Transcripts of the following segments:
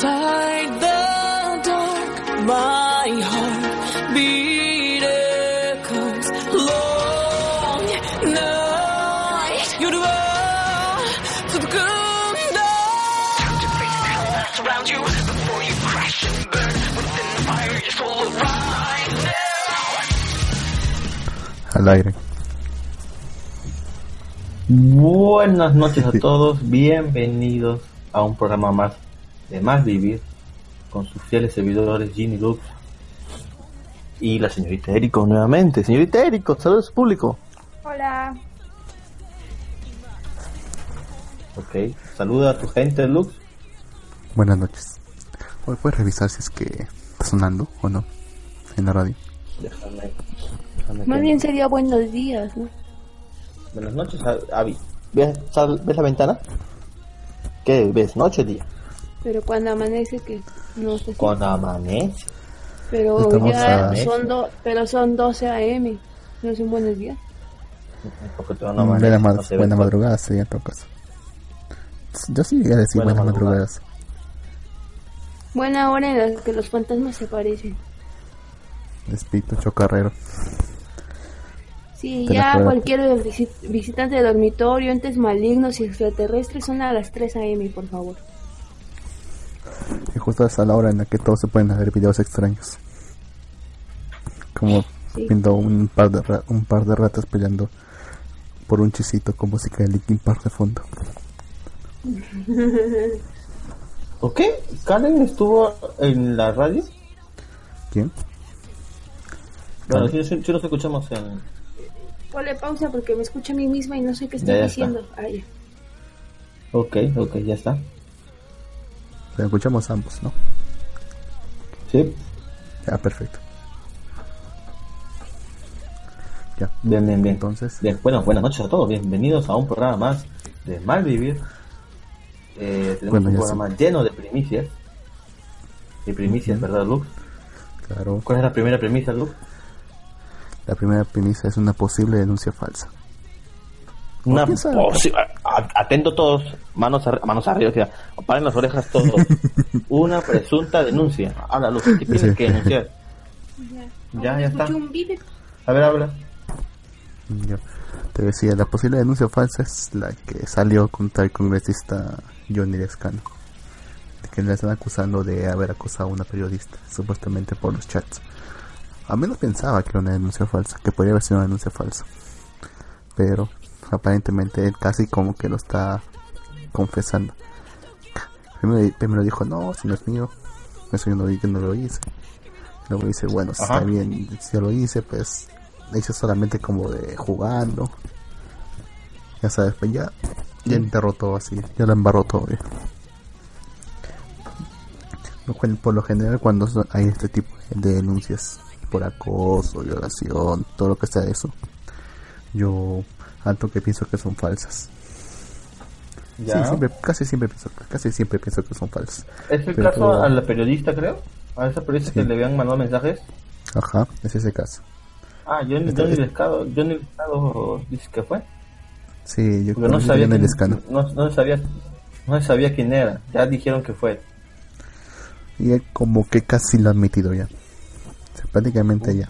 inside the dark, my heart beat echoes long night. Yoruba, Tsukunda. Time to face hell that's around you before you crash and burn within the fire. Your soul will rise now. Al aire. Buenas noches a todos, bienvenidos a un programa más de Más Vivir con sus fieles servidores Ginny Lux y la señorita Erico nuevamente. Señorita Erico, saludos público. Hola. Ok, saluda a tu gente Lux. Buenas noches. Hoy puedes revisar si es que está sonando o no en la radio. Déjame, déjame Más bien sería buenos días, ¿no? Buenas noches, Avi. ¿Ves, ¿Ves la ventana? ¿Qué ves? ¿Noche o día? Pero cuando amanece que no sé si- Cuando amanece. Pero Estamos ya son do... pero son 12 a.m. No son buenos días. Porque todavía no Mm, amanece, buena ma- no se ve buena todo. madrugada sería en todo caso. Yo sí iba a decir Buena buenas madrugada. madrugadas. Buena hora en la que los fantasmas se aparecen. Espíritu chocarrero. Sí, ya cualquier visi- visitante de dormitorio, entes malignos y extraterrestres son a las 3 a.m. por favor. Y justo es a la hora en la que todos se pueden ver videos extraños. Como Sí. viendo un par de ra- un par de ratas peleando por un chisito con música de Linkin Park de fondo. ¿Ok? ¿Karen estuvo en la radio? ¿Quién? Bueno, si, si nos escuchamos en... Ponle pausa porque me escucho a mí misma y no sé qué estoy ya diciendo. Ah, ya. Ok, ok, ya está. Pero escuchamos ambos, ¿no? Sí, Ya, perfecto. Ya. bien, bien, bien. Entonces, Bien, bueno, buenas noches a todos. Bienvenidos a un programa más de Mal Vivir. Eh, tenemos Bueno, un programa lleno de primicias. De primicias, ¿verdad, Luke? claro, ¿Cuál es la primera premisa, Luke? la primera premisa es una posible denuncia falsa. Una piensa- posi- a- Atento todos, manos, ar- manos arriba, o sea, paren las orejas todos. Una presunta denuncia. Habla, Luke, ¿qué tienes Sí. que denunciar? Ya, Ya, ya está. A ver, habla. Yo te decía, la posible denuncia falsa es la que salió contra el congresista Johnny Lescano, de que le están acusando de haber acosado a una periodista, supuestamente por los chats. A menos pensaba que era una denuncia falsa, que podría haber sido una denuncia falsa, pero aparentemente él casi como que lo está confesando. Primero, primero dijo, no, si no es mío, eso yo no, yo no lo hice. Luego dice, bueno, si está bien, si yo lo hice, pues lo hice solamente como de jugando. Ya sabes, pues ya, ya enterró todo así, ya lo embarró todo. cual, Por lo general, cuando hay este tipo de denuncias por acoso, violación, todo lo que sea eso, yo alto que pienso que son falsas. Ya. Sí, siempre, casi siempre pienso, casi siempre pienso que son falsas. ¿Es el Pero- caso a la periodista, creo? A esa periodista Sí. que le habían mandado mensajes. Ajá, es ese caso. Ah, Johnny, Esta- Johnny es- Lescado, Johnny Lescado dice que fue. Sí, yo Porque no sabía, el quién, no, no sabía, no sabía quién era. Ya dijeron que fue. Y él como que casi lo ha admitido ya. O sea, prácticamente ya.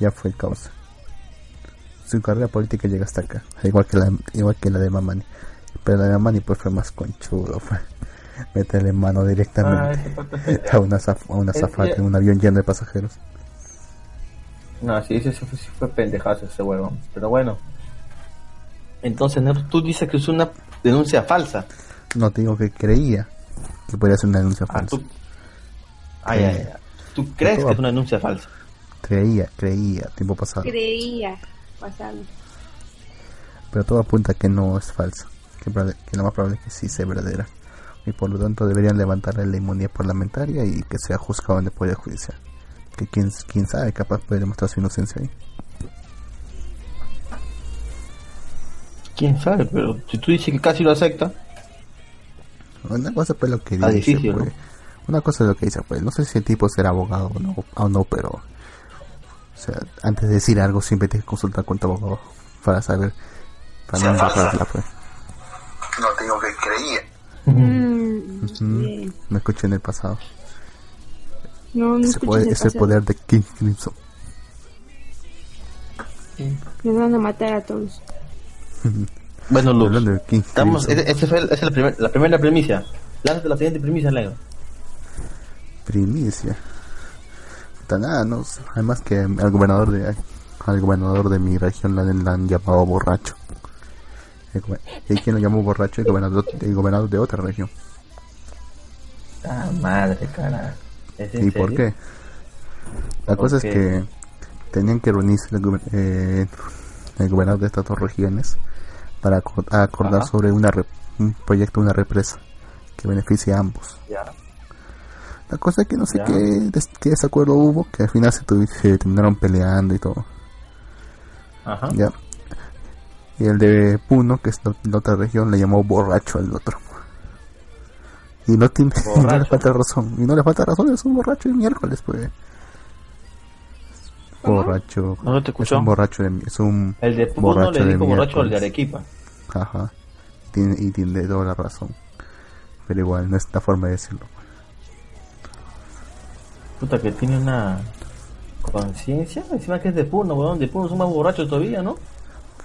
Ya fue el causa. Su carrera política llega hasta acá. Igual que la, igual que la de Mamani. Pero la de Mamani pues fue más conchudo. Fue meterle mano directamente a una, zaf- a una zafata en un avión lleno de pasajeros. No, sí, ese sí fue, sí fue pendejazo ese huevón. Pero bueno. Entonces, ¿no? tú dices que es una denuncia falsa. No te digo que creía que podría ser una denuncia Ah, falsa. tú. Ah, ya, ya. ¿Tú crees que es una denuncia falsa? Creía, creía, tiempo pasado. Creía. Pasado. pero todo apunta a que no es falsa, que, lo más probable es que sí sea verdadera. Y por lo tanto deberían levantarle la inmunidad parlamentaria y que sea juzgado en el Poder Judicial. Que quién, quién sabe, capaz puede demostrar su inocencia ahí. ¿Quién sabe? Pero si tú dices que casi lo acepta. Una cosa pues lo que dice, difícil, pues. ¿no? Una cosa es lo que dice, pues. No sé si el tipo será abogado o no, o no pero... O sea, antes de decir algo siempre tienes que consultar con tu abogado para saber... Para no embarrarla, pues. No te digo que creía Mm. Me escuché en el pasado. No, no Ese escuches poder, el ese pasado. poder de King Crimson. Nos van a matar a todos. Bueno, Luz. Estamos, ese, ese fue el- esa es la, primer- la primera primicia. Lánzate la siguiente primicia, Lego. Primicia. No sé. Además que al gobernador de al gobernador de mi región la, han llamado borracho. ¿Y quién lo llamó borracho? El gobernador, el gobernador de otra región. Ah, madre, cara. ¿Es en ¿Y por qué? La cosa es que tenían que reunirse el, eh, el gobernador de estas dos regiones para acor- acordar Ajá. sobre una re- un proyecto, una represa que beneficie a ambos. Ya. La cosa es que no sé Ya. qué, des- qué desacuerdo hubo, que al final se, terminaron peleando y todo. Ajá. Ya. Y el de Puno, que es la, la otra región, le llamó borracho al otro. Y no tiene, y no le falta razón. Y no le falta razón, es un borracho de miércoles, pues. Borracho. No te Es escuchó. un borracho de es un El de Puno borracho le dijo borracho al de. Arequipa. Ajá. Tiene, y tiene toda la razón. Pero igual, no es la forma de decirlo. Puta que tiene una conciencia. Encima que es de Puno, weón. De Puno son más borrachos todavía, ¿no?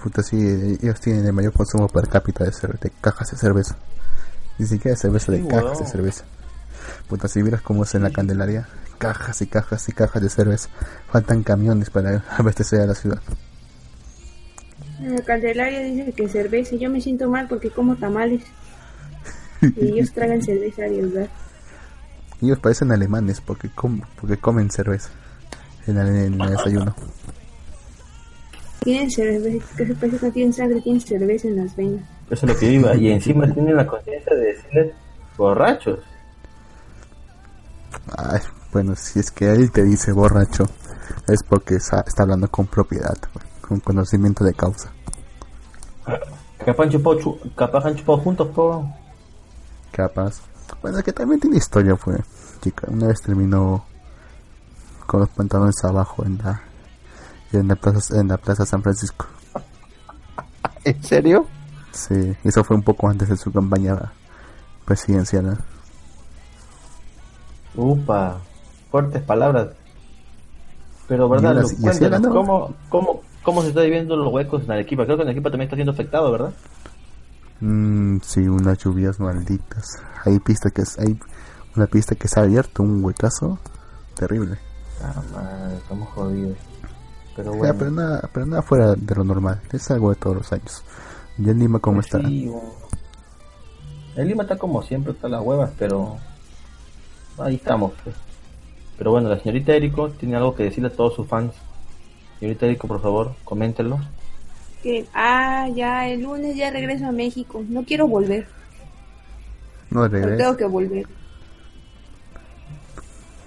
Puta, sí, ellos tienen el mayor consumo per cápita de, de cajas de cerveza. Ni siquiera de cerveza, Sí, de cajas weón. de cerveza. Puta, si vieras cómo es en la Candelaria, cajas y cajas y cajas de cerveza. Faltan camiones para abastecer a la ciudad. En la Candelaria dice que cerveza. Yo me siento mal porque como tamales. Y ellos tragan cerveza verdad. Ellos parecen alemanes porque, com- porque comen cerveza en el, en el desayuno. Tienen cerveza, que se parece que no tienen sangre, tienen cerveza en las venas. Eso es lo que iba. Y encima tienen la conciencia de decirles borrachos. Ay, bueno, si es que él te dice borracho, es porque está hablando con propiedad, con conocimiento de causa. Capaz han chupado, chu- capaz han chupado juntos, po. Capaz. Bueno, es que también tiene historia, fue. Chica, una vez terminó con los pantalones abajo en la en la plaza, en la plaza San Francisco. ¿En serio? Sí, eso fue un poco antes de su campaña presidencial. Upa, fuertes palabras. Pero verdad, cuéntanos. ¿cómo, cómo, ¿cómo se está viviendo los huecos en Arequipa? Creo que en Arequipa también está siendo afectado, ¿verdad? Mm, sí, unas lluvias malditas. Hay pista que es, hay una pista que se ha abierto, un huecazo terrible. Ah, madre, estamos jodidos. Pero Ya, bueno. pero nada, pero nada fuera de lo normal. Es algo de todos los años. ¿Y en Lima cómo Pues está? sí. El Lima está como siempre, está las huevas, pero ahí estamos. Pues. Pero bueno, la señorita Eriko tiene algo que decirle a todos sus fans. Señorita Eriko, por favor, coméntenlo. Que, ah, ya, el lunes ya regreso a México. No quiero volver. No Pero regresa. tengo que volver.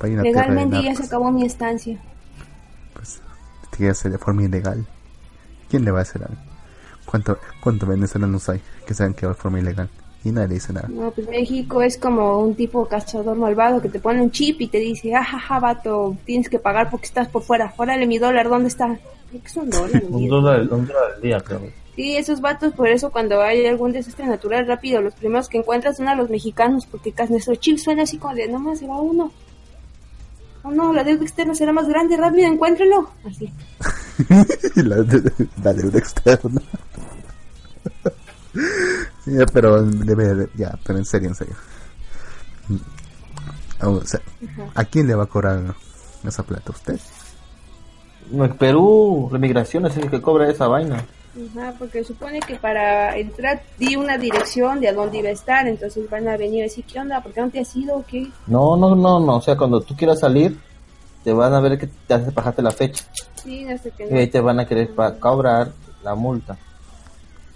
Legalmente ya se acabó mi estancia. Pues, que hacer de forma ilegal. ¿Quién le va a hacer algo? ¿Cuánto, cuánto venezolanos hay que saben que va de forma ilegal? Y nadie le dice nada. No, pues México es como un tipo cazador malvado que te pone un chip y te dice, ajaja, vato, tienes que pagar porque estás por fuera. Órale, mi dólar, ¿dónde está? Creo que es un dólar. Un mira. dólar, un dólar al día, creo. Sí, esos vatos, por eso cuando hay algún desastre natural rápido, los primeros que encuentran son a los mexicanos, porque casi nuestro chip suena así como de, no más se va uno. Oh no, la deuda externa será más grande, rápido, encuéntralo. Así. la, la deuda externa. ya, pero debe de- ya, pero en serio, en serio. O sea, ¿A quién le va a cobrar esa plata? ¿Usted? No, en Perú, la migración es el que cobra esa vaina. Ajá, porque supone que para entrar di una dirección de a dónde iba a estar, entonces van a venir a decir, ¿qué onda? ¿Por qué no te has ido o qué? No, no, no, no. O sea, cuando tú quieras salir, te van a ver que te haces bajarte la fecha. Sí, no sé qué. Y ahí te van a querer pa- cobrar la multa.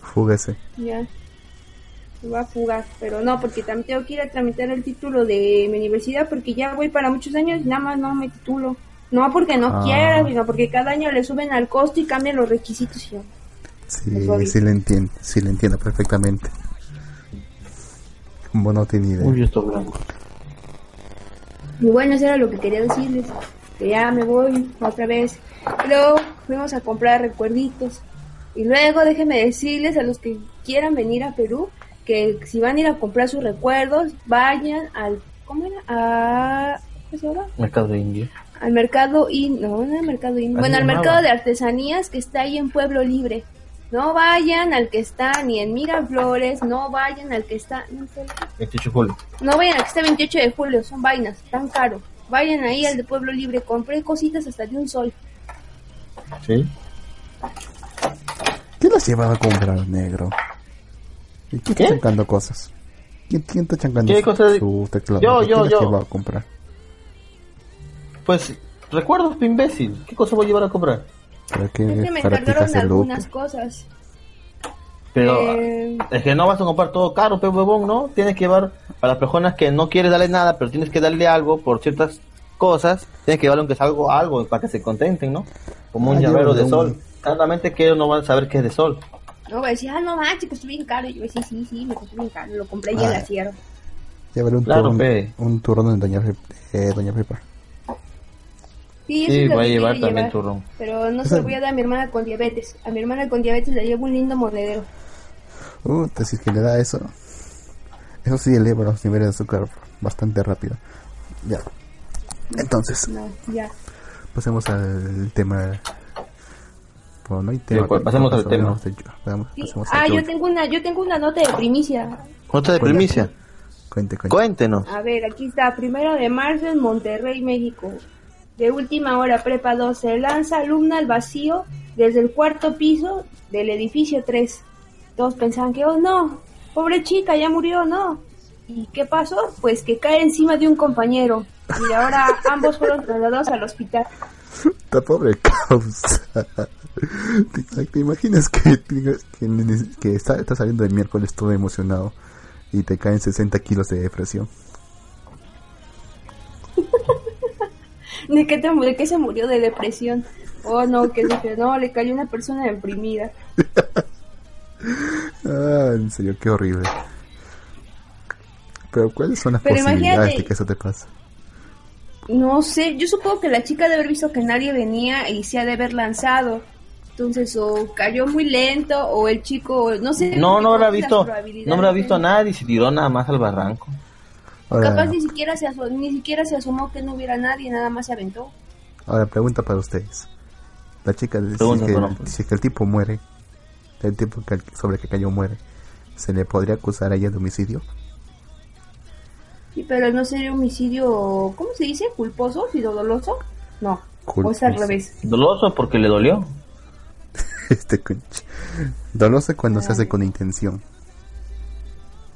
Fúguese. Ya. Se va a fugar, pero no, porque también tengo que ir a tramitar el título de mi universidad porque ya voy para muchos años y nada más no me titulo. No porque no Ah. quiera, sino porque cada año le suben al costo y cambian los requisitos. yo, Sí, sí le entiendo, sí le entiendo perfectamente. Como no tiene idea. Uy, esto blanco. Y bueno, eso era lo que quería decirles. Que ya me voy otra vez. Luego fuimos a comprar recuerditos. Y luego déjenme decirles a los que quieran venir a Perú que si van a ir a comprar sus recuerdos, vayan al, ¿cómo era? A, ¿qué se llama? Mercado Indio. Al mercado in, no, no al mercado in, bueno, al mercado de artesanías que está ahí en Pueblo Libre. No vayan al que está ni en Miraflores, no vayan al que está, no sé, 28 de julio. no vayan al que está 28 de julio, son vainas, tan caro. Vayan ahí al de Pueblo Libre, compré cositas hasta de un sol. Sí. ¿Quién las llevaba a comprar negro? ¿Y quién ¿Qué? está chancando cosas? ¿Quién, quién está chancando ¿Qué su, cosa de- su teclado? Yo, ¿Quién yo, las yo. llevaba a comprar? Pues, recuerdos, imbécil. ¿Qué cosa voy a llevar a comprar? ¿Para qué, Es que me para encargaron algunas cosas. Pero Eh, es que no vas a comprar todo caro, pe huevón, ¿no? Tienes que llevar a las personas que no quieres darle nada, pero tienes que darle algo por ciertas cosas. Tienes que llevarle aunque sea algo, algo para que se contenten, ¿no? Como un Ah, llavero de sol. Claramente que ellos no van a saber que es de sol. no voy a decir, ah, no manches, costó bien caro. Y yo, sí, sí, sí, me costó bien caro. Lo compré y Ah. en la sierra. Llévale un Claro, turno, un turno de Doña, Pe- de Doña Pepa. Sí, eso Sí, es lo voy a llevar también llevar. turrón. Pero no se lo voy a dar a mi hermana con diabetes. A mi hermana con diabetes le llevo un lindo monedero. Uh, te- si es que le da eso. Eso sí eleva los niveles de azúcar bastante rápido. Ya. Entonces, No, ya. pasemos al tema. Bueno, no hay tema. pues, pasemos al tema. De- pasemos- Sí. pasemos Ah, yo tengo una, yo tengo una nota de primicia. Otra de primicia. Cuente, cuente. Cuéntenos. A ver, aquí está, primero de marzo en Monterrey, México. De última hora, prepa 2, se lanza alumna al vacío desde el cuarto piso del edificio 3. Todos pensaban que, oh no, pobre chica, ya murió, no. ¿Y qué pasó? Pues que cae encima de un compañero. Y ahora ambos fueron trasladados al hospital. Esta pobre causa. ¿Te, te imaginas que, que, está, está saliendo el miércoles todo emocionado y te caen 60 kilos de depresión? ¿De qué, te- de qué se murió? De depresión. Oh no, que dije, no, le cayó una persona deprimida. Ah, en serio, qué horrible. Pero ¿cuáles son las Pero posibilidades imagínate- de que eso te pase? No sé, yo supongo que la chica debe haber visto que nadie venía y se ha de haber lanzado. Entonces, o cayó muy lento, o el chico, no sé. No, no habrá visto, no habrá visto a de- nadie y se tiró nada más al barranco. Ahora, Capaz ni siquiera, se aso- ni siquiera se asomó que no hubiera nadie, nada más se aventó. ahora pregunta para ustedes. La chica, Pregunta, que, perdón. si es que el tipo muere, el tipo que, sobre el que cayó muere, ¿se le podría acusar a ella de homicidio? Sí, pero no sería homicidio, ¿cómo se dice? ¿Culposo? ¿Sido doloso? No, o es al revés. Doloso porque le dolió. Este Doloso cuando se hace con intención.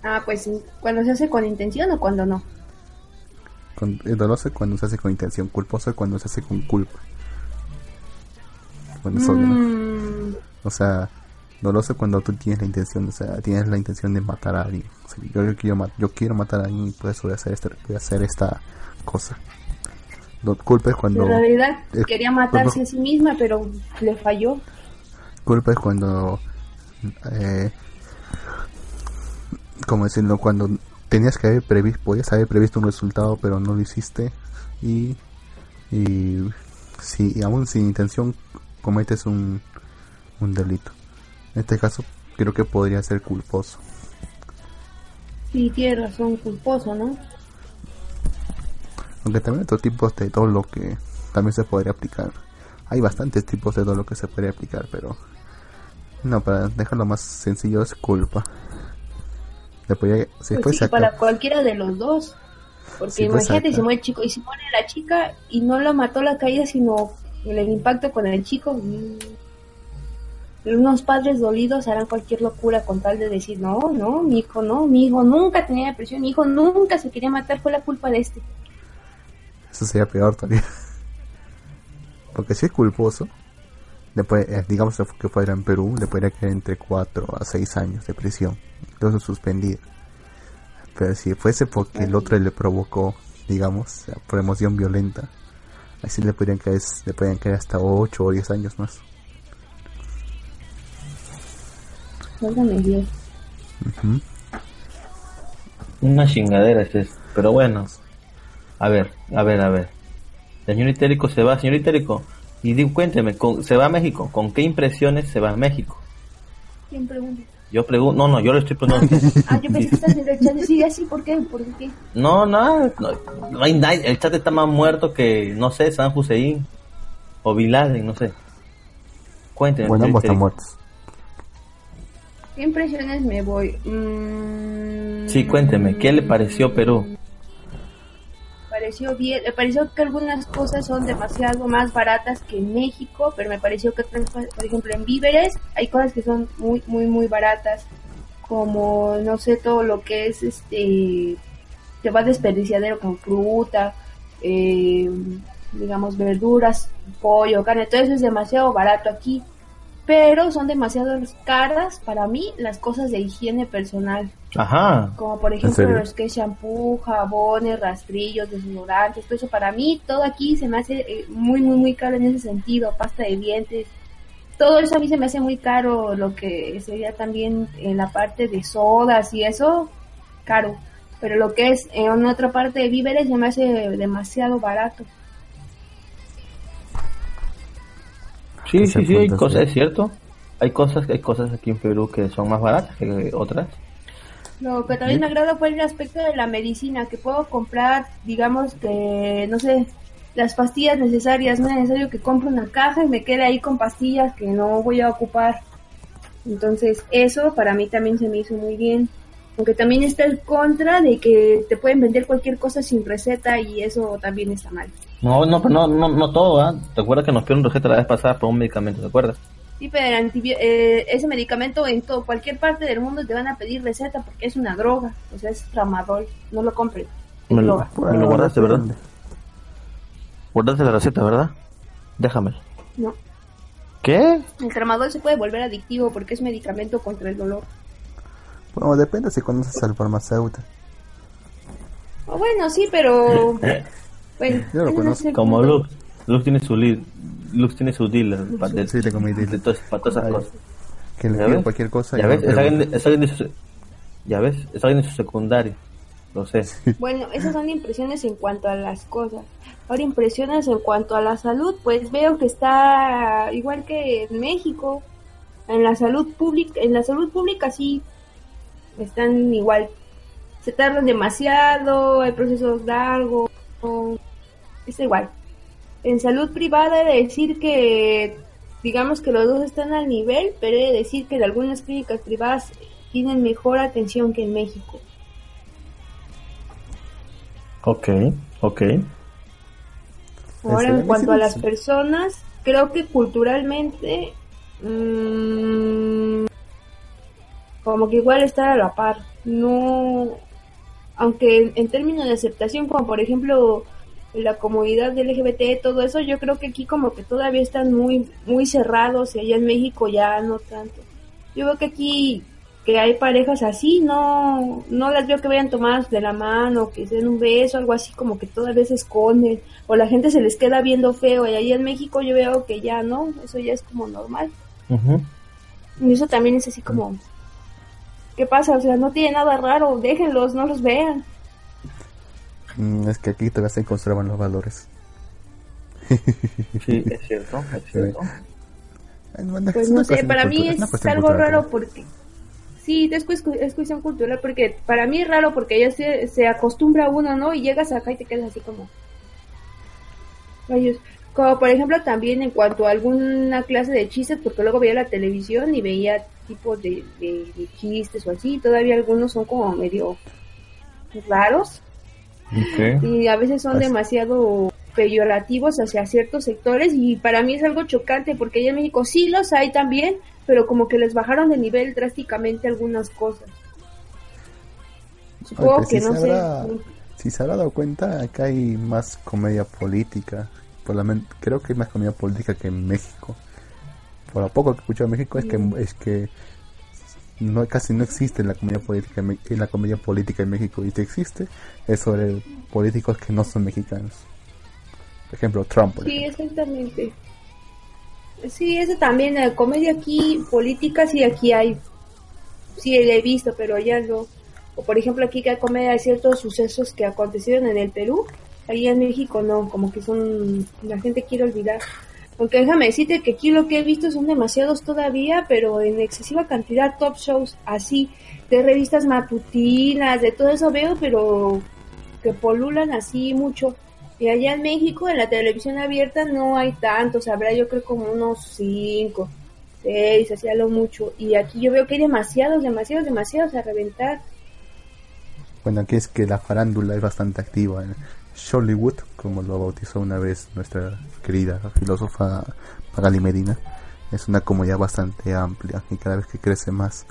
Ah, pues cuando se hace con intención o cuando no. Con, eh, doloso cuando se hace con intención, culposo cuando se hace con culpa. Cuando es obvio, ¿no? Mm, O sea, doloso cuando tú tienes la intención, o sea, tienes la intención de matar a alguien. O sea, yo, yo quiero, yo quiero matar a alguien y por eso voy a hacer, este, voy a hacer esta cosa. No, culpa es cuando... en realidad eh, quería matarse a sí misma, pero le falló. Culpa es cuando... Eh, como decirlo, cuando tenías que haber previsto, podías haber previsto un resultado, pero no lo hiciste. Y... Y... Si, y aún sin intención cometes un, un delito. En este caso, creo que podría ser culposo. Sí, tiene razón, culposo, ¿no? Aunque también otros tipos de dolo que también se podría aplicar. Hay bastantes tipos de dolo que se podría aplicar, pero no, para dejarlo más sencillo es culpa. Le podría- si Pues sí, acá- para cualquiera de los dos. Porque fuese imagínate, acá. se muere el chico y si muere la chica y no la mató la caída, sino el impacto con el chico. mm, Unos padres dolidos harán cualquier locura con tal de decir, no, no, mi hijo no, mi hijo nunca tenía depresión, mi hijo nunca se quería matar, fue la culpa de este. Eso sería peor todavía. Porque si es culposo, le puede, eh, digamos que fuera en Perú, le podría caer entre 4 a 6 años de prisión, incluso suspendida. Pero si fuese porque el otro le provocó, digamos, por emoción violenta, así le podrían caer, le podrían caer hasta 8 o 10 años más. Una chingadera es. Pero bueno. A ver, a ver, a ver. Señor Itérico se va, señor Itérico. Y di, cuénteme, con- ¿se va a México? ¿Con qué impresiones se va a México? ¿Quién pregunta? Yo pregunto, no, no, yo le estoy preguntando. Ah, yo pensé que estás en el chat. Sí, así, ¿por qué? ¿Por qué? no, nada, no, no hay nadie, el chat está más muerto que, no sé, San Hussein o Bin Laden, no sé. Cuéntenme. Bueno, ambos están muertos. ¿Qué impresiones me voy? Mm, Sí, cuénteme, ¿qué le pareció Perú? Me pareció que algunas cosas son demasiado más baratas que en México, pero me pareció que, por ejemplo, en víveres hay cosas que son muy, muy, muy baratas, como, no sé, todo lo que es, este, que va desperdiciadero con fruta, eh, digamos, verduras, pollo, carne, todo eso es demasiado barato aquí, pero son demasiado caras para mí las cosas de higiene personal Ajá. como por ¿En ejemplo los que es shampoo, jabones, rastrillos, desodorantes, todo eso para mí, todo aquí se me hace eh, muy, muy, muy caro en ese sentido, pasta de dientes, todo eso a mí se me hace muy caro, lo que sería también en la parte de sodas y eso, caro, pero lo que es en otra parte de víveres se me hace demasiado barato. Sí, sí, sí, hay cosas, es cierto. Hay cosas, hay cosas aquí en Perú que son más baratas que otras. Lo que también me agrada fue el aspecto de la medicina, que puedo comprar, digamos que, no sé, las pastillas necesarias, no es necesario que compre una caja y me quede ahí con pastillas que no voy a ocupar. Entonces, eso para mí también se me hizo muy bien. Aunque también está el contra de que te pueden vender cualquier cosa sin receta y eso también está mal. No, no, pero no, no, no todo, ¿ah? ¿Te acuerdas que nos pidieron receta la vez pasada por un medicamento, ¿te acuerdas? Sí, pero eh, ese medicamento en todo, cualquier parte del mundo te van a pedir receta porque es una droga, o sea, es tramadol, no lo compren. Me lo, me lo guardaste, ¿verdad? Guardaste la receta, ¿verdad? Déjame. No. ¿Qué? El tramadol se puede volver adictivo porque es medicamento contra el dolor. Bueno, depende si conoces al farmacéutico. O bueno, sí, pero... Bueno, Yo lo no conozco Como. Lux. Lux tiene su lead. Lux tiene su dealer para, de, Sí, tengo mi de dealer. todas- para todas esas Ay, cosas. Que le ¿Ya pido ves? cualquier cosa. Ya y ves, es alguien, es alguien de su... Ya ves, es alguien de su secundario. Lo sé. Bueno, esas son impresiones en cuanto a las cosas. Ahora impresiones en cuanto a la salud, pues veo que está igual que en México. En la salud pública, en la salud pública sí están igual. Se tardan demasiado, hay procesos largos, es igual. En salud privada he de decir que digamos que los dos están al nivel, pero he de decir que en algunas clínicas privadas tienen mejor atención que en México. Ok, ok. Ahora, en cuanto a las personas, creo que culturalmente, mm, como que igual está a la par. No, aunque en, términos de aceptación, como por ejemplo la comunidad LGBT, todo eso, yo creo que aquí como que todavía están muy, muy cerrados y allá en México ya no tanto. Yo veo que aquí que hay parejas así, no, no las veo que vayan tomadas de la mano, que se den un beso, algo así como que todavía se esconden, o la gente se les queda viendo feo, y ahí en México yo veo que ya no, eso ya es como normal. Y eso también es así como, ¿qué pasa? O sea, no tiene nada raro, déjenlos, no los vean. Mm, es que aquí todavía se conservan los valores. Sí, es cierto, es cierto. Bueno, Pues es no sé, para mí es algo cultural, raro porque... Sí, es, es cuestión cultural porque para mí es raro porque ya se, se acostumbra uno, ¿no? Y llegas acá y te quedas así como... Rayos. Como por ejemplo también en cuanto a alguna clase de chistes, porque luego veía la televisión y veía tipos de, de- de chistes o así, todavía algunos son como medio raros y a veces son Así. demasiado peyorativos hacia ciertos sectores y para mí es algo chocante porque allá en México sí los hay también, pero como que les bajaron de nivel drásticamente algunas cosas. Supongo que sí no se sé. Si se habrá dado cuenta, acá hay más comedia política. Por la men- creo que hay más comedia política que en México. Por lo poco que he escuchado en México es que es que no casi no existe la comedia política en en la comedia política en México y si existe es sobre políticos que no son mexicanos. Por ejemplo, Trump. por Sí, ejemplo. exactamente. Sí, eso también, la comedia aquí, política, sí, aquí hay. Sí, la he visto, pero ya no. O por ejemplo, aquí que hay comedia de ciertos sucesos que acontecieron en el Perú. Ahí en México no, como que son. La gente quiere olvidar. Porque déjame decirte que aquí lo que he visto son demasiados todavía, pero en excesiva cantidad top shows así, de revistas matutinas, de todo eso veo, pero que polulan así mucho. Y allá en México, en la televisión abierta, no hay tantos, habrá yo creo como unos cinco, seis, así a lo mucho. Y aquí yo veo que hay demasiados, demasiados, demasiados a reventar. Bueno, aquí es que la farándula es bastante activa. En Shollywood, como lo bautizó una vez nuestra querida filósofa Magali Medina, es una comunidad bastante amplia y cada vez que crece más,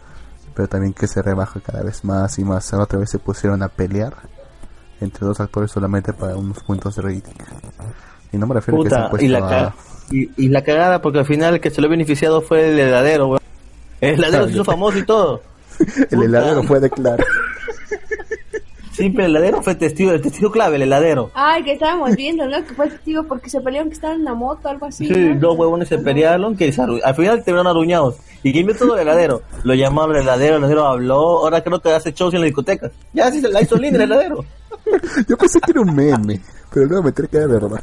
pero también que se rebaja cada vez más y más. Ahora otra vez se pusieron a pelear entre dos actores solamente para unos puntos de rating. Y no me refiero a que se y la, a... ca- y, y la cagada, porque al final el que se lo ha beneficiado fue el heladero, weón. El heladero se hizo famoso y todo. El heladero fue de claro. Siempre el heladero fue testigo, el testigo clave, el heladero. Ay, que estábamos viendo, ¿no? Que fue testigo porque se pelearon que estaban en una moto, algo así. Sí, ¿no? dos huevones se pelearon que se al final terminaron arruñados. ¿Y quién vio todo el heladero? Lo llamaron el heladero, el heladero habló, ahora creo que hace shows en la discoteca. Ya sí se la hizo linda el heladero. Yo pensé que era un meme, pero luego me enteré que era verdad.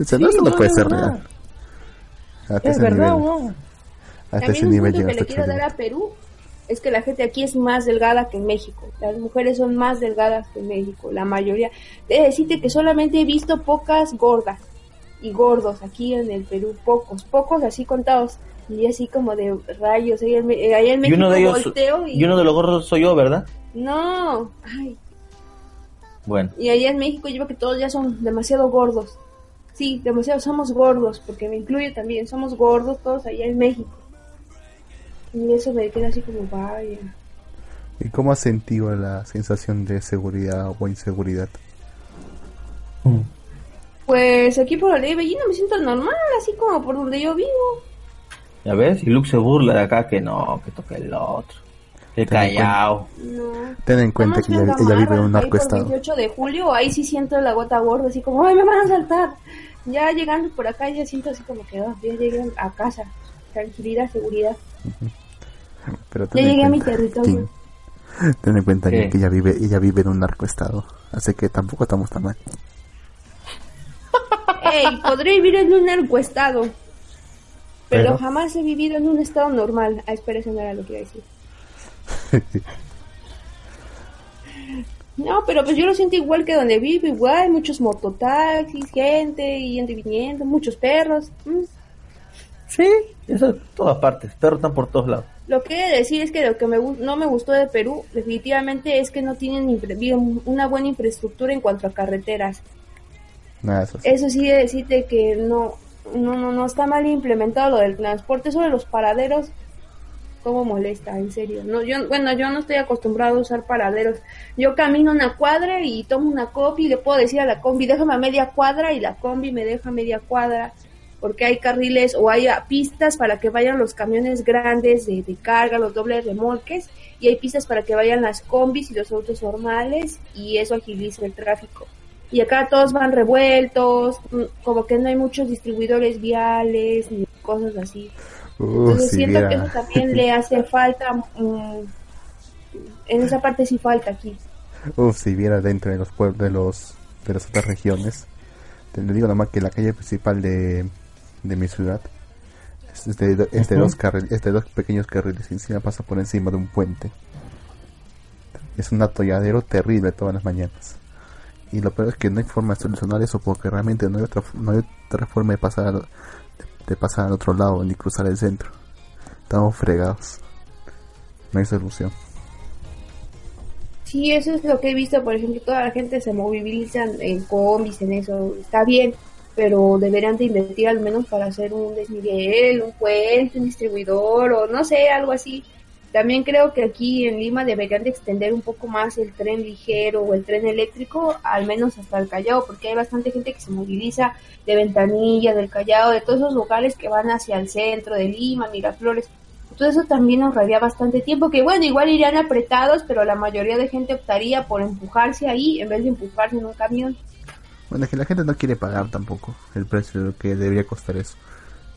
O sea, no, Sí, no no, puede es ser verdad. real. Hasta Es ese verdad, nivel. weón. Hasta ese También un nivel punto que le quiero dar a Perú es que la gente aquí es más delgada que en México. Las mujeres son más delgadas que en México, la mayoría. Debe decirte que solamente he visto pocas gordas y gordos aquí en el Perú, pocos, pocos así contados. Y así como de rayos, ahí en, eh, Y México uno de ellos, volteo y... y uno de los gordos soy yo, ¿verdad? No, ay, Bueno, y allá en México yo veo que todos ya son demasiado gordos. Sí, demasiado somos gordos, porque me incluye también, somos gordos todos allá en México. Y eso me queda así como, vaya. ¿Y cómo has sentido la sensación de seguridad o inseguridad? Pues aquí por la ley Bellino me siento normal, así como por donde yo vivo. ya ves, y Luke se burla de acá que no, que toque el otro. El Ten en callao. No. Ten en cuenta que me ella, ella vive en un narcoestado. 28 de julio, ahí sí siento la gota gorda, así como, ay, me van a saltar. Ya llegando por acá, ya siento así como que, oh, ya llegué a casa. Tranquilidad, seguridad. Pero Ya ten en llegué a mi cuenta, territorio. Ten en cuenta que, ¿Qué? que ella vive ella vive en un narcoestado. Así que tampoco estamos tan mal. Ey, podré vivir en un narcoestado. Pero, Pero- jamás he vivido en un estado normal. Ah, espera, eso no era lo que iba a decir. No, pero pues yo lo siento igual que donde vivo, igual, muchos mototaxis, gente, yendo y viniendo, muchos perros. Mm. Sí, eso en todas partes. Perros están por todos lados. Lo que he de decir es que lo que me, no me gustó de Perú, definitivamente, es que no tienen una buena infraestructura en cuanto a carreteras. Eso sí. Eso sí de decirte que no, no, no, no está mal implementado lo del transporte, sobre los paraderos, cómo molesta, en serio. No, yo, bueno, yo no estoy acostumbrado a usar paraderos. Yo camino una cuadra y tomo una combi y le puedo decir a la combi, déjame a media cuadra y la combi me deja a media cuadra. Porque hay carriles o hay pistas para que vayan los camiones grandes de, de carga, los dobles remolques, y hay pistas para que vayan las combis y los autos normales, y eso agiliza el tráfico y acá todos van revueltos, mm, como que no hay muchos distribuidores viales ni cosas así. Uh, Entonces si siento que eso también le hace falta, mm, en esa parte sí falta aquí. Uf, si viera dentro de los pueblos de los de las otras regiones, te le digo nomás que la calle principal de, de mi ciudad es de, do- es de Ujú. dos carriles, es de dos pequeños carriles encima pasa por encima de un puente. Es un atolladero terrible todas las mañanas. Y lo peor es que no hay forma de solucionar eso porque realmente no hay otra no hay otra forma de pasar de pasar al otro lado ni cruzar el centro. Estamos fregados. No hay solución. Sí, eso es lo que he visto, por ejemplo, toda la gente se moviliza en combis, en eso, está bien, pero deberían de invertir al menos para hacer un desnivel, un puente, un distribuidor o no sé, algo así. También creo que aquí en Lima deberían de extender un poco más el tren ligero o el tren eléctrico, al menos hasta el Callao, porque hay bastante gente que se moviliza de Ventanilla, del Callao, de todos esos lugares que van hacia el centro de Lima, Miraflores. Todo eso también ahorraría bastante tiempo, que bueno, igual irían apretados, pero la mayoría de gente optaría por empujarse ahí en vez de empujarse en un camión. Bueno, es que la gente no quiere pagar tampoco el precio de lo que debería costar eso.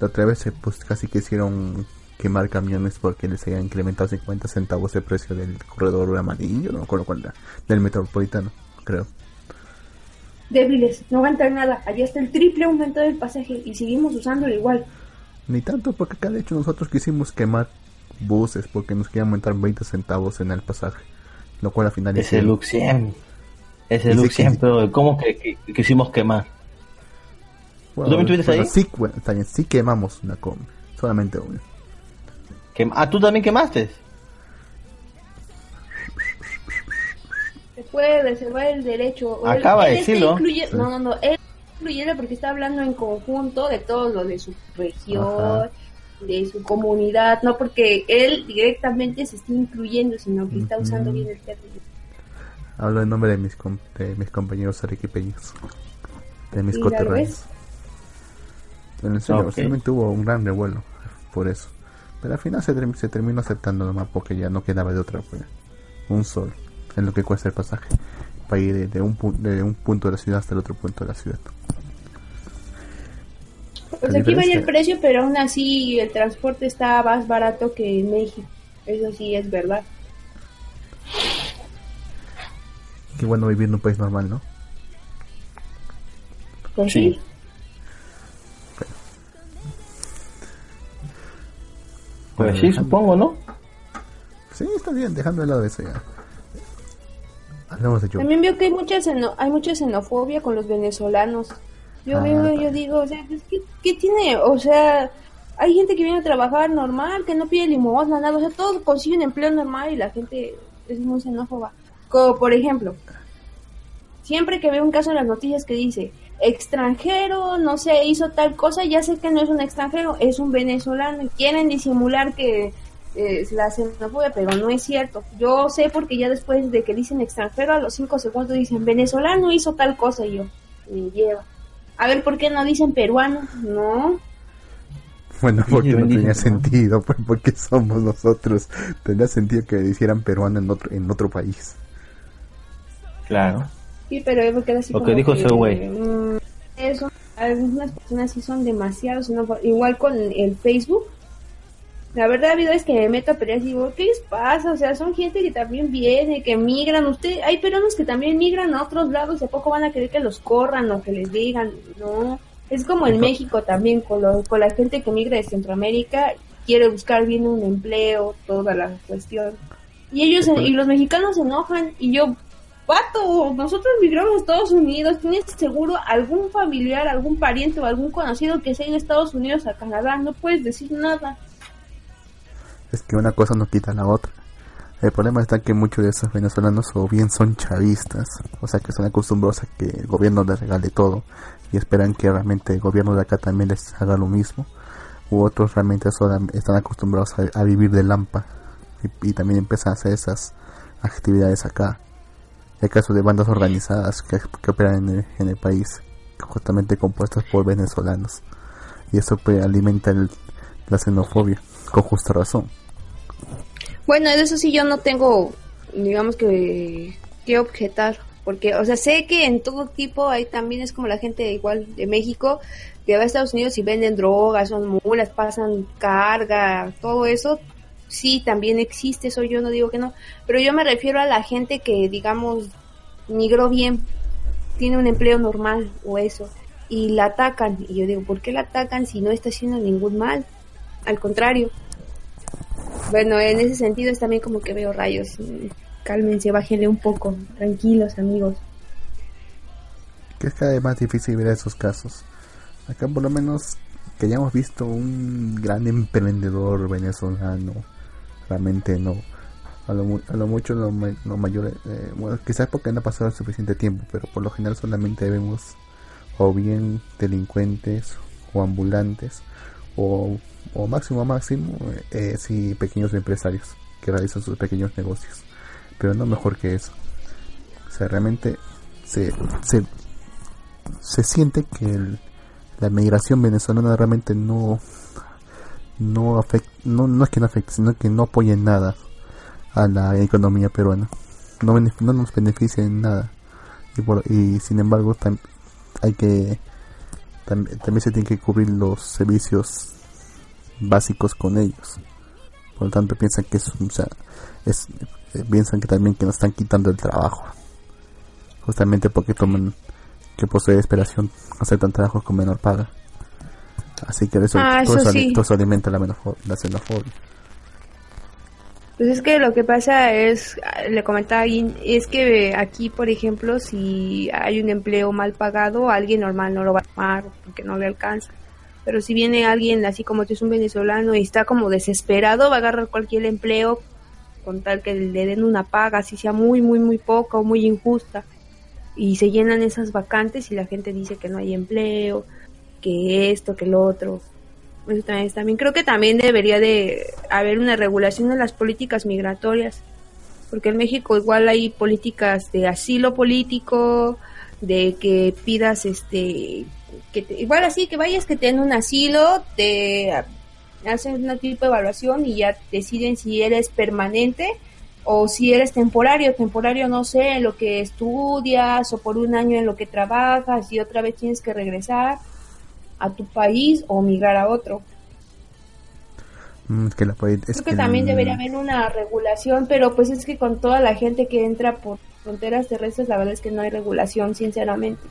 La otra vez, pues casi quisieron quemar camiones porque les habían incrementado 50 centavos el precio del corredor amarillo, no me acuerdo cuál era, del metropolitano, creo. débiles, no aguantan nada. Allá está el triple aumento del pasaje y seguimos usándolo igual. Ni tanto, porque acá de hecho nosotros quisimos quemar buses porque nos querían aumentar 20 centavos en el pasaje. Lo cual al final Ese hicieron. Luxiem. Ese que- pero ¿cómo que, que- quisimos quemar? Bueno, ¿Tú también estuviste bueno, ahí? Sí, bueno, está bien, sí quemamos una com, solamente una. Quem- ah, ¿tú también quemaste? Se puede reservar el derecho. él- Acaba de él está decirlo. incluye- Sí. No, no, no. Él incluyendo porque está hablando en conjunto de todo lo de su región, Ajá. de su comunidad, no porque él directamente se está incluyendo, sino que está usando bien el término. Hablo en nombre de mis, com- de mis compañeros arequipeños, de mis ¿Y coterráneos. Pero en serio, Ok. realmente hubo un gran revuelo por eso. Pero al final se, se terminó aceptando nomás porque ya no quedaba de otra pues, Un sol es lo que cuesta el pasaje para ir de, de un, pu- de un punto de la ciudad hasta el otro punto de la ciudad. Pues La aquí varía el precio, pero aún así el transporte está más barato que en México. Eso sí es verdad. Qué bueno vivir en un país normal, ¿no? Pues Sí. sí. Pues Bueno, sí, dejando- supongo, ¿no? Sí, está bien, dejando de lado eso ya. Hablamos de. También veo que hay mucha, xeno- hay mucha xenofobia con los venezolanos. Yo Ah, veo, claro. yo digo, o sea, pues, ¿qué, qué tiene? O sea, hay gente que viene a trabajar normal, que no pide limosna, nada. O sea, todos consiguen empleo normal y la gente es muy xenófoba. Como por ejemplo, siempre que veo un caso en las noticias que dice extranjero, no sé, hizo tal cosa, ya sé que no es un extranjero, es un venezolano y quieren disimular que eh, es la xenofobia, pero no es cierto. Yo sé porque ya después de que dicen extranjero, a los cinco segundos dicen venezolano hizo tal cosa y yo, me lleva. A ver, ¿por qué no dicen peruano? No. Bueno, porque no tenía sentido, pues porque somos nosotros. Tendría sentido que hicieran peruano en otro, en otro país. Claro. Sí, pero yo me quedo así Lo que dijo ese güey. mm, eso, algunas personas sí son demasiado xenófobas. Igual con el Facebook. La verdad, ha habido es que me meto a pelear y digo, ¿qué les pasa? O sea, son gente que también viene, que migran. Usted, hay peruanos que también migran a otros lados y a poco van a querer que los corran o que les digan. No. Es como en México también, con, lo- con la gente que migra de Centroamérica, quiere buscar bien un empleo, toda la cuestión. Y ellos, y los mexicanos se enojan y yo, Pato, nosotros migramos a Estados Unidos, ¿tienes seguro algún familiar, algún pariente o algún conocido que sea en Estados Unidos a Canadá? No puedes decir nada. Es que una cosa no quita la otra. El problema está que muchos de esos venezolanos o bien son chavistas, o sea que están acostumbrados a que el gobierno les regale todo y esperan que realmente el gobierno de acá también les haga lo mismo. U otros realmente están acostumbrados a, vivir de lampa y también empiezan a hacer esas actividades acá. El caso de bandas organizadas que, que operan en el, en el país, justamente compuestas por venezolanos. Y eso pues, alimenta el- la xenofobia, con justa razón. Bueno, de eso sí yo no tengo, digamos que, que objetar, porque, o sea, sé que en todo tipo hay también es como la gente igual de México que va a Estados Unidos y venden drogas, son mulas, pasan carga, todo eso, sí, también existe, eso yo no digo que no, pero yo me refiero a la gente que, digamos, migró bien, tiene un empleo normal o eso, y la atacan, y yo digo, ¿por qué la atacan si no está haciendo ningún mal? Al contrario, bueno, en ese sentido es también como que veo rayos. Mm, Cálmense, bájenle un poco. Tranquilos, amigos. que es cada vez más difícil ver esos casos. Acá por lo menos que hayamos visto un gran emprendedor venezolano, realmente no. A lo, a lo mucho, lo, lo mayor, eh, bueno, quizás porque no ha pasado suficiente tiempo, pero por lo general solamente vemos o bien delincuentes o ambulantes o, o máximo máximo, eh, sí, pequeños empresarios que realizan sus pequeños negocios, pero no mejor que eso. O sea, realmente se, se, se siente que el- la migración venezolana realmente no no afecta no, no es que no afecte sino que no apoya nada a la economía peruana. No, no nos beneficia en nada. Y, por, y sin embargo hay que tam- también se tienen que cubrir los servicios básicos con ellos. Por lo tanto piensan que es eh, piensan que también que nos están quitando el trabajo. Justamente porque toman que por su desesperación aceptan trabajos con menor paga. Así que eso, Ah, todo, eso eso, sí. todo eso alimenta la, la xenofobia. Pues es que lo que pasa es, le comentaba alguien, es que aquí, por ejemplo, si hay un empleo mal pagado, alguien normal no lo va a tomar porque no le alcanza. Pero si viene alguien así como tú es un venezolano y está como desesperado, va a agarrar cualquier empleo con tal que le den una paga, así sea muy, muy, muy poca o muy injusta. Y se llenan esas vacantes y la gente dice que no hay empleo, que esto, que lo otro. Eso también, creo que también debería de haber una regulación de las políticas migratorias, porque en México igual hay políticas de asilo político, de que pidas este, que te- igual así que vayas que te den un asilo, te hacen una tipo de evaluación y ya deciden si eres permanente o si eres temporario, temporario no sé, en lo que estudias o por un año en lo que trabajas y otra vez tienes que regresar a tu país o migrar a otro. Mm, que la es Creo que también debería haber una regulación, pero pues es que con toda la gente que entra por fronteras terrestres, la verdad es que no hay regulación, sinceramente.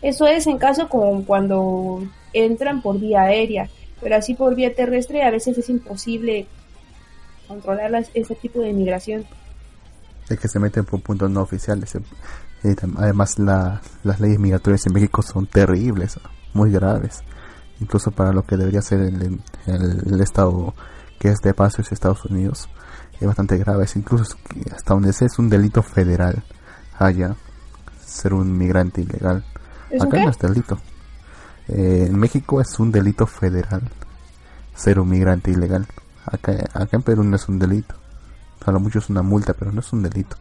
Eso es en caso como cuando entran por vía aérea, pero así por vía terrestre a veces es imposible controlar ese tipo de migración. de que se meten por puntos no oficiales. tam- además, la- las leyes migratorias en México son terribles, muy graves. Incluso para lo que debería ser el, el- el estado que es de paso es Estados Unidos, es bastante grave. Es incluso hasta donde sé es un delito federal allá ser un migrante ilegal. ¿Es un Acá no es delito. Eh, en México es un delito federal ser un migrante ilegal. Acá, acá en Perú no es un delito. A lo mucho es una multa, pero no es un delito.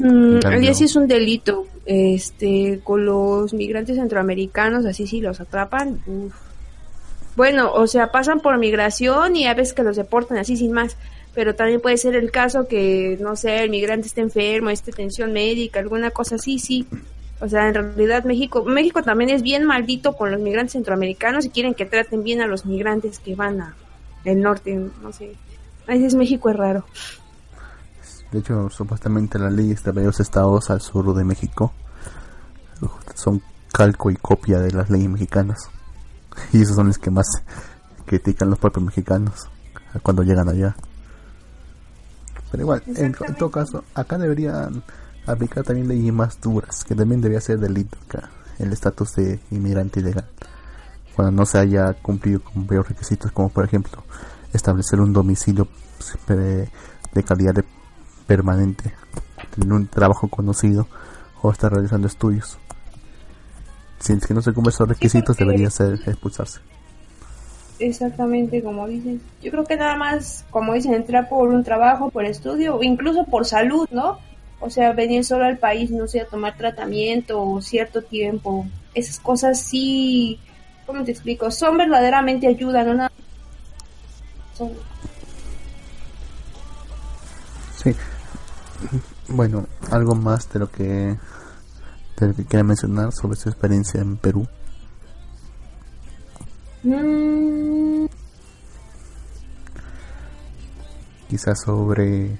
Mm, cambio- sí es un delito. Este, con los migrantes centroamericanos, así sí los atrapan. uf. Bueno, o sea, pasan por migración y a veces que los deportan así sin más. Pero también puede ser el caso que, no sé, el migrante esté enfermo, esté tensión médica, alguna cosa así, sí. O sea, en realidad México, México también es bien maldito con los migrantes centroamericanos y quieren que traten bien a los migrantes que van a el norte, no sé. A veces México es raro. De hecho, supuestamente las leyes de varios estados al sur de México son calco y copia de las leyes mexicanas. Y esos son los que más critican los propios mexicanos cuando llegan allá. Pero igual, en, en todo caso, acá deberían aplicar también leyes más duras, que también debería ser delito acá, el estatus de inmigrante ilegal. Cuando no se haya cumplido con varios requisitos, como por ejemplo establecer un domicilio eh, de calidad de permanente, tener un trabajo conocido o estar realizando estudios. Si es que no se cumplen esos requisitos, debería ser expulsarse. Exactamente, como dicen. Yo creo que nada más, como dicen, entrar por un trabajo, por estudio, o incluso por salud, ¿no? O sea, venir solo al país, no sé, a tomar tratamiento o cierto tiempo. Esas cosas sí, ¿cómo te explico? Son verdaderamente ayuda, no nada. Son, Sí. Bueno, algo más de lo que de lo que quiera mencionar sobre su experiencia en Perú. Quizás sobre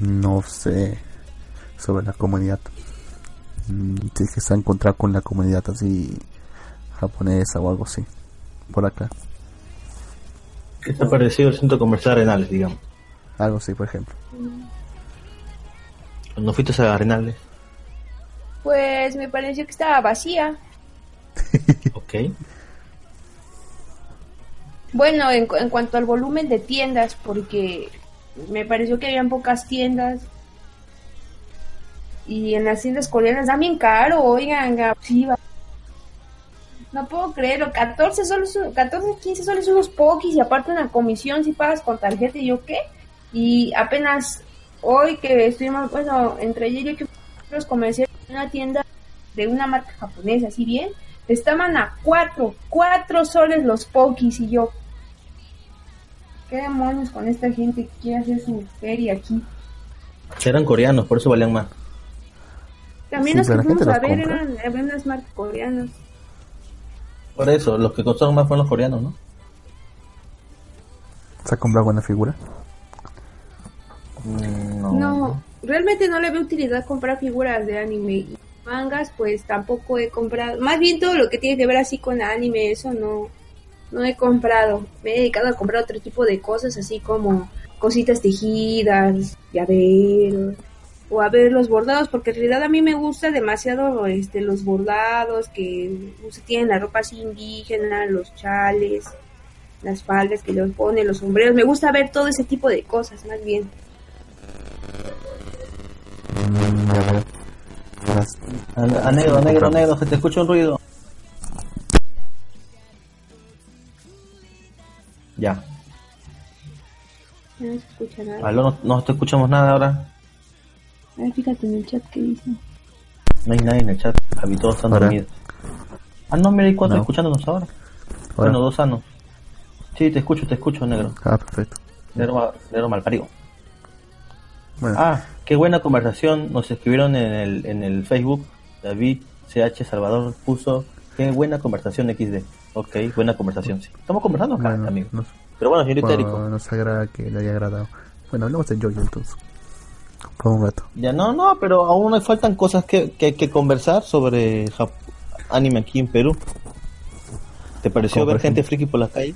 no sé sobre la comunidad. Mm, Si es que se ha encontrado con la comunidad así japonesa o algo así por acá. ¿Qué te ha parecido el centro comercial Arenales, digamos? Algo así, por ejemplo. Cuando fuiste a Arenales, pues me pareció que estaba vacía. ok. Bueno, en, en cuanto al volumen de tiendas, porque me pareció que habían pocas tiendas. Y en las tiendas coreanas dan bien caro, oigan, ga- sí, va- No puedo creerlo, 14 soles, 14, 15 soles unos pokis y aparte una comisión si pagas con tarjeta y yo qué. Y apenas hoy que estuvimos, bueno, entre ayer y que los comerciales en una tienda de una marca japonesa, así bien, estaban a 4, 4 soles los pokis y yo. ¿Qué demonios con esta gente que quiere hacer su feria aquí? Eran coreanos, por eso valían más. También Sí, los que fuimos a ver compra. eran, eran unas marcas coreanas. Por eso, los que costaron más fueron los coreanos, ¿no? ¿Se ha comprado buena figura? No, realmente no le veo utilidad comprar figuras de anime. mangas, pues tampoco he comprado. Más bien todo lo que tiene que ver así con anime, eso no, no he comprado. Me he dedicado a comprar otro tipo de cosas, así como cositas tejidas, llaveros, o a ver los bordados, porque en realidad a mí me gusta demasiado este los bordados que se tienen la ropa así indígena, los chales, las faldas que los pone, los sombreros. Me gusta ver todo ese tipo de cosas, más bien. Mm, ya veo. Las- A, a negro, negro, negro, se te escucha un ruido. Ya. No se escucha nada. Aló, no, no te escuchamos nada ahora. A ver, fíjate en el chat que dice. No hay nadie en el chat. Javi, todos están Ahora. dormidos. Ah, no, mira, hay cuatro No. escuchándonos ahora. Ahora. Bueno, dos sanos. Sí, te escucho, te escucho, negro. Ah, perfecto. Negro, negro malparido. Bueno, Ah, qué buena conversación. Nos escribieron en el, en el Facebook. David CH Salvador puso. Qué buena conversación XD. Ok, buena conversación, sí. Estamos conversando acá, bueno, amigo. nos, Pero bueno, señorita bueno, Erico. nos agrada que le haya agradado. Bueno, hablemos de Jojo entonces. Por un rato. Ya no, no, pero aún nos faltan cosas que, que, que conversar sobre Jap- anime aquí en Perú. ¿Te pareció ver gente friki por la calle?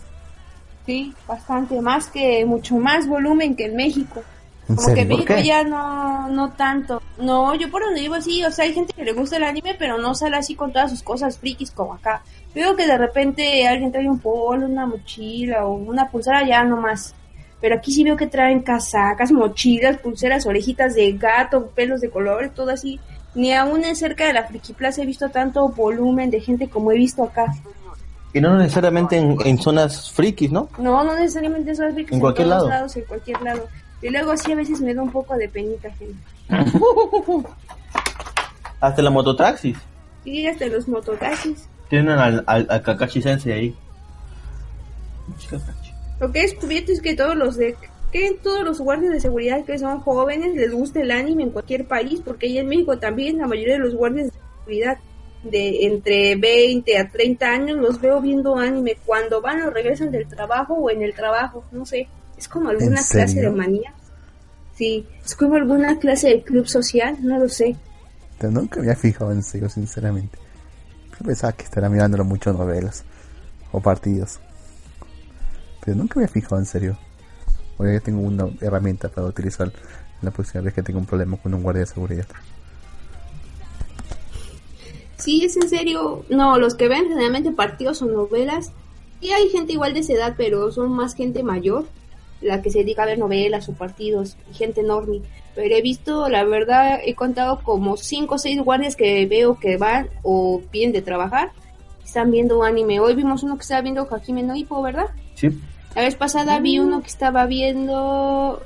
Sí, bastante, más que mucho más volumen que en México. ¿En Como que en serio? ¿Por México ya no, no tanto. No, yo por donde vivo sí, o sea, hay gente que le gusta el anime, pero no sale así con todas sus cosas frikis como acá. Veo que de repente alguien trae un polo, una mochila o una pulsera ya nomás. Pero aquí sí veo que traen casacas, mochilas, pulseras, orejitas de gato, pelos de colores, todo así. Ni aún en cerca de la Friki Plaza he visto tanto volumen de gente como he visto acá. Y no necesariamente en, en zonas frikis, ¿no? No, no necesariamente son frikis En cualquier todos lado. lados, en cualquier lado. Y luego sí a veces me da un poco de penita, gente. Hasta la mototaxis. Y hasta los mototaxis. Tienen al, al, al Kakashi Sensei ahí. Lo que he descubierto es que todos los de que todos los guardias de seguridad que son jóvenes les gusta el anime en cualquier país, porque allá en México también la mayoría de los guardias de seguridad de entre 20 a 30 años los veo viendo anime cuando van o regresan del trabajo o en el trabajo, no sé, es como alguna ¿En clase de manía. Sí, es como alguna clase de club social, no lo sé. Pero nunca me había fijado en serio, sinceramente. Yo pensaba que estaría mirándolo mucho novelas o partidos. Pero nunca me había fijado en serio. Ahora ya tengo una herramienta para utilizar la próxima vez que tenga un problema con un guardia de seguridad. Sí, es en serio. No, los que ven generalmente partidos o novelas. Y hay gente igual de esa edad, pero son más gente mayor. La que se dedica a ver novelas o partidos. Y gente enorme. Pero he visto, la verdad, he contado como cinco o seis guardias que veo que van o vienen de trabajar. Están viendo anime. Hoy vimos uno que estaba viendo Hajime no Ippo, ¿verdad? Sí. La vez pasada vi uno que estaba viendo.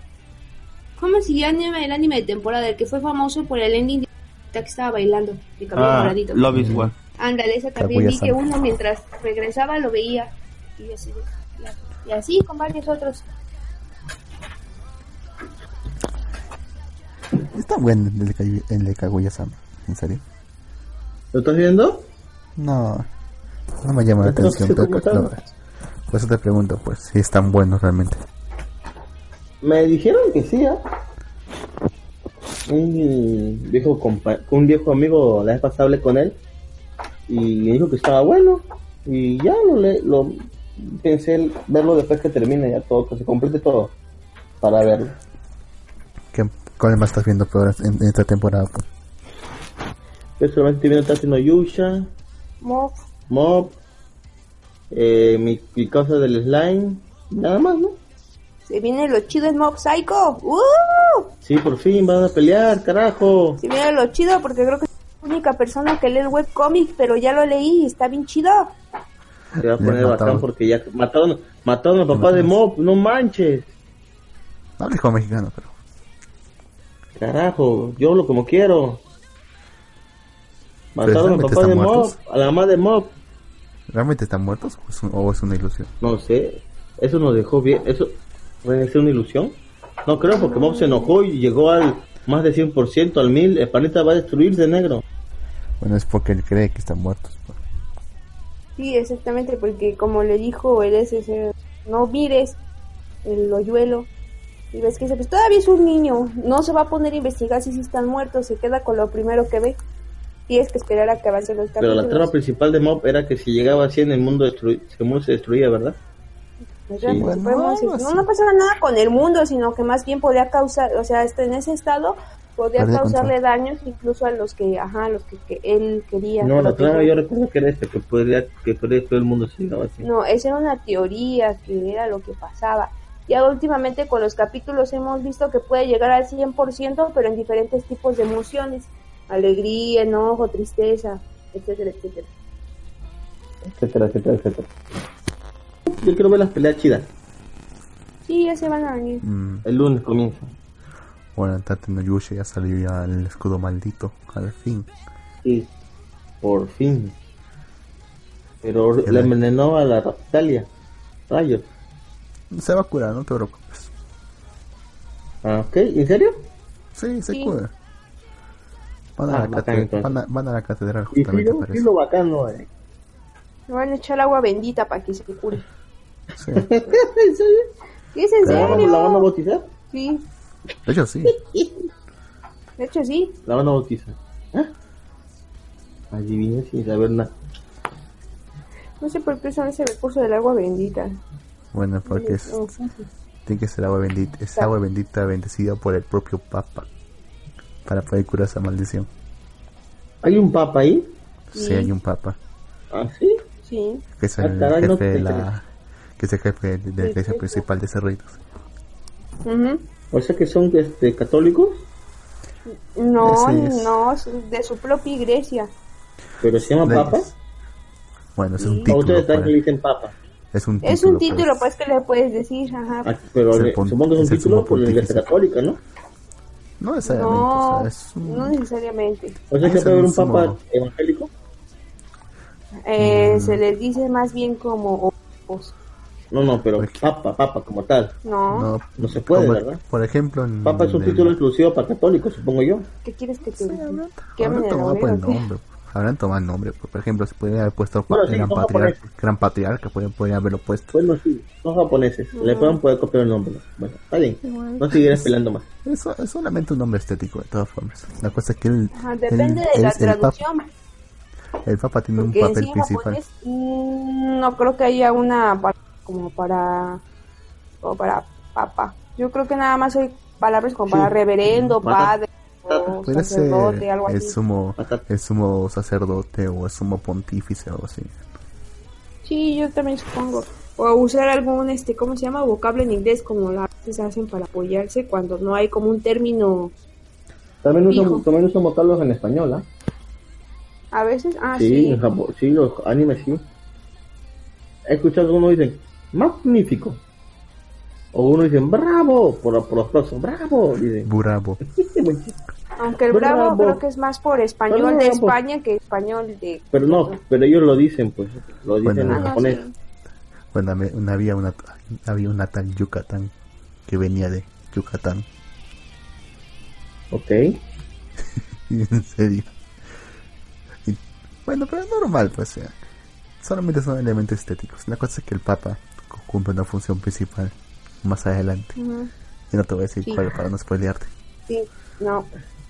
¿Cómo se llama el anime de temporada? El que fue famoso por el ending de que estaba bailando. De cabello Ah, moradito. Love is War. Ándale, esa también vi que uno mientras regresaba lo veía. Y así, y así con varios otros. Está bueno el de, Kaguya-sama, en serio. ¿Lo estás viendo? No, no me llama la atención. Pero, por eso te pregunto, pues, si están buenos realmente. Me dijeron que sí, ¿ah? Un viejo compa- un viejo amigo, la vez pasada hablé con él y me dijo que estaba bueno y ya lo, le- lo pensé verlo después que termine ya todo, que se complete todo para verlo. ¿Qué, ¿Cuál más estás viendo peor en, en esta temporada? Pues? Yo solamente estoy viendo Tatsuno Yusha, Mob. Mob, eh, mi, mi cosa del slime, nada más, ¿no? Se viene lo chido en Mob Psycho. ¡Uh! Sí, por fin van a pelear, carajo. Se viene lo chido porque creo que es la única persona que lee el webcomic, pero ya lo leí y está bien chido. Se va a poner bacán porque ya mataron, mataron al papá de Mob, no manches. No como mexicano, pero. Carajo, yo lo como quiero. Mataron al papá de Mob, a la mamá de Mob. ¿Realmente están muertos o es, un- o es una ilusión? No sé, eso nos dejó bien. ¿Eso puede ser una ilusión? No creo, porque Mob se enojó y llegó al más de 100%, al 1000. El planeta va a destruirse, negro. Bueno, es porque él cree que están muertos. Sí, exactamente, porque como le dijo el ese, no mires el hoyuelo. Y ves que dice, pues todavía es un niño, no se va a poner a investigar si sí están muertos, se queda con lo primero que ve. tienes que esperar a que avancen los Pero capítulos. la trama principal de Mob era que si llegaba así en el mundo, el mundo se destruía, ¿verdad? Pues Sí. Bueno, no, no pasaba nada con el mundo, sino que más bien podía causar, o sea, este, en ese estado podía causarle control. daños incluso a los que, ajá, a los que, que él quería. No, la trama yo recuerdo que era esta, que podría, que podría todo el mundo si llegaba así. No, esa era una teoría que era lo que pasaba. Ya últimamente con los capítulos hemos visto que puede llegar al 100%, pero en diferentes tipos de emociones. Alegría, enojo, tristeza, etcétera, etcétera. Etcétera, etcétera, etcétera. Yo quiero ver las peleas chidas. Sí, ya se van a venir. Mm, El lunes comienza. bueno, Tate no Yusha ya salió ya el escudo maldito, al fin. Sí, por fin. Pero le envenenó a la Raptalia. Rayos. Se va a curar, no te preocupes. Ah, ok, ¿en serio? Sí, se Sí. cura. Van a, Ah, la bacán, van, a, van a la catedral Y sí, justamente lo, sí eso. lo bacano, eh. Me van a echar agua bendita para que se cure. Sí. ¿En serio? ¿Sí es en ¿La van, a- serio? la van a bautizar? Sí, De hecho, sí. de hecho sí. La van a bautizar. ¿Ah? Adivina sin saber nada. No sé por qué usan ese recurso del agua bendita. Bueno, porque es, sí, sí. tiene que ser agua bendita, es agua bendita bendecida por el propio Papa para poder curar esa maldición. ¿Hay un papa ahí? Si hay un Papa, ¿Ah, sí? Sí. que es el no jefe de la que es el jefe de la iglesia principal de Cerritos. Ujú. O sea que son este, católicos, No, no, de su propia iglesia. pero se llama papa. Bueno, es un ¿O título. ustedes también le dicen papa? Es un título. Es un título, pues. pues, que le puedes decir, ajá. Ah, pero Es le- supongo que es un título por la iglesia católica, ¿no? No necesariamente, No, o sea, es un- no necesariamente. O sea que puede haber un papa evangélico. Eh, Mm. Se les dice más bien como obispos. No, no, pero papa, papa como tal. No, no, No se puede, como- ¿verdad? Por ejemplo, en Papa es un título exclusivo para católicos, supongo yo. ¿qué quieres que te diga? ¿Qué hablan tomado por el nombre. Habrán tomado el nombre. Por ejemplo, se podría haber puesto Bueno, sí, gran, patriarca, gran patriarca, podrían, podrían haberlo puesto. Bueno, sí, son japoneses. Le pueden poder copiar el nombre. Bueno, está bien. No seguiré peleando más. Eso es solamente un nombre estético, de todas formas. La cosa es que el, Ajá, el- depende de el- la el papa, traducción. el papa tiene un Porque papel sí principal. japonés mm, no creo que haya una como para como para papa. Yo creo que nada más hay palabras como Sí. para reverendo, padre o Puede ser el sumo, el sumo sacerdote o el sumo pontífice o algo así. Sí, yo también supongo. O usar algún, este, ¿cómo se llama? Vocablo en inglés, como las veces hacen para apoyarse cuando no hay como un término. También usan, también usan vocablos en español, ¿ah? A veces, ah, sí, sí. en Japón, sí, los animes sí. He escuchado uno dicen, magnífico. O uno dicen, bravo, por, por los próximos, bravo, dicen. Bravo. Aunque el bravo, Bravo. creo que es más por español de. España que español de. Pero no, pero ellos lo dicen, pues, lo dicen Bueno. en Ah, no, japonés. sí. Bueno, me- una- había una había una tal Yucatán que venía de Yucatán. Ok. en serio. Y, bueno, pero es normal, pues. sea, solamente son elementos estéticos. La cosa es que el Papa cu- cumple una función principal más adelante. Y no te voy a decir Sí. cuál para no spoilearte. Sí, no.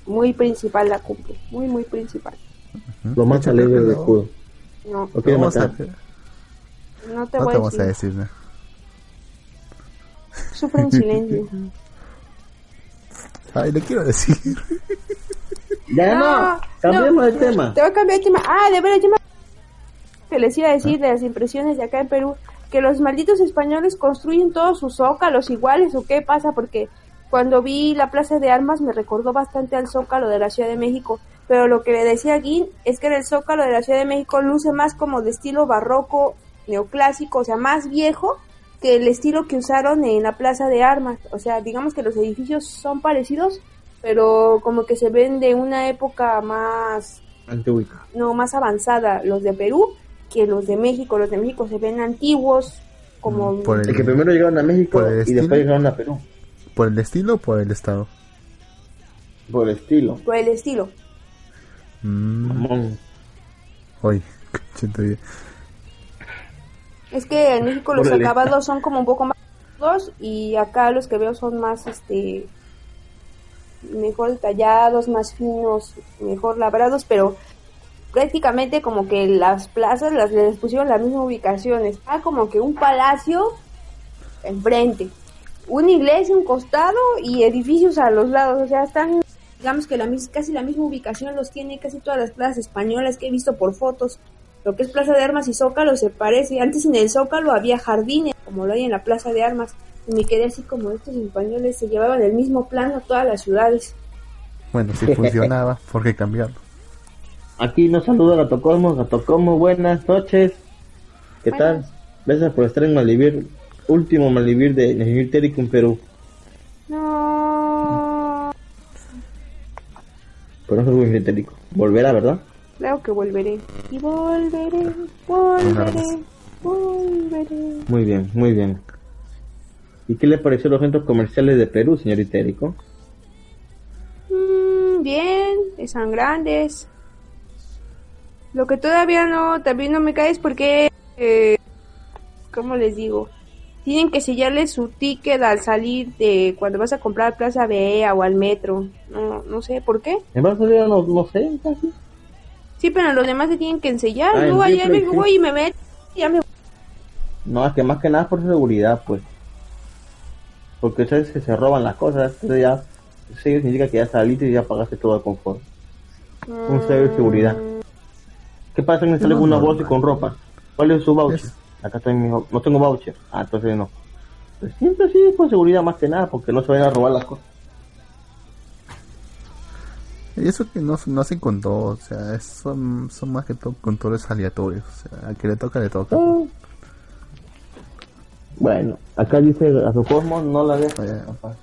Muy principal la cumple. Muy, muy principal. Lo más alegre del no- escudo. No, Lo no vamos a- no te no voy te a vamos decir. a decir nada. Sufre en silencio. Ay, le quiero decir. Ya no, cambiemos no, de tema. Te voy a cambiar de tema. Ah, de veras, yo me... Que les iba a decir de las impresiones de acá en Perú, que los malditos españoles construyen todos sus zócalos iguales, ¿o qué pasa? Porque cuando vi la Plaza de Armas me recordó bastante al zócalo de la Ciudad de México, pero lo que le decía Guin es que en el zócalo de la Ciudad de México luce más como de estilo barroco, neoclásico, o sea, más viejo que el estilo que usaron en la Plaza de Armas. O sea, digamos que los edificios son parecidos, pero como que se ven de una época más Antiguito. no más avanzada los de Perú que los de México. Los de México se ven antiguos, como Mm, por el- El que primero llegaron a México y después llegaron a Perú. ¿Por el estilo o por el estado? Por el estilo. por el estilo. Mm, bien. Es que en México los Órale. acabados son como un poco más rudos y acá los que veo son más este mejor detallados, más finos, mejor labrados, pero prácticamente como que las plazas las les pusieron la misma ubicación. Está como que un palacio enfrente, una iglesia un costado y edificios a los lados. O sea, están, digamos que la mis- casi la misma ubicación los tiene casi todas las plazas españolas que he visto por fotos. Lo que es Plaza de Armas y Zócalo se parece. Antes en el Zócalo había jardines, como lo hay en la Plaza de Armas. Y me quedé así como estos españoles se llevaban el mismo plano a todas las ciudades. Bueno, si funcionaba, ¿por qué cambiarlo? Aquí nos saluda Gato Cosmos. Gato Cosmos, buenas noches. ¿Qué tal? Gracias por estar en Malivir, último Malivir de Térico en Perú. No, Pero no Malivir Térico. Volverá, ¿verdad? claro que volveré. Y volveré, volveré, volveré. Muy bien, muy bien. ¿Y qué le pareció los centros comerciales de Perú, señor Itérico? Mm, bien, están grandes. Lo que todavía no, también no me cae es porque, eh, ¿cómo les digo? Tienen que sellarle su ticket al salir de cuando vas a comprar a Plaza Bea o al metro. No, no sé por qué. En verdad yo no, no sé, casi. Sí, pero los demás se tienen que ensellar. Ah, Luego allá me sí. voy y me meto. y Ya me No, es que más que nada por seguridad, pues. Porque sabes que se roban las cosas, entonces ya, eso significa que ya saliste y ya pagaste todo el confort. Un sello de seguridad. ¿Qué pasa si me sale No, con una bolsa y con ropa? ¿Cuál es su voucher? Es- Acá está mi, no tengo voucher. Ah, entonces no. Pues siempre sí, con seguridad más que nada, porque no se vayan a robar las cosas. Y eso que no, no hacen con todo, o sea, es- son, son más que todo controles aleatorios. O sea, al que le toca, le toca. Ah. Bueno, acá dice a su cosmos, no la deje Oye. escapar.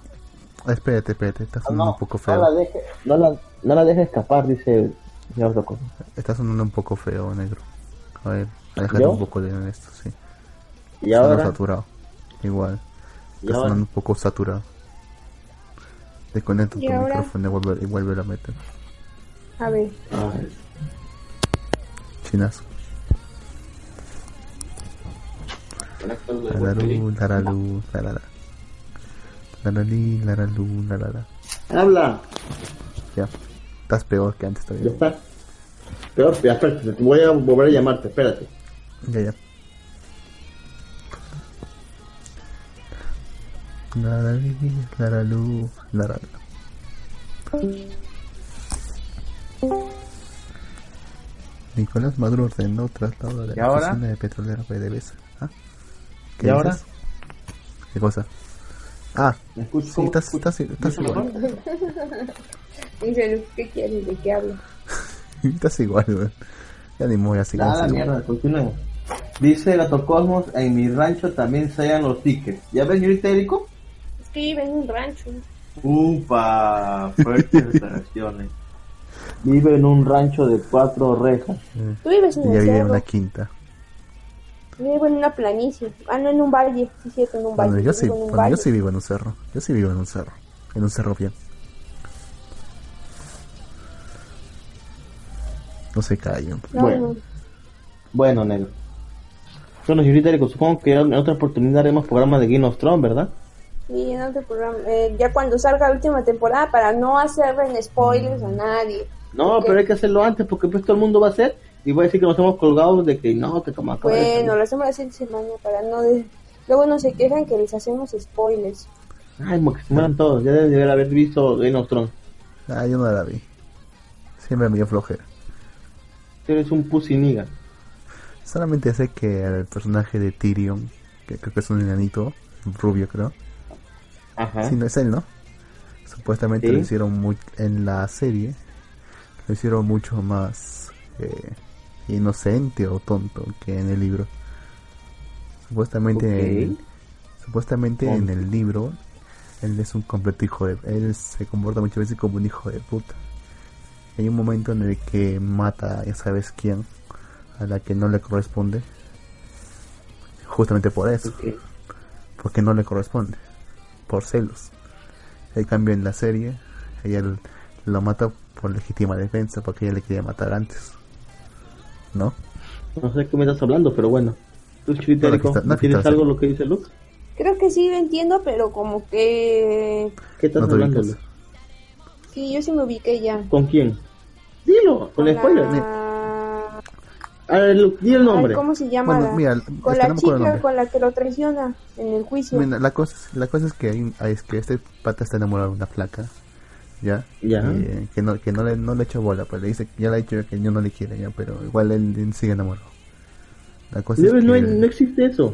Espérate, espérate, está Ah, sonando no, un poco no feo. la deje, no la, no la deje escapar, dice el señor Socosmos. Está sonando un poco feo, negro. A ver, déjate ¿Yo? un poco de esto, sí. Y Suena ahora, saturado. Igual. Está ahora, sonando un poco saturado. Desconecta tu ¿Y ahora? micrófono y vuelve, y vuelve a meter. A ver. Ay, Chinazo. Laralú, laralú, larala. Laralí, laralú, larala. habla, Ya. Estás peor que antes ya todavía. está. Peor, ya, espérate, te voy a volver a llamarte, espérate. Ya, ya. Laralí, laralú, larala. Nicolás Maduro ordenó traslado de ¿Y la oficina de petrolera PDVSA. ¿Ah? ¿Y ahora? dices? ¿Qué cosa? Ah, sí, ¿Cómo estás, estás, estás ¿Mucho igual. Dice, ¿qué quieres? ¿De qué hablo? Estás igual, weón. Ya ni me voy a seguir. Nada, así, mierda, continuemos. Dice Gato Cosmos, en mi rancho también se hallan los tickets. ¿Ya ves, señor Itérico? Es que vive en un rancho. Upa, fuertes declaraciones. Vive en un rancho de cuatro rejas. Tú vives en Y ya el vive en una quinta. Yo vivo en una planicie. Ah, no, en un valle. Sí, cierto, en un valle. Bueno, yo sí, vivo en un bueno, yo sí vivo en un cerro. Yo sí vivo en un cerro. En un cerro bien. No se callen. No, Bueno. no. Bueno, negro. Bueno, señor Itérico, supongo que en otra oportunidad haremos programa de Game of Thrones, ¿verdad? Sí, en otro programa. Eh, ya cuando salga la última temporada, para no hacerle spoilers a nadie. No, pero hay que hacerlo antes porque pues todo el mundo va a hacer y va a decir que nos hemos colgado de que no, que como acaba Bueno, lo hacemos la siguiente semana para no... de- Luego no se quejan que les hacemos spoilers. Ay, como que se mueran todos. Ya deben de haber visto Game of Thrones. Ah, yo no la vi. Siempre me dio flojera. Eres un pussy nigga. Solamente sé que el personaje de Tyrion, que creo que es un enanito, rubio creo. Ajá. Sí, no es él, ¿no? Supuestamente Sí. lo hicieron muy, en la serie, lo hicieron mucho más eh, inocente o tonto que en el libro. Supuestamente, en- supuestamente en el libro, él es un completo hijo de, él se comporta muchas veces como un hijo de puta. Hay un momento en el que mata, ya sabes quién, a la que no le corresponde, justamente por eso porque no le corresponde, por celos. En cambio en la serie, ella lo mata por legítima defensa, porque ella le quería matar antes. ¿No? No sé de qué me estás hablando, pero bueno. Tú, Chivitérico, No, ¿tienes algo lo que dice Luke? Creo que sí lo entiendo, pero como que... ¿Qué estás No hablando? Sí, yo sí me ubiqué ya. ¿Con quién? Dilo, con Con spoiler. la A ver, Lu- di el Ay, nombre. ¿Cómo se llama? Bueno, la- mira, es con la chica con la que lo traiciona en el juicio. Mira, la cosa, es- la cosa es que hay, es que este pata está enamorado de una flaca, ¿ya? Ya. Y, eh, que no, que no le, no le echa bola, pues le dice, ya le ha dicho que yo no le quiere, ya, pero igual él, él sigue enamorado. La cosa Debe- es no, que... no existe eso.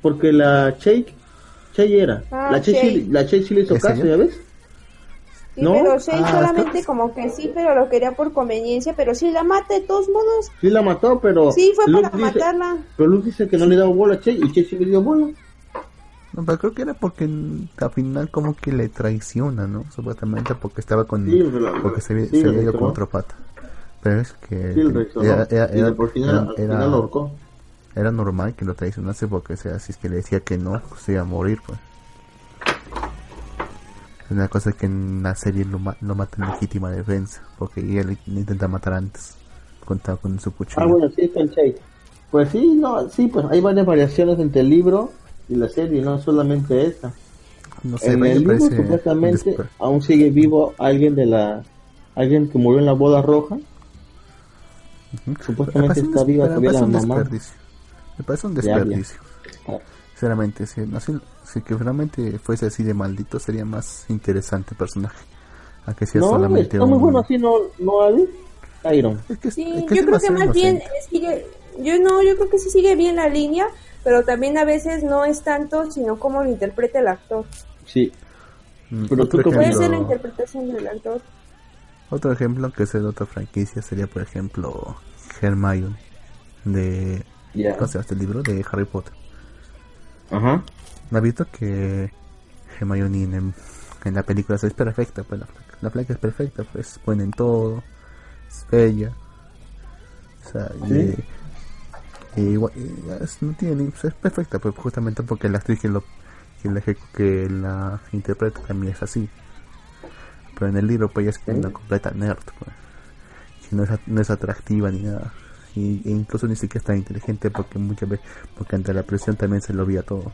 Porque la Shake, Shake era. Ah, la Shake. la Shake sí le hizo ¿Es caso, ella? ¿ya ves? Sí, ¿No? pero Shane Ah, solamente está- como que sí, pero lo quería por conveniencia, pero sí la mata de todos modos. Sí la mató, pero... Sí, fue Luke para dice- matarla. Pero Luke dice que no le daba bola a Shake y Shake sí le dio bola. No, pero creo que era porque al final como que le traiciona, ¿no? Supuestamente porque estaba con... Sí, pero- porque se, sí, se había le ido con otro pata. Pero es que... Sí, el resto, era, era, Y era- de por final, era- al era- final lo ahorcó. era normal que lo traicionase porque o sea, si es que le decía que no, pues se iba a morir, pues. Una cosa que en la serie lo, ma- lo mata en legítima defensa, porque le intenta matar antes, contaba con su cuchillo. Ah, bueno, sí, con Shake. Pues sí, no, sí, pues hay varias variaciones entre el libro y la serie, no solamente esta. no sé, en el libro supuestamente aún sigue vivo alguien de la alguien que murió en la boda roja supuestamente está viva todavía la un mamá. desperdicio. Me parece un desperdicio. Sinceramente, si, no, si, si que realmente fuese así de maldito, sería más interesante el personaje. A que sea no solamente está muy bueno así no no Adi Iron Es que, Sí, es yo que es creo que más bien sigue, yo no, yo creo que sí sigue bien la línea, pero también a veces no es tanto, sino cómo lo interpreta el actor. sí Mm, pero tú Puede ejemplo, ser la interpretación del actor. otro ejemplo que es de otra franquicia sería, por ejemplo, Hermione de... ya ¿Cómo se llama este libro? De Harry Potter. Ajá ¿No has visto que Hermione en, en la película es perfecta? Pues la la flaca es perfecta, pues ponen todo, es bella. O sea, Sí. y, y igual- y es, no tiene pues, es perfecta, pues justamente porque la actriz que, lo, que, la, ejecu- que la interpreta también es así. Pero en el libro, pues ella es una completa nerd, pues. Que no es, no es atractiva ni nada. Y, e incluso ni siquiera es tan inteligente porque muchas veces, porque ante la presión también se lo olvida todo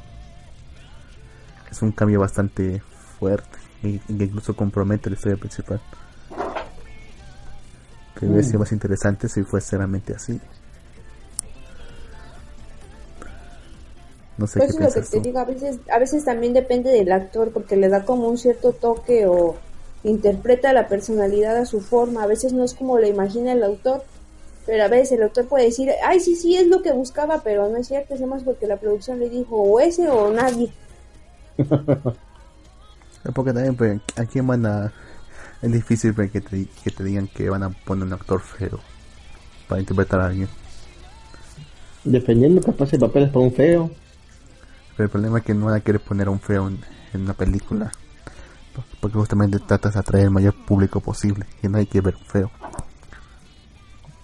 es un cambio bastante fuerte y, incluso compromete la historia principal. Que hubiera sido más interesante si fuese realmente así. No sé Pues qué es lo que te digo, a veces, a veces también depende del actor, porque le da como un cierto toque o interpreta la personalidad a su forma. A veces no es como lo imagina el autor, pero a veces el autor puede decir, ay, sí, sí, es lo que buscaba, pero no es cierto, es más porque la producción le dijo o ese o nadie. Porque también, pues, ¿a quién van a...? Es difícil pues, que, te, que te digan que van a poner un actor feo para interpretar a alguien. dependiendo capaz el papel es para un feo Pero el problema es que no van a querer poner a un feo en, en una película. Porque justamente tratas de atraer el mayor público posible. Y nadie quiere ver un feo.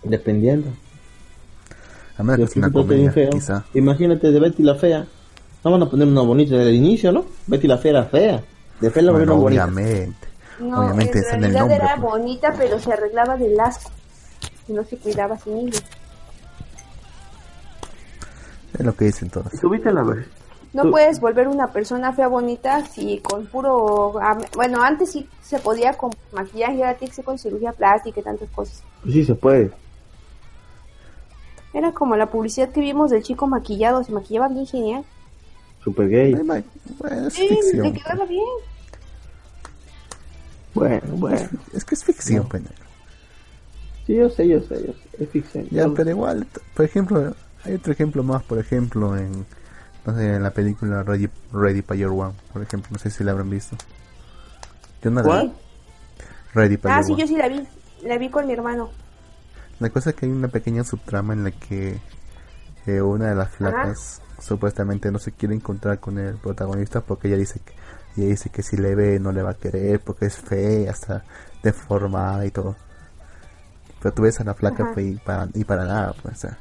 Dependiendo A menos que una comedia, quizá. imagínate de Betty la fea no van a poner una bonita desde el inicio ¿no? Betty la fea era fea después la Bueno, bonita obviamente. No, Obviamente en está en el realidad nombre. era pues. bonita, pero se arreglaba del asco y no se cuidaba a sí. Es lo que dicen todos. ¿Tuviste la vez? No Tú- puedes volver una persona fea bonita si con puro... Bueno, antes sí se podía con maquillaje, ahora tiene que ser con cirugía plástica y tantas cosas. Sí, se puede. Era como la publicidad que vimos del chico maquillado, se maquillaba bien genial. Super gay. Es Sí, ficción. le quedaba bien. Bueno, bueno. Es que es ficción, pues. Sí, yo sé, yo sé, yo sé. Es ficción. Ya, pero igual, por ejemplo, hay otro ejemplo más, por ejemplo, en, no sé, en la película Ready, Ready Player One, por ejemplo, no sé si la habrán visto. Yo no la vi. Ready Player Ah, sí, One. yo sí la vi. La vi con mi hermano. La cosa es que hay una pequeña subtrama en la que eh, una de las flacas supuestamente no se quiere encontrar con el protagonista porque ella dice que ella dice que si le ve no le va a querer porque es fea, está deformada y todo. Pero tú ves a la flaca pues, y para y para nada, pues, o sea,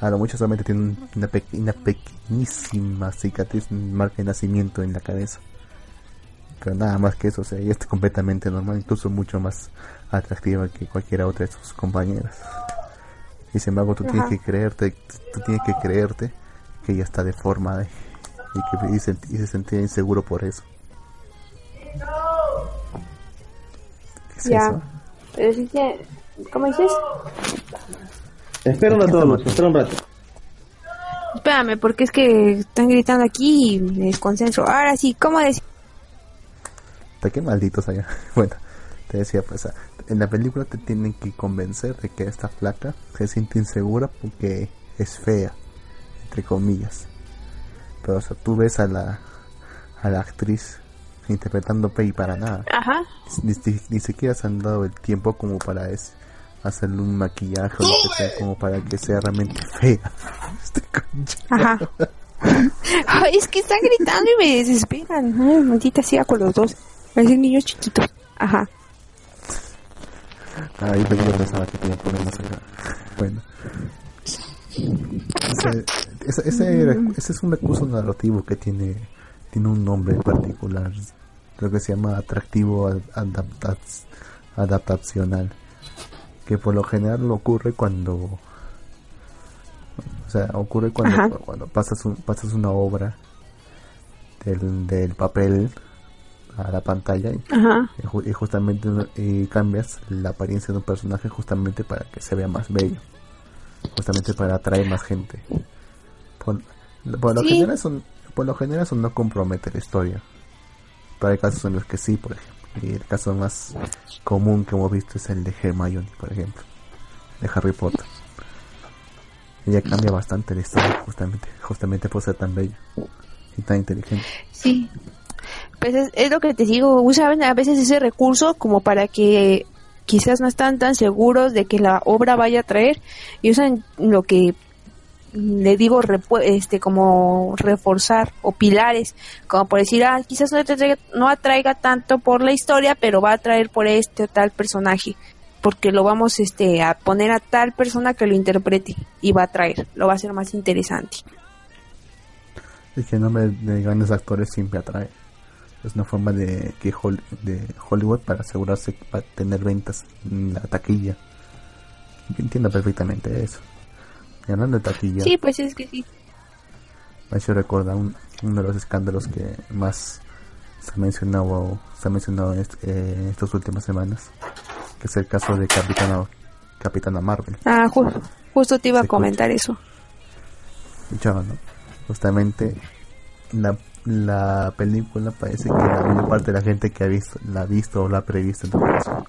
a lo mucho solamente tiene un- una, pe- una pequeñísima cicatriz, marca de nacimiento en la cabeza. Pero nada más que eso, o sea, ella está completamente normal, incluso mucho más atractiva que cualquiera otra de sus compañeras. Y sin embargo, tú tienes que creerte, tú tienes que creerte que ella está deformada y que y se, y se sentía inseguro por eso. ¿Qué es ya. eso? Pero sí que... ¿Cómo dices? Espera un rato, Luz, espera un rato. Espérame, porque es que están gritando aquí y me desconcentro. Ahora sí, ¿cómo decir? ¿De qué malditos allá? Bueno, te decía, pues, en la película te tienen que convencer de que esta flaca se siente insegura porque es fea, entre comillas. Pero, o sea, tú ves a la, a la actriz interpretando Pei para nada. Ajá. Ni, ni- ni siquiera se han dado el tiempo como para es- hacerle un maquillaje o lo que sea, como para que sea realmente fea. Este concha. Ajá. Ay, es que están gritando y me desesperan. Ay, maldita sea con los dos. Parecen niños chiquitos. Ajá. Ah, yo yo pensaba que tenía problemas acá. Bueno. Ese, ese, ese, es un recurso narrativo que tiene, tiene un nombre particular. Lo que se llama atractivo ad- adapta- adaptacional. Que por lo general ocurre cuando. O sea, ocurre cuando, Ajá. cuando pasas, un- pasas una obra del, del papel a la pantalla y justamente y cambias la apariencia de un personaje justamente para que se vea más bello. Justamente para atraer más gente. Por, por lo Sí. general son por lo general eso no compromete la historia. Pero hay casos en los que sí por ejemplo. Y el caso más común que hemos visto es el de Hermione por ejemplo de Harry Potter. Ella cambia bastante la historia justamente justamente por ser tan bella y tan inteligente. Sí. Pues es, lo que te digo, usan a veces ese recurso como para que quizás no están tan seguros de que la obra vaya a traer y usan lo que le digo este como reforzar o pilares como por decir ah quizás no atraiga, no atraiga tanto por la historia pero va a atraer por este o tal personaje porque lo vamos este a poner a tal persona que lo interprete y va a atraer lo va a hacer más interesante Es que nombre de grandes actores siempre atrae. Es una forma de que Hol- de Hollywood para asegurarse para tener ventas en la taquilla. Yo entiendo perfectamente eso. Y hablando de taquilla, sí pues es que sí me hecho recordar un- uno de los escándalos que más se ha mencionado, se ha mencionado en, est- eh, estas últimas semanas, que es el caso de Capitana, Capitana Marvel. ah ju- justo te iba a comentar eso escuchaba, ¿no? Justamente la, la película parece que la mayor parte de la gente que ha visto, la ha visto o la ha previsto en todo caso,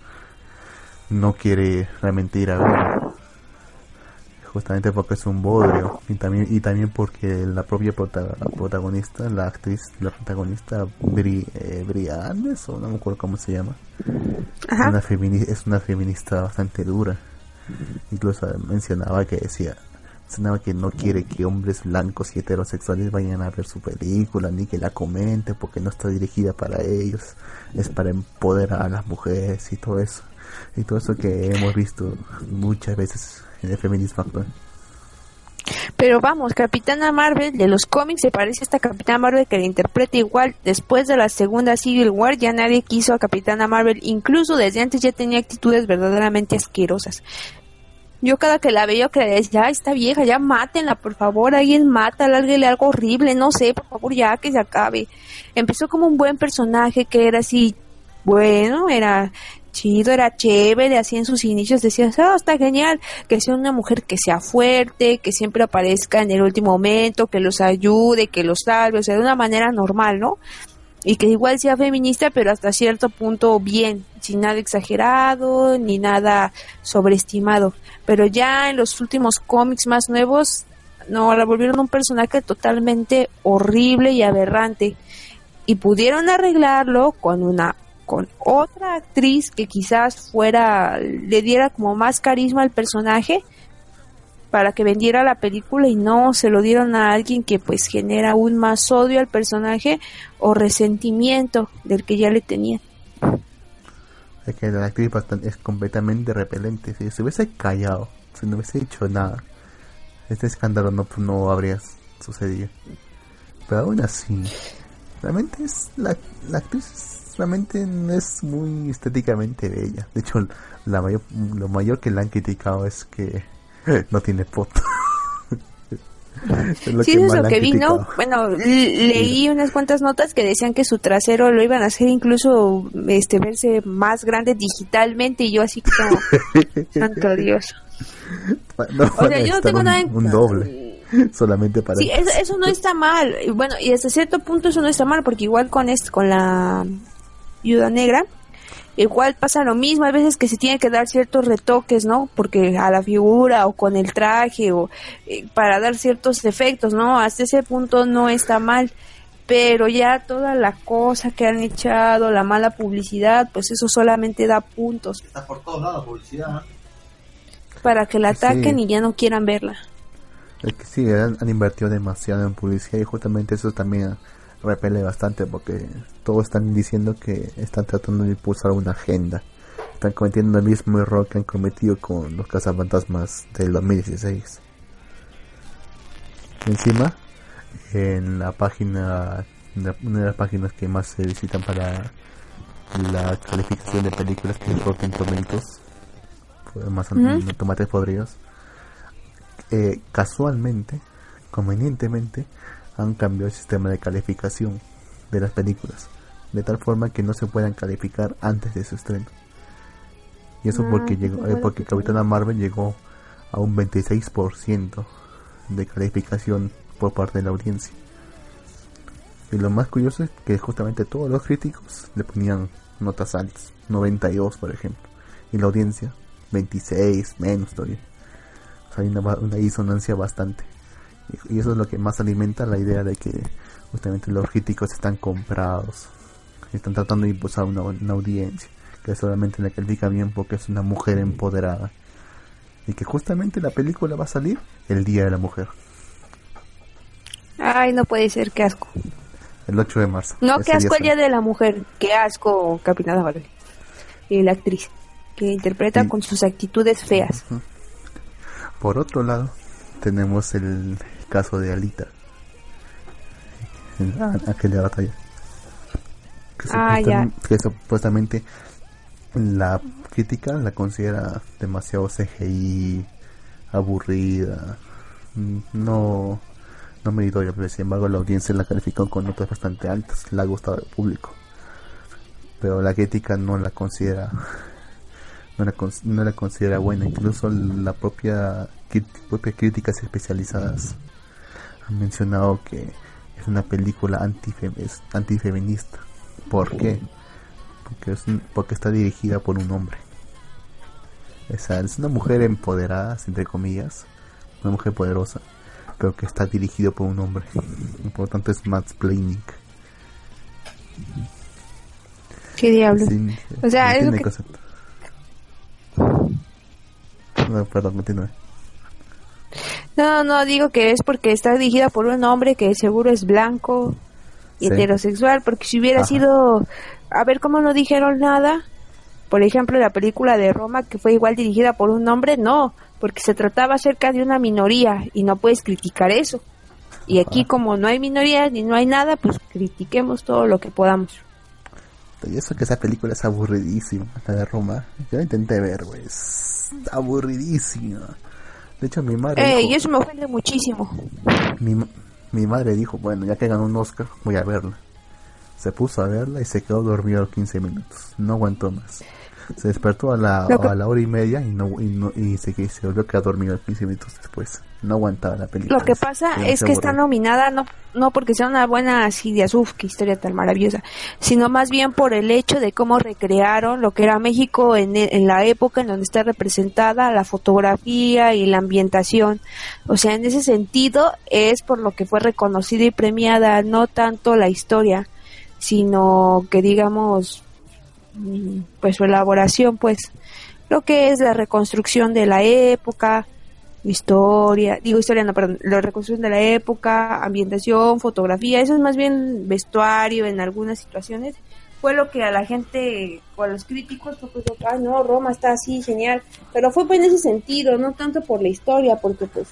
no quiere realmente ir a verla. Justamente porque es un bodrio y también y también porque la propia prota- protagonista, la actriz, la protagonista Bri, eh, o no me acuerdo cómo se llama, Ajá. una, es una feminista bastante dura. Incluso mencionaba que decía, mencionaba que no quiere que hombres blancos y heterosexuales vayan a ver su película ni que la comenten porque no está dirigida para ellos, es para empoderar a las mujeres y todo eso. Y todo eso que hemos visto muchas veces en el feminismo actual. Pero vamos, Capitana Marvel de los cómics se parece a esta Capitana Marvel que la interpreta igual. Después de la segunda Civil War ya nadie quiso a Capitana Marvel. Incluso desde antes ya tenía actitudes verdaderamente asquerosas. Yo cada que la veo que le decía, ay, esta vieja, ya mátenla, por favor, alguien mata, alguien algo horrible, no sé, por favor, ya que se acabe. Empezó como un buen personaje que era así, bueno, era chido, era chévere, así en sus inicios decías, ah, está genial, que sea una mujer que sea fuerte, que siempre aparezca en el último momento, que los ayude, que los salve, o sea, de una manera normal, ¿no? Y que igual sea feminista, pero hasta cierto punto bien, sin nada exagerado, ni nada sobreestimado. Pero ya en los últimos cómics más nuevos, no, la volvieron un personaje totalmente horrible y aberrante. Y pudieron arreglarlo con una con otra actriz que quizás fuera le diera como más carisma al personaje para que vendiera la película y no se lo dieron a alguien que pues genera aún más odio al personaje o resentimiento del que ya le tenía. Es que la actriz bastante- es completamente repelente. Si se hubiese callado, si no hubiese dicho nada, este escándalo no, no habría sucedido. Pero aún así, realmente es la, la actriz realmente no es muy estéticamente bella. De hecho, la mayor, lo mayor que la han criticado es que no tiene foto. Es lo Sí, que eso es lo que vi. Bueno, leí unas cuantas notas que decían que su trasero lo iban a hacer incluso este verse más grande digitalmente y yo así como, santo Dios. No, O sea, yo no tengo un, nada en... un doble. Solamente para. Sí, eso, eso no está mal. Y Bueno, y hasta cierto punto eso no está mal, porque igual con este, con la viuda negra, igual pasa lo mismo. Hay veces que se tiene que dar ciertos retoques, ¿no? Porque a la figura o con el traje o eh, para dar ciertos efectos, ¿no? Hasta ese punto no está mal. Pero ya toda la cosa que han echado, la mala publicidad, pues eso solamente da puntos Está por todos lados publicidad. para que la Sí. ataquen y ya no quieran verla. Es que sí, han, han invertido demasiado en publicidad y justamente eso también repele bastante porque todos están diciendo que están tratando de impulsar una agenda. Están cometiendo el mismo error que han cometido con los cazafantasmas del 2016. Encima, en la página, una de las páginas que más se visitan para la calificación de películas que es Rotten Tomatoes, fue más Ujú. tomates podridos, eh, casualmente, convenientemente, han cambiado el sistema de calificación de las películas, de tal forma que no se puedan calificar antes de su estreno. Y eso Ah, porque llegó, eh, porque que Capitana Marvel llegó a un 26% de calificación por parte de la audiencia. Y lo más curioso es que justamente todos los críticos le ponían notas altas, 92 por ejemplo, y la audiencia 26, menos todavía. O sea, hay una, una disonancia bastante. Y, eso es lo que más alimenta la idea de que justamente los críticos están comprados, están tratando de impulsar una, una audiencia que solamente la califica bien porque es una mujer empoderada. Y que justamente la película va a salir el Día de la Mujer, Ay, no puede ser, qué asco. el 8 de marzo. No, qué asco el día de la mujer, qué asco Capitana Marvel. Y la actriz, que interpreta con sus actitudes feas. Por otro lado, tenemos el caso de Alita. En la- aquella batalla. Que, Ah, ya. que supuestamente la crítica la considera demasiado CGI, aburrida, no, no meritoria, pero sin embargo la audiencia la calificó con notas bastante altas, le ha gustado al público. Pero la crítica no la considera no la, no la considera buena. Incluso la propia propias críticas especializadas mencionado que es una película antifeminista. ¿Por qué? Porque, es un- porque está dirigida por un hombre. O sea, es una mujer empoderada, entre comillas, una mujer poderosa, pero que está dirigido por un hombre. Por lo tanto es mansplaining. Qué diablo. O sea, es lo que-. No, perdón, continúe. No, no, digo que es porque está dirigida por un hombre que seguro es blanco y Sí. heterosexual, porque si hubiera Ajá. sido, a ver cómo no dijeron nada, por ejemplo la película de Roma que fue igual dirigida por un hombre, no, porque se trataba acerca de una minoría y no puedes criticar eso. Y aquí como no hay minorías ni no hay nada, pues critiquemos todo lo que podamos. Y eso que esa película es aburridísima, la de Roma. Yo la intenté ver, güey. Es aburridísima. De hecho, mi madre. Eh, dijo, y eso me ofende muchísimo. mi, mi madre dijo: Bueno, ya que ganó un Oscar, voy a verla. Se puso a verla y se quedó dormido a los 15 minutos. No aguantó más. Se despertó a la, que- a la hora y media y no y, no, y se, se volvió a quedar dormido a los 15 minutos después. No aguantaba la película. Lo que pasa es que está nominada no no porque sea una buena así de uf, qué historia tan maravillosa, sino más bien por el hecho de cómo recrearon lo que era México en, en la época en donde está representada la fotografía y la ambientación. O sea, en ese sentido es por lo que fue reconocida y premiada, no tanto la historia, sino que digamos pues su elaboración, pues lo que es la reconstrucción de la época, historia, digo historia, no, perdón, la reconstrucción de la época, ambientación, fotografía, eso es más bien vestuario en algunas situaciones, fue lo que a la gente, o a los críticos, pues, ah, no, Roma está así, genial, pero fue pues en ese sentido, no tanto por la historia, porque pues,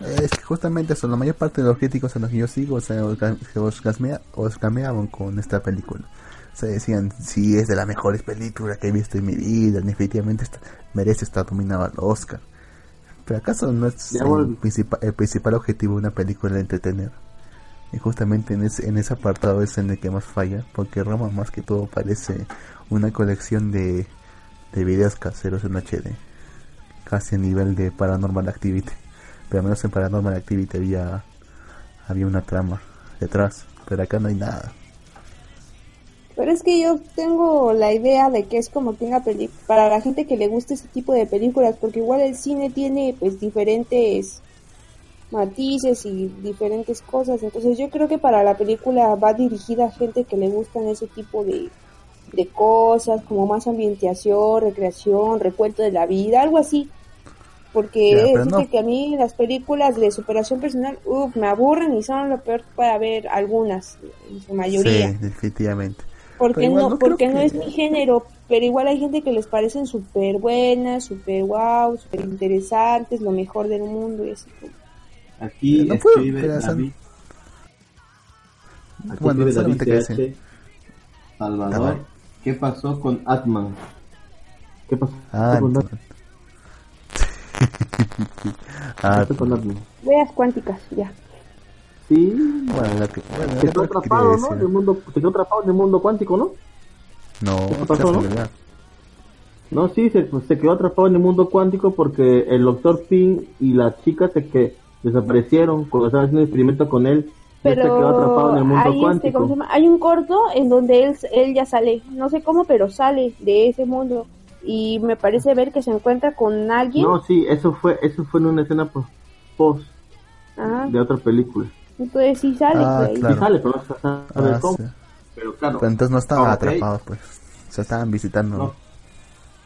Es que justamente eso, la mayor parte de los críticos a los que yo sigo o os, os, os cameaban con esta película. O sea, decían, sí, es de las mejores películas que he visto en mi vida, definitivamente está- merece estar nominada al Oscar. Pero acaso no es el, principal, el principal objetivo de una película de entretener. Y justamente en ese, en ese apartado es en el que más falla, porque Roma más que todo parece una colección de, de videos caseros en HD, casi a nivel de Paranormal Activity. Pero al menos en Paranormal Activity había, había una trama detrás, pero acá no hay nada. Pero es que yo tengo la idea de que es como que una peli para la gente que le gusta ese tipo de películas, porque igual el cine tiene pues diferentes matices y diferentes cosas, entonces yo creo que para la película va dirigida a gente que le gustan ese tipo de, de cosas, como más ambientación, recreación, recuento de la vida, algo así. Porque Ya, no. que a mí las películas de superación personal, uff, me aburren y son lo peor para ver algunas, en su mayoría. Sí, definitivamente. Porque igual no, porque no que- es mi género, pero igual hay gente que les parecen súper buenas, súper wow, súper interesantes, lo mejor del mundo y así. como- Aquí No escribe David. Aquí Bueno, escribe David que CH, Salvador. Ajá. ¿Qué pasó con Atman? ¿Qué pasó Ah. Atman? ¿Qué ah, pasó con Atman? Veas cuánticas, ya. Sí, bueno, que, bueno, se quedó atrapado, ¿no? En el mundo, se quedó atrapado en el mundo cuántico, ¿no? No, ¿Qué pasó, no? No, sí, se, pues, se quedó atrapado en el mundo cuántico porque el doctor Ping y la chica se que desaparecieron cuando estaban haciendo un experimento con él. Él se quedó atrapado en el mundo hay, este, cuántico. ¿cómo se llama? hay un corto en donde él, él ya sale, no sé cómo, pero sale de ese mundo. Y me parece ver que se encuentra con alguien. No, sí, eso fue, eso fue en una escena post, post Ajá, de otra película. Entonces sí sale. Ah. Claro. Sí sale, pero no se sabe Ah, cómo. sí. Pero claro. Pero entonces no estaban Ah, ok. atrapados, pues. Se estaban visitando. No.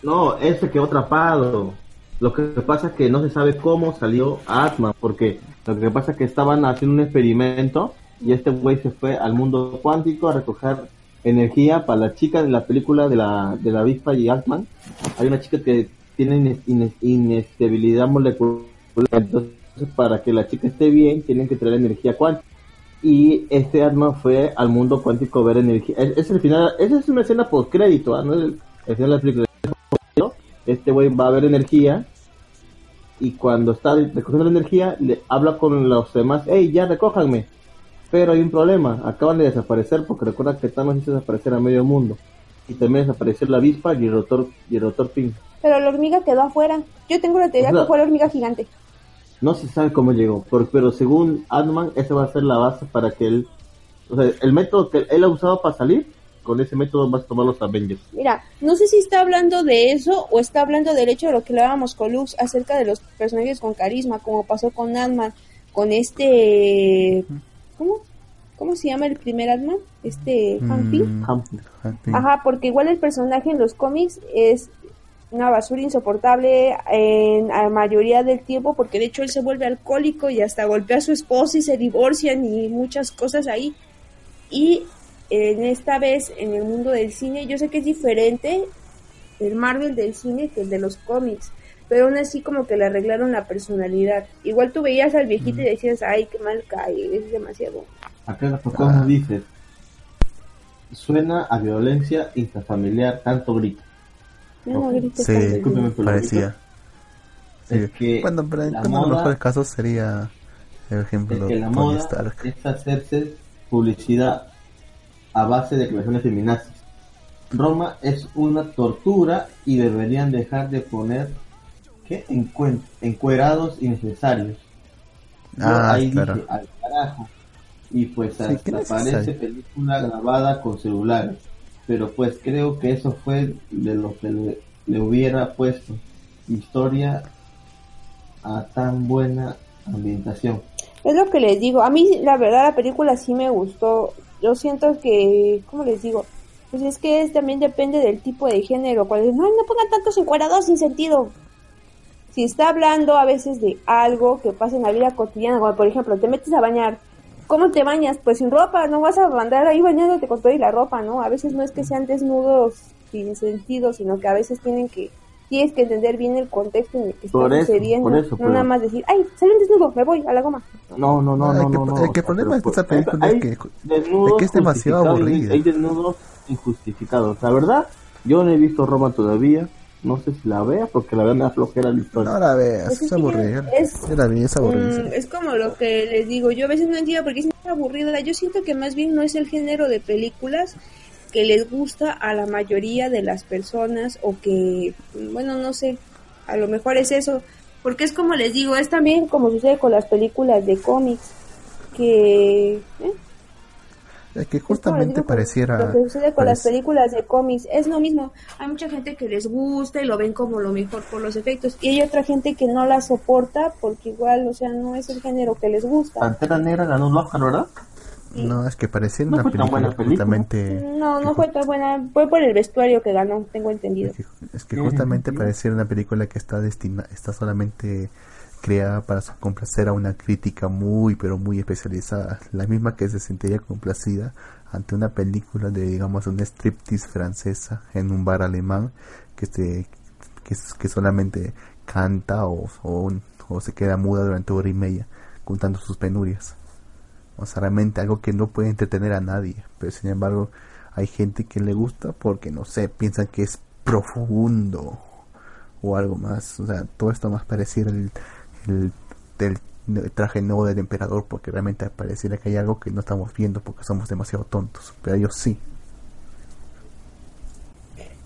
No, él se quedó atrapado. Lo que pasa es que no se sabe cómo salió Atman, porque lo que pasa es que estaban haciendo un experimento y este güey se fue al mundo cuántico a recoger energía para la chica de la película de la, de la avispa y Atman. Hay una chica que tiene ines- ines- inestabilidad molecular, entonces para que la chica esté bien tienen que traer energía cuántica. Y este Atman fue al mundo cuántico a ver energía. Es, es el final, esa es una escena post crédito, no es el, el final de la película este güey va a ver energía y cuando está recogiendo la energía le habla con los demás, hey, ya recójanme. Pero hay un problema, acaban de desaparecer porque recuerda que Thanos hizo desaparecer a medio mundo. Y también desapareció la avispa y el rotor, y el rotor Pink. Pero la hormiga quedó afuera. Yo tengo la teoría O sea- que fue la hormiga gigante. No se sabe cómo llegó, pero, pero según Ant-Man, esa va a ser la base para que él... O sea, el método que él ha usado para salir, con ese método vas a tomar los Avengers. Mira, no sé si está hablando de eso o está hablando del hecho de lo que hablábamos con Lux acerca de los personajes con carisma, como pasó con Ant-Man, con este... ¿Cómo? ¿Cómo se llama el primer Ant-Man? Este... Mm, Hank-. Ajá, porque igual el personaje en los cómics es una basura insoportable en la mayoría del tiempo, porque de hecho él se vuelve alcohólico y hasta golpea a su esposa y se divorcian y muchas cosas ahí. Y en esta vez en el mundo del cine, yo sé que es diferente el Marvel del cine que el de los cómics, pero aún así como que le arreglaron la personalidad. Igual tú veías al viejito y decías, ay, qué mal cae, es demasiado. Acá la propuesta dice, suena a violencia intrafamiliar, tanto grito. No, Sí, por parecía. Sí. Es que bueno, pero en uno de los mejores casos sería el ejemplo Es que la Tony moda Stark. es hacerse publicidad a base de declaraciones feminazis. Roma es una tortura y deberían dejar de poner ¿qué? Encuerados innecesarios. Ah, ahí claro. dije, al carajo. Y pues Sí, hasta qué parece necesario. película grabada con celulares. Pero pues creo que eso fue de lo que le, hubiera puesto historia a tan buena ambientación. Es lo que les digo. A mí, la verdad, la película sí me gustó. Yo siento que, ¿cómo les digo? Pues es que es- también depende del tipo de género. Cuando no, no pongan tantos encuadrados sin sentido. Si está hablando a veces de algo que pasa en la vida cotidiana, como por ejemplo, te metes a bañar. ¿Cómo te bañas? Pues sin ropa, no vas a andar ahí bañándote con toda y la ropa, ¿no? A veces no es que sean desnudos sin sentido, sino que a veces tienen que, tienes que entender bien el contexto en el que está Por eso, sucediendo. por eso, no pero- nada más decir, ay, salió un desnudo, me voy a la goma. No, no, no, no, no, no. el que problema pero de esta por- hay- película es que- desnudos es que es demasiado aburrida. Hay desnudos injustificados. La verdad, yo no he visto Roma todavía. No sé si la vea, porque la verdad me da flojera la historia. No la veas, Pues es es que aburrida. es- la es aburrida. Es como lo que les digo, yo a veces no entiendo porque es aburrida. Yo siento que más bien no es el género de películas que les gusta a la mayoría de las personas o que, bueno, no sé, a lo mejor es eso. Porque es como les digo, es también como sucede con las películas de cómics, que... ¿eh? Es que justamente pareciera. Lo que sucede con las películas de cómics es lo mismo. Hay mucha gente que les gusta y lo ven como lo mejor por los efectos. Y hay otra gente que no la soporta porque igual, o sea, no es el género que les gusta. Pantera Negra ganó un Oscar, ¿verdad? No, es que pareciera No una fue tan película buena película. justamente. No, no fue tan buena. Fue por el vestuario que ganó, tengo entendido. Es que, es que Tiene justamente pareciera una película que está destinada, está solamente creada para complacer a una crítica muy, pero muy especializada. La misma que se sentiría complacida ante una película de, digamos, una striptease francesa en un bar alemán que, se, que, que solamente canta o, o, o se queda muda durante hora y media contando sus penurias. O sea, realmente algo que no puede entretener a nadie. Pero sin embargo, hay gente que le gusta porque, no sé, piensan que es profundo o algo más. O sea, todo esto más pareciera el, el, del el traje nuevo del emperador porque realmente pareciera que hay algo que no estamos viendo porque somos demasiado tontos. Pero ellos sí.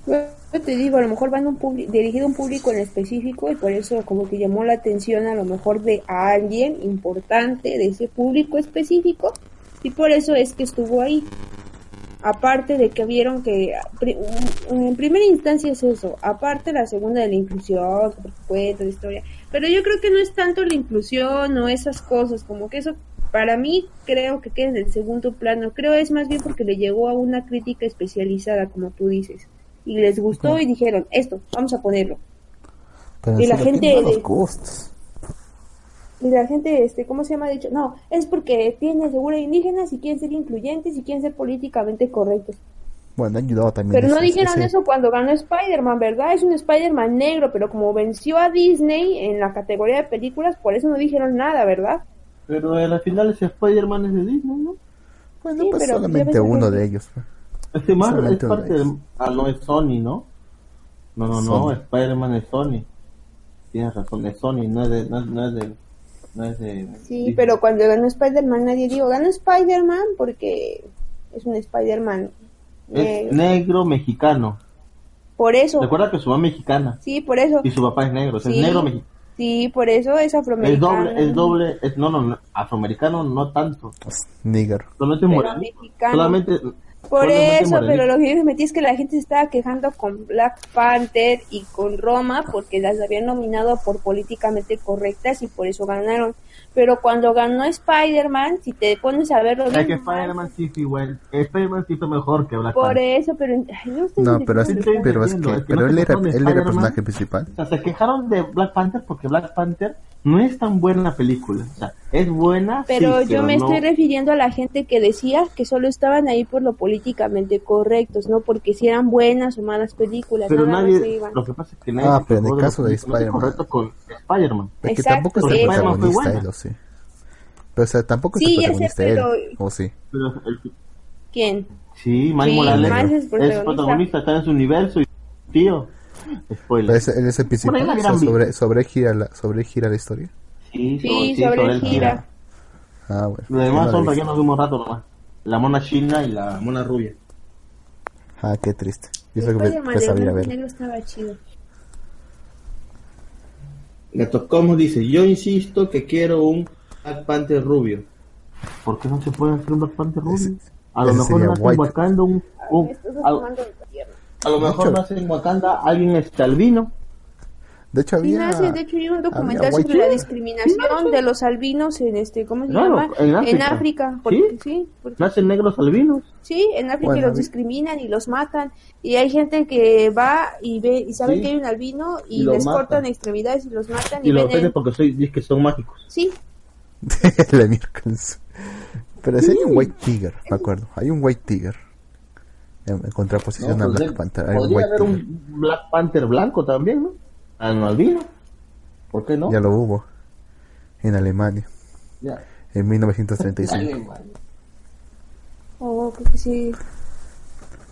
Yo te digo, a lo mejor van un dirigido a un público en específico y por eso como que llamó la atención a lo mejor de alguien importante de ese público específico y por eso es que estuvo ahí. Aparte de que vieron que en primera instancia es eso, aparte la segunda de la inclusión, por la historia, pero yo creo que no es tanto la inclusión o esas cosas, como que eso para mí creo que queda en el segundo plano, creo es más bien porque le llegó a una crítica especializada, como tú dices, y les gustó y dijeron, esto, vamos a ponerlo. Pero Y la gente gustos. Y la gente, este, ¿cómo se llama? Ha dicho, no, es porque tiene seguro indígenas y quieren ser incluyentes y quieren ser políticamente correctos. Bueno, ha ayudado también. Pero no ese- dijeron ese- eso cuando ganó Spider-Man, ¿verdad? Es un Spider-Man negro, pero como venció a Disney en la categoría de películas, por eso no dijeron nada, ¿verdad? Pero en la final ese Spider-Man es de Disney, ¿no? Bueno, Sí, pues pero ya solamente uno que- de ellos. pues. Este Marvel es Solamente uno parte de de... ellos. Ah, no, es Sony, ¿no? No, no, no. Spider-Man es Sony. Tienes razón, es Sony, no es de... No, no es de, no es de Sí, Disney. pero cuando ganó Spider-Man nadie dijo, ganó Spider-Man porque es un Spider-Man Es negro. negro mexicano. Por eso, Recuerda que su mamá es mexicana sí, por eso. y su papá es negro. o sea, Sí. Es negro mexicano. Sí, por eso es Es afroamericano. doble, es doble, es, no, no, no, afroamericano no tanto. Pues, nigger. Solamente morenito. mexicano. Solamente. Por eso, pero lo que yo me metí es que la gente se estaba quejando con Black Panther y con Roma porque las habían nominado por políticamente correctas y por eso ganaron. Pero cuando ganó Spider-Man, si te pones a verlo sea, que Spider-Man sí fue igual. Spider-Man sí fue mejor que Black por Panther. eso, pero ay, no, No, pero es, que pero es entendiendo, que, es que pero no él era, él era personaje principal. O sea, se quejaron de Black Panther porque Black Panther no es tan buena la película. O sea, es buena. Pero sí, yo me no- estoy refiriendo a la gente que decía que solo estaban ahí por lo políticamente correctos, no porque si eran buenas o malas películas, Pero nada más se nadie. iban. Lo que pasa es que nadie. Ah, pero en el caso de Spider-Man. correcto con Spider-Man. Es que Exacto, tampoco es el protagonista él, o sí. Pero, o sea, tampoco es Sí, el ya sé, protagonista él, pero- o sí. Pero el- ¿Quién? sí, Mike Sí, Morales Miles es es protagonista. protagonista, está en su universo y tío. Spoiler. Pero es, él es el principal. Sobre, sobre, gira la, sobre gira la historia. Sí, Sí, sobre el el gira. Ah, bueno. Lo demás No son rellenos de un rato nomás. La mona china y la mona rubia. Ah, qué triste. Yo sé que blanco y ver. negro estaba chido. Gato Como dice, yo insisto que quiero un Black Panther rubio. ¿Por qué no se puede hacer un Black Panther rubio? Ese- a lo mejor nace en white. Wakanda un... un- Me a, lo mejor nace en Wakanda alguien este albino. De hecho, Sí, había. nace, de hecho, hay un documental había sobre la discriminación de los albinos en este, ¿cómo se Claro, llama? en África. África, porque, sí, porque- Nacen negros albinos. sí, en África Bueno, los vi- discriminan y los matan y hay gente que va y ve y sabe Sí. que hay un albino y, Y les matan. cortan extremidades y los matan y, Y lo ven ofenden en- porque soy, dice que son mágicos. sí, la miércoles. Pero sí hay un White Tiger, me acuerdo. Hay un White Tiger. En, en contraposición No, a podría- Black Panther. Hay un podría White haber Tiger. un Black Panther blanco también, ¿no? Ah, no albino. ¿Por qué no? Ya lo hubo. En Alemania. Ya. En 1935. Alemania. oh, creo que sí.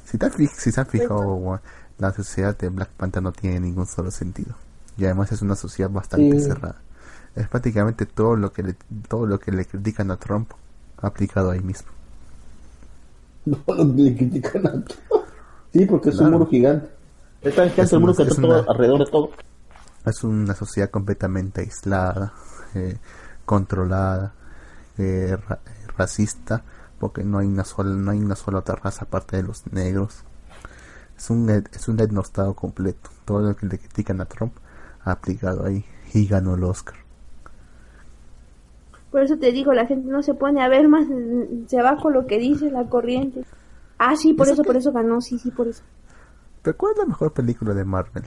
Si te, has fi- si se han fijado, la sociedad de Black Panther no tiene ningún solo sentido. Y además es una sociedad bastante Sí. cerrada. Es prácticamente todo lo que le, todo lo que le critican a Trump aplicado ahí mismo. No lo que le critican a todo. Sí, porque es un muro gigante. Es tan Es el muro que es está todo una- alrededor de todo. Es una sociedad completamente aislada, eh, controlada, eh, ra- racista, porque no hay una sola, no hay una sola otra raza aparte de los negros. Es un es un etnostado completo. Todo lo que le critican a Trump ha aplicado ahí y ganó el Oscar. Por eso te digo, la gente no se pone a ver más, se con lo que dice la corriente. Ah, sí, por ¿Eso por eso ganó, sí, sí, por eso. ¿Pero cuál es la mejor película de Marvel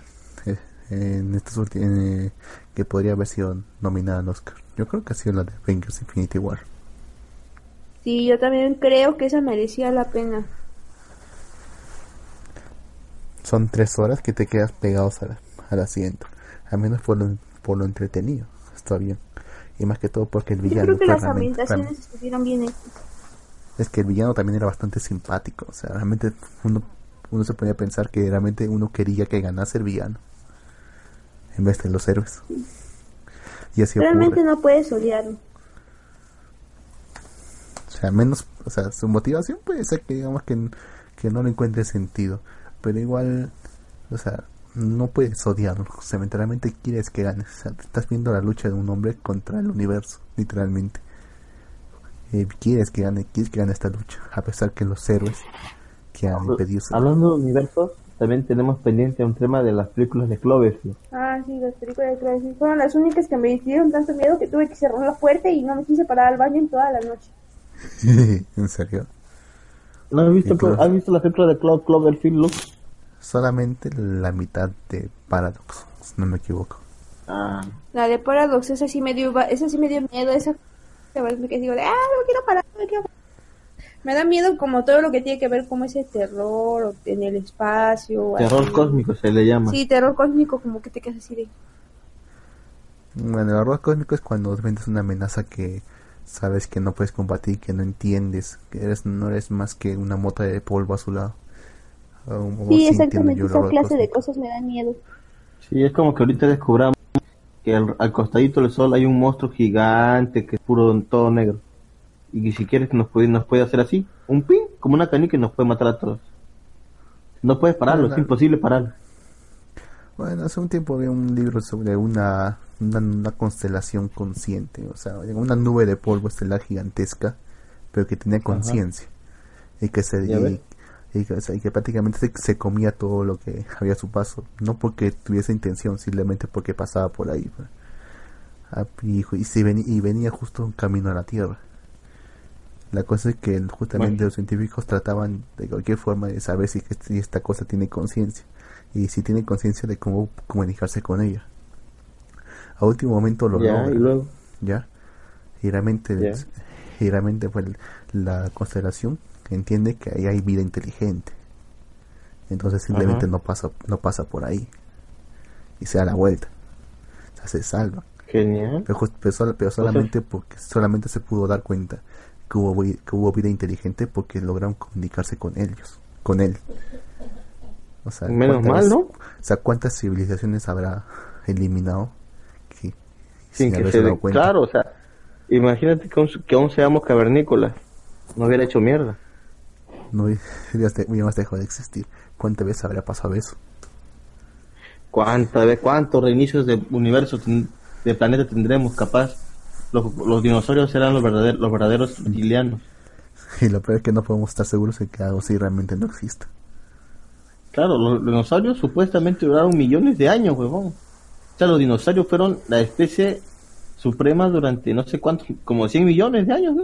en estos últimos eh, que podría haber sido nominada al Oscar? Yo creo que ha sido la de Avengers Infinity War. Sí, yo también creo que esa merecía la pena. Son tres horas que te quedas pegados al, al asiento. Al menos por lo, por lo entretenido. Está bien. Y más que todo porque el Yo villano creo que las ambientaciones estuvieron bien hechas. Es que el villano también era bastante simpático. O sea, realmente uno, uno se podía pensar que realmente uno quería que ganase el villano. En vez de los héroes. Y así Realmente ocurre. no puedes odiarlo. O sea, menos, o sea, su motivación puede ser que digamos que, que no le encuentre sentido. Pero igual, o sea, no puedes odiarlo. O sea, literalmente quieres que gane. O sea, estás viendo la lucha de un hombre contra el universo, literalmente. Eh, quieres que gane, quieres que gane esta lucha. A pesar que los héroes que han impedido. Hablando de universos, también tenemos pendiente un tema de las películas de Cloverfield. Ah, sí, las películas de Cloverfield fueron las únicas que me dieron tanto miedo que tuve que cerrar la puerta y no me quise parar al baño en toda la noche. en serio. ¿No has visto. ¿has visto la película de Clo- Cloverfield, Lux? Solamente la mitad de Paradox, si no me equivoco. Ah, La de Paradox, esa sí me dio, ba- esa sí me dio miedo, esa me que digo de, ah, no quiero parar, no quiero parar. Me da miedo como todo lo que tiene que ver como ese terror o en el espacio. terror así. cósmico se le llama. Sí, terror cósmico, como que te quedas así de... Bueno, el horror cósmico es cuando enfrentas una amenaza que sabes que no puedes combatir, que no entiendes, que eres, no eres más que una mota de polvo a su lado. O- Sí, exactamente, esa clase de cosas me dan miedo. Sí, es como que ahorita descubramos que al, al costadito del sol hay un monstruo gigante que es puro todo negro. Y que si quieres nos puede, nos puede hacer así, un pin, como una canica y nos puede matar a todos. No puedes pararlo, es imposible pararlo. Bueno, hace un tiempo había un libro sobre una, una, una constelación consciente, o sea, una nube de polvo estelar gigantesca, pero que tenía conciencia. Y que se y, que, o sea, y que prácticamente se, se comía todo lo que había a su paso, no porque tuviese intención, simplemente porque pasaba por ahí. pues. Ah, Y, y, y venía justo un camino a la Tierra. La cosa es que justamente Bueno. los científicos trataban de cualquier forma de saber si, si esta cosa tiene conciencia y si tiene conciencia de cómo comunicarse con ella. A último momento lo Ya, y luego. ¿ya? Y realmente, Ya. y realmente pues, la constelación entiende que ahí hay vida inteligente. Entonces simplemente Ajá. no pasa no pasa por ahí. Y se da la vuelta. O sea, se salva. Genial. Pero, pero solamente porque solamente se pudo dar cuenta que hubo, que hubo vida inteligente porque lograron comunicarse con ellos, con él. O sea, Menos ¿cuántas mal, ¿no? O sea, ¿cuántas civilizaciones habrá eliminado que, Sin que se dado cuenta? Claro, o sea, imagínate que aún, que aún seamos cavernícolas. No hubiera hecho mierda. No hubiéramos dejado de existir. ¿Cuántas veces habrá pasado eso? ¿Cuántas veces, cuántos reinicios de universo, de planeta tendremos capaz? Los, los dinosaurios serán los verdaderos, los verdaderos reptilianos. Y lo peor es que no podemos estar seguros de que algo así realmente no exista. Claro, los, los dinosaurios supuestamente duraron millones de años, huevón. O sea, los dinosaurios fueron la especie suprema durante no sé cuántos, como 100 millones de años, ¿no?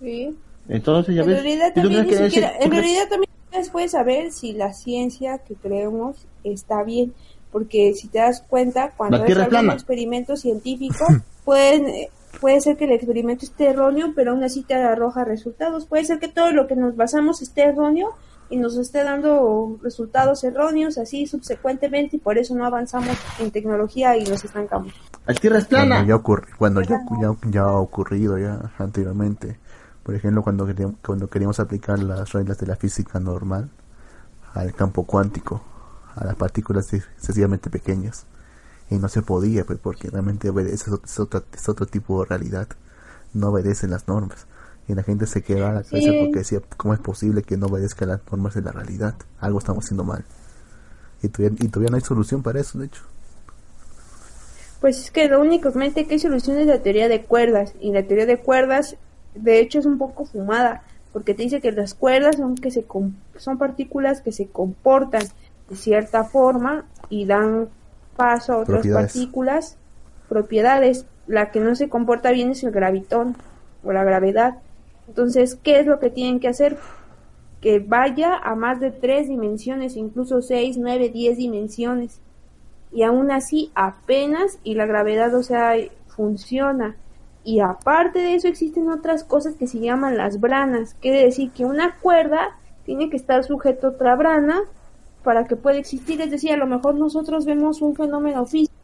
Sí. Entonces, ya En ves. realidad ¿y tú también, crees ni que siquiera- ese- en realidad también puedes saber si la ciencia que creemos está bien, porque si te das cuenta, cuando La es Tierra es algún plana. experimento científico, pueden, eh, puede ser que el experimento esté erróneo, pero aún así te arroja resultados. Puede ser que todo lo que nos basamos esté erróneo y nos esté dando resultados erróneos así subsecuentemente y por eso no avanzamos en tecnología y nos estancamos. La Tierra es Cuando plana. ya, ocurri- cuando ya, ya, ya ha ocurrido ya anteriormente. Por ejemplo, cuando queríamos, cuando queríamos aplicar las reglas de la física normal al campo cuántico, a las partículas excesivamente pequeñas. Y no se podía, pues, porque realmente obedece, es otro, es otro tipo de realidad. No obedecen las normas. Y la gente se queda a la cabeza Sí. porque decía, ¿cómo es posible que no obedezca las normas de la realidad? Algo estamos haciendo mal. Y todavía, y todavía no hay solución para eso, de hecho. Pues es que lo únicamente que hay solución es la teoría de cuerdas. Y la teoría de cuerdas, de hecho, es un poco fumada. Porque te dice que las cuerdas son, que se son partículas que se comportan de cierta forma y dan paso a otras partículas, propiedades. La que no se comporta bien es el gravitón o la gravedad. Entonces, ¿qué es lo que tienen que hacer? Que vaya a más de tres dimensiones, incluso seis, nueve, diez dimensiones y aún así apenas y la gravedad o sea funciona y aparte de eso existen otras cosas que se llaman las branas quiere decir que una cuerda tiene que estar sujeto a otra brana para que pueda existir es decir a lo mejor nosotros vemos un fenómeno físico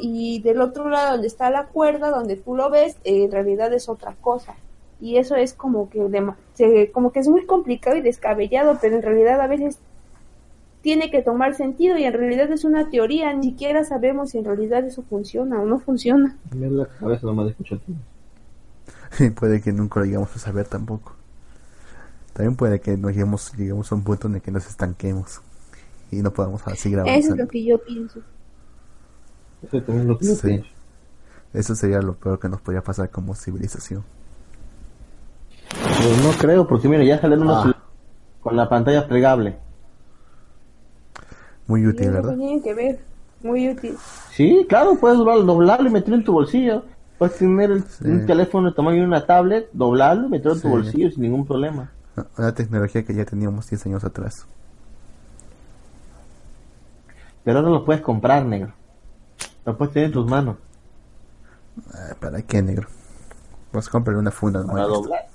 y del otro lado donde está la cuerda donde tú lo ves eh, en realidad es otra cosa y eso es como que se- como que es muy complicado y descabellado pero en realidad a veces tiene que tomar sentido y en realidad es una teoría, ni siquiera sabemos si en realidad eso funciona o no funciona. La cabeza nomás de. Y puede que nunca lo lleguemos a saber tampoco. También puede que no lleguemos, lleguemos a un punto en el que nos estanquemos y no podamos seguir Eso es avanzando. lo que yo pienso. Eso también es lo que yo Sí. pienso. Eso sería lo peor que nos podría pasar como civilización. Pues no creo, porque mira, ya salen unos Ah. celulares con la pantalla plegable. Muy útil, ¿verdad? tienen que ver, muy útil. Sí, claro, puedes doblar- doblarlo y meterlo en tu bolsillo. Puedes tener el- Sí. un teléfono de tamaño de una tablet, doblarlo y meterlo en tu bolsillo sin ningún problema. Una tecnología que ya teníamos 10 años atrás. Pero ahora lo puedes comprar, negro. Lo puedes tener en tus manos Ah, ¿Para qué, negro? Pues comprarle una funda para doblar.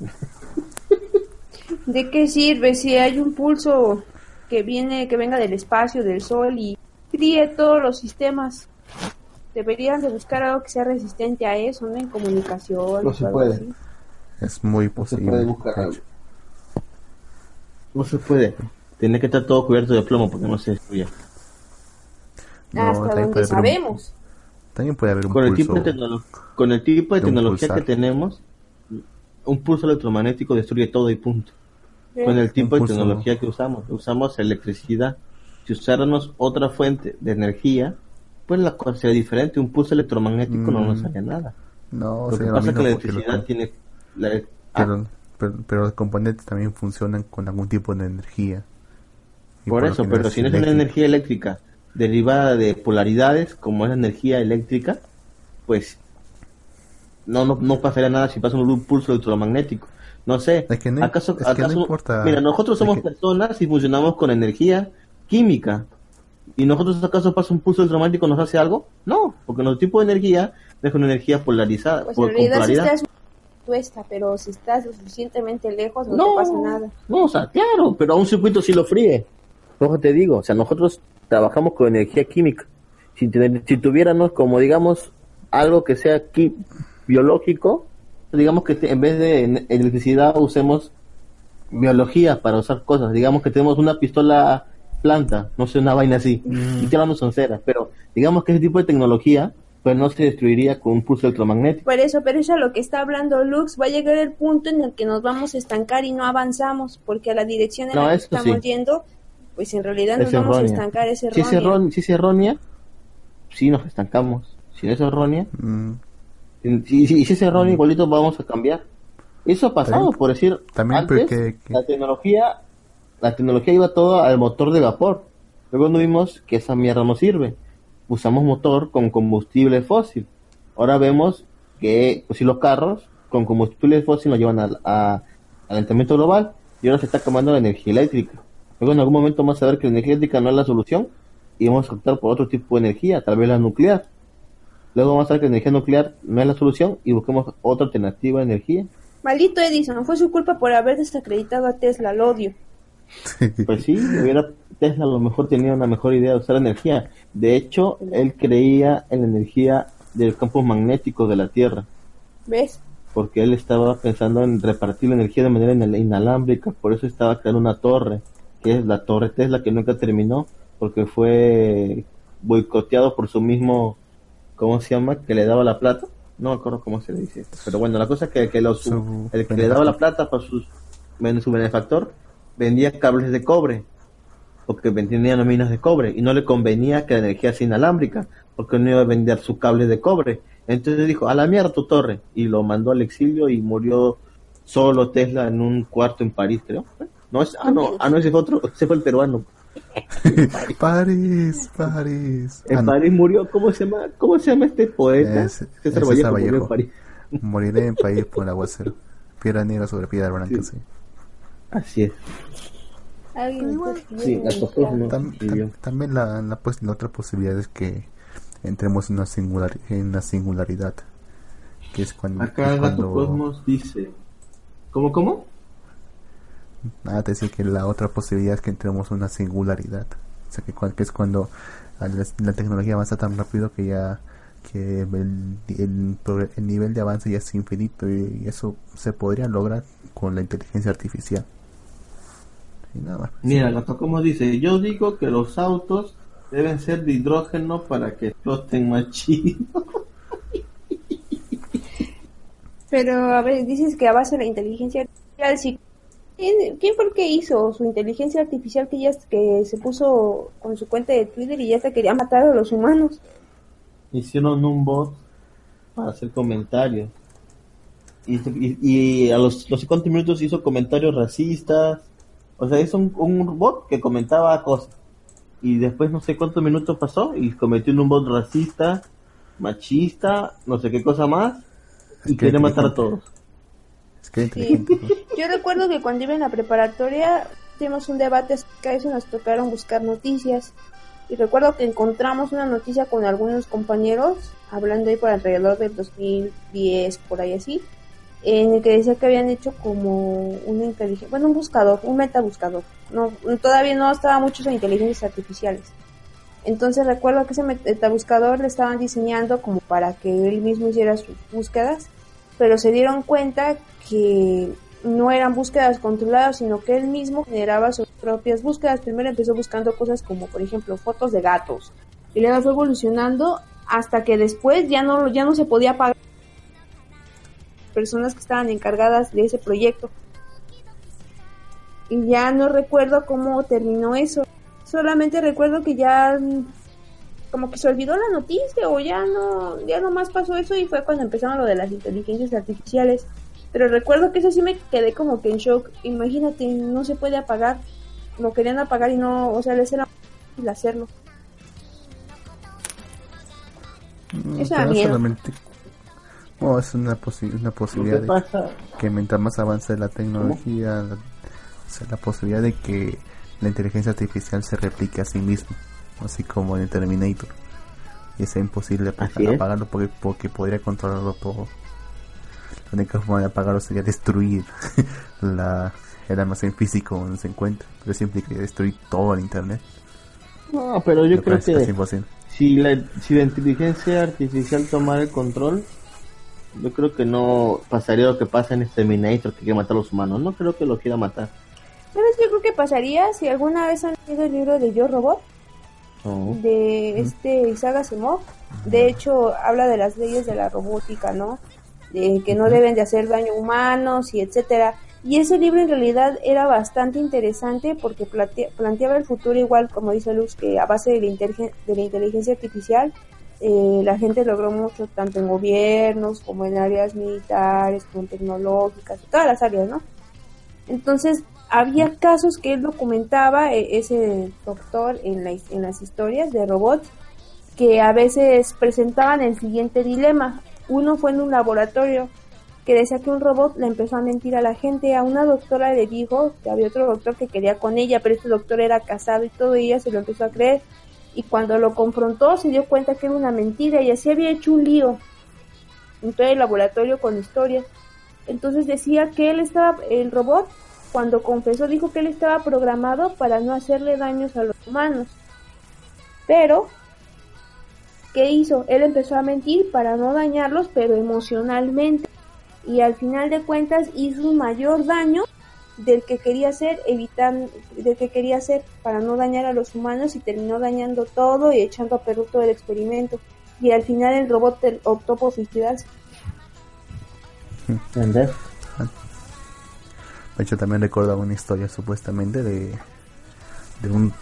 ¿De qué sirve si hay un pulso que viene, que venga del espacio, del sol y fríe todos los sistemas? Deberían de buscar algo que sea resistente a eso, ¿no? En comunicación. No se puede. así. Es muy No se posible. puede buscar algo. No se puede. Tiene que estar todo cubierto de plomo porque no se destruye. No, Hasta también donde puede haber un- sabemos. También puede haber un Con el, pulso. tipo de con el tipo de tecnología que tenemos, un pulso electromagnético destruye todo y punto. Con el tipo de tecnología que usamos, usamos electricidad. Si usáramos otra fuente de energía, pues la cosa sería diferente. Un pulso electromagnético no nos Mm. haría nada. No, Lo que pasa es que la los electricidad tiene... la- ah, pero, pero, pero los componentes también funcionan con algún tipo de energía. Por eso, pero si no es una energía eléctrica derivada de polaridades, como es la energía eléctrica, pues no, no, no pasaría nada si pasa un pulso electromagnético. No sé, Es que no- ¿acaso, es que no acaso- importa. mira, nosotros Es somos que- personas y funcionamos con energía química. ¿Y nosotros acaso pasa un pulso electromagnético nos hace algo? No, porque nuestro tipo de energía es una energía polarizada, Pues por- en realidad si estás tuesta, pero si estás lo suficientemente lejos no, No, te pasa nada. no, o sea, claro, pero a un circuito sí lo fríe. Ojo, te digo, o sea, nosotros trabajamos con energía química. Si, si tuviéramos, como digamos, algo que sea qui- biológico, digamos que en vez de electricidad usemos biología para usar cosas. Digamos que tenemos una pistola planta, no sé, una vaina así. Y que no son ceras, pero digamos que ese tipo de tecnología, pues no se destruiría con un pulso electromagnético. Por eso, pero eso es lo que está hablando Lux. Va a llegar el punto en el que nos vamos a estancar y no avanzamos, porque a la dirección en No, la que estamos sí. yendo, pues en realidad nos Es vamos a estancar. Es Si errónea. es, errónea, si es errónea, sí nos estancamos. Si no es errónea, Mm, si, si, si es errónea, igualito vamos a cambiar. Eso ha pasado, También- por decir, también antes porque- que- la tecnología, la tecnología iba todo al motor de vapor. Luego no vimos que esa mierda no sirve. Usamos motor con combustible fósil. Ahora vemos que pues, si los carros con combustible fósil nos llevan al a, calentamiento global y ahora se está acabando la energía eléctrica. Luego en algún momento vamos a ver que la energía eléctrica no es la solución y vamos a optar por otro tipo de energía, tal vez la nuclear. Luego vamos a ver que la energía nuclear no es la solución y busquemos otra alternativa de energía. Maldito Edison, fue su culpa por haber desacreditado a Tesla, lo odio. Pues sí, hubiera, Tesla a lo mejor tenía una mejor idea de usar energía. De hecho, él creía en la energía del campo magnético de la Tierra, ¿Ves? porque él estaba pensando en repartir la energía de manera inal- inalámbrica, por eso estaba creando una torre que es la torre Tesla que nunca terminó porque fue boicoteado por su mismo, ¿cómo se llama? Que le daba la plata. No me acuerdo cómo se le dice. Pero bueno, la cosa es que, que los- Su el que le daba la plata para sus, su benefactor vendía cables de cobre porque vendía minas de cobre y no le convenía que la energía sea inalámbrica porque no iba a vender su cable de cobre. Entonces dijo, a la mierda tu torre y lo mandó al exilio y murió solo Tesla en un cuarto en París, creo. No es, ah, no, ah, no, ese fue otro, ese fue el peruano. París, París. En Ah, no, París murió, ¿cómo se llama? ¿Cómo se llama este poeta? Es- César es Vallejo murió en. París. Moriré en país por el aguacero. Piedra negra sobre piedra blanca, sí. Así es. Sí, la tocó, ¿no? Tam- Sí, tam- yo. también la, la, pues, la otra posibilidad es que entremos en una, singular, en una singularidad. Que es cuando. Acá cuando Gato Cosmos dice, ¿cómo, cómo? Nada, te decía que la otra posibilidad es que entremos en una singularidad. O sea, que, cual- que es cuando a la, la tecnología avanza tan rápido que ya que el, el, nivel de avance ya es infinito y eso se podría lograr con la inteligencia artificial. Y nada más. Mira, Gato Cosmos dice, yo digo que los autos deben ser de hidrógeno para que exploten más chido. Pero, a ver, dices que a base de la inteligencia artificial, sí. ¿Quién, quién fue el que hizo su inteligencia artificial que ya que se puso con su cuenta de Twitter y ya se quería matar a los humanos? Hicieron un bot para hacer comentarios. Y, y- y a los, los 50 minutos hizo comentarios racistas. O sea, hizo un, un bot que comentaba cosas. Y después no sé cuántos minutos pasó y cometió un bot racista, machista, no sé qué cosa más. Y quiere matar a todos. Que Sí. Yo recuerdo que cuando iba en la preparatoria tuvimos un debate acerca de eso, nos tocaron buscar noticias. Y recuerdo que encontramos una noticia con algunos compañeros, hablando ahí por alrededor del 2010, por ahí así, en el que decía que habían hecho como una inteligencia, bueno, un buscador, un metabuscador. No, todavía no estaba mucho en inteligencias artificiales. Entonces recuerdo que ese metabuscador le estaban diseñando como para que él mismo hiciera sus búsquedas, pero se dieron cuenta que no eran búsquedas controladas, sino que él mismo generaba sus propias búsquedas. Primero empezó buscando cosas como, por ejemplo, fotos de gatos. Y luego fue evolucionando hasta que después ya no, ya no se podía pagar personas que estaban encargadas de ese proyecto. Y ya no recuerdo cómo terminó eso. Solamente recuerdo que ya como que se olvidó la noticia o ya no, ya nomás pasó eso y fue cuando empezaron lo de las inteligencias artificiales. Pero recuerdo que eso sí me quedé como que en shock. Imagínate, no se puede apagar. Lo querían apagar y no, o sea, les era difícil hacerlo. Mm, Eso miedo. solamente- no, es una, posi- una posibilidad que de pasa, que mientras más avance la tecnología, la, o sea, la posibilidad de que la inteligencia artificial se replique a sí misma, así como en el Terminator. Y sea imposible es. apagarlo porque, porque podría controlarlo todo. La única forma de apagarlo sería destruir la, el almacén físico donde se encuentra. Pero eso implicaría destruir todo el internet. no, pero yo creo cual es que imposible. si la, si la inteligencia artificial tomara el control, yo creo que no pasaría lo que pasa en este Terminator que quiere matar a los humanos. No creo que lo quiera matar. ¿Sabes? Yo creo que pasaría si alguna vez han leído el libro de Yo Robot No. de este Isaac Asimov. De hecho, habla de las leyes de la robótica, ¿no? De que no deben de hacer daño a humanos y etcétera. Y ese libro en realidad era bastante interesante porque plante- planteaba el futuro igual, como dice Luz, que a base de la, inteligen- de la inteligencia artificial eh, la gente logró mucho, tanto en gobiernos como en áreas militares, como en tecnológicas, todas las áreas, ¿no? Entonces, había casos que él documentaba, eh, ese doctor, en, la en las historias de robots, que a veces presentaban el siguiente dilema. Uno fue en un laboratorio que decía que un robot le empezó a mentir a la gente. A una doctora le dijo que había otro doctor que quería con ella, pero este doctor era casado y todo, ella se lo empezó a creer. Y cuando lo confrontó se dio cuenta que era una mentira y así había hecho un lío en todo el laboratorio con historias. Entonces decía que él estaba, el robot, cuando confesó, dijo que él estaba programado para no hacerle daños a los humanos. Pero, ¿qué hizo? Él empezó a mentir para no dañarlos, pero emocionalmente. Y al final de cuentas hizo un mayor daño del que quería ser, evitan, del que quería ser para no dañar a los humanos y terminó dañando todo y echando a perder todo el experimento. Y al final el robot optó por suicidarse. ¿Entendés? De hecho, también recordaba una historia supuestamente de, de un.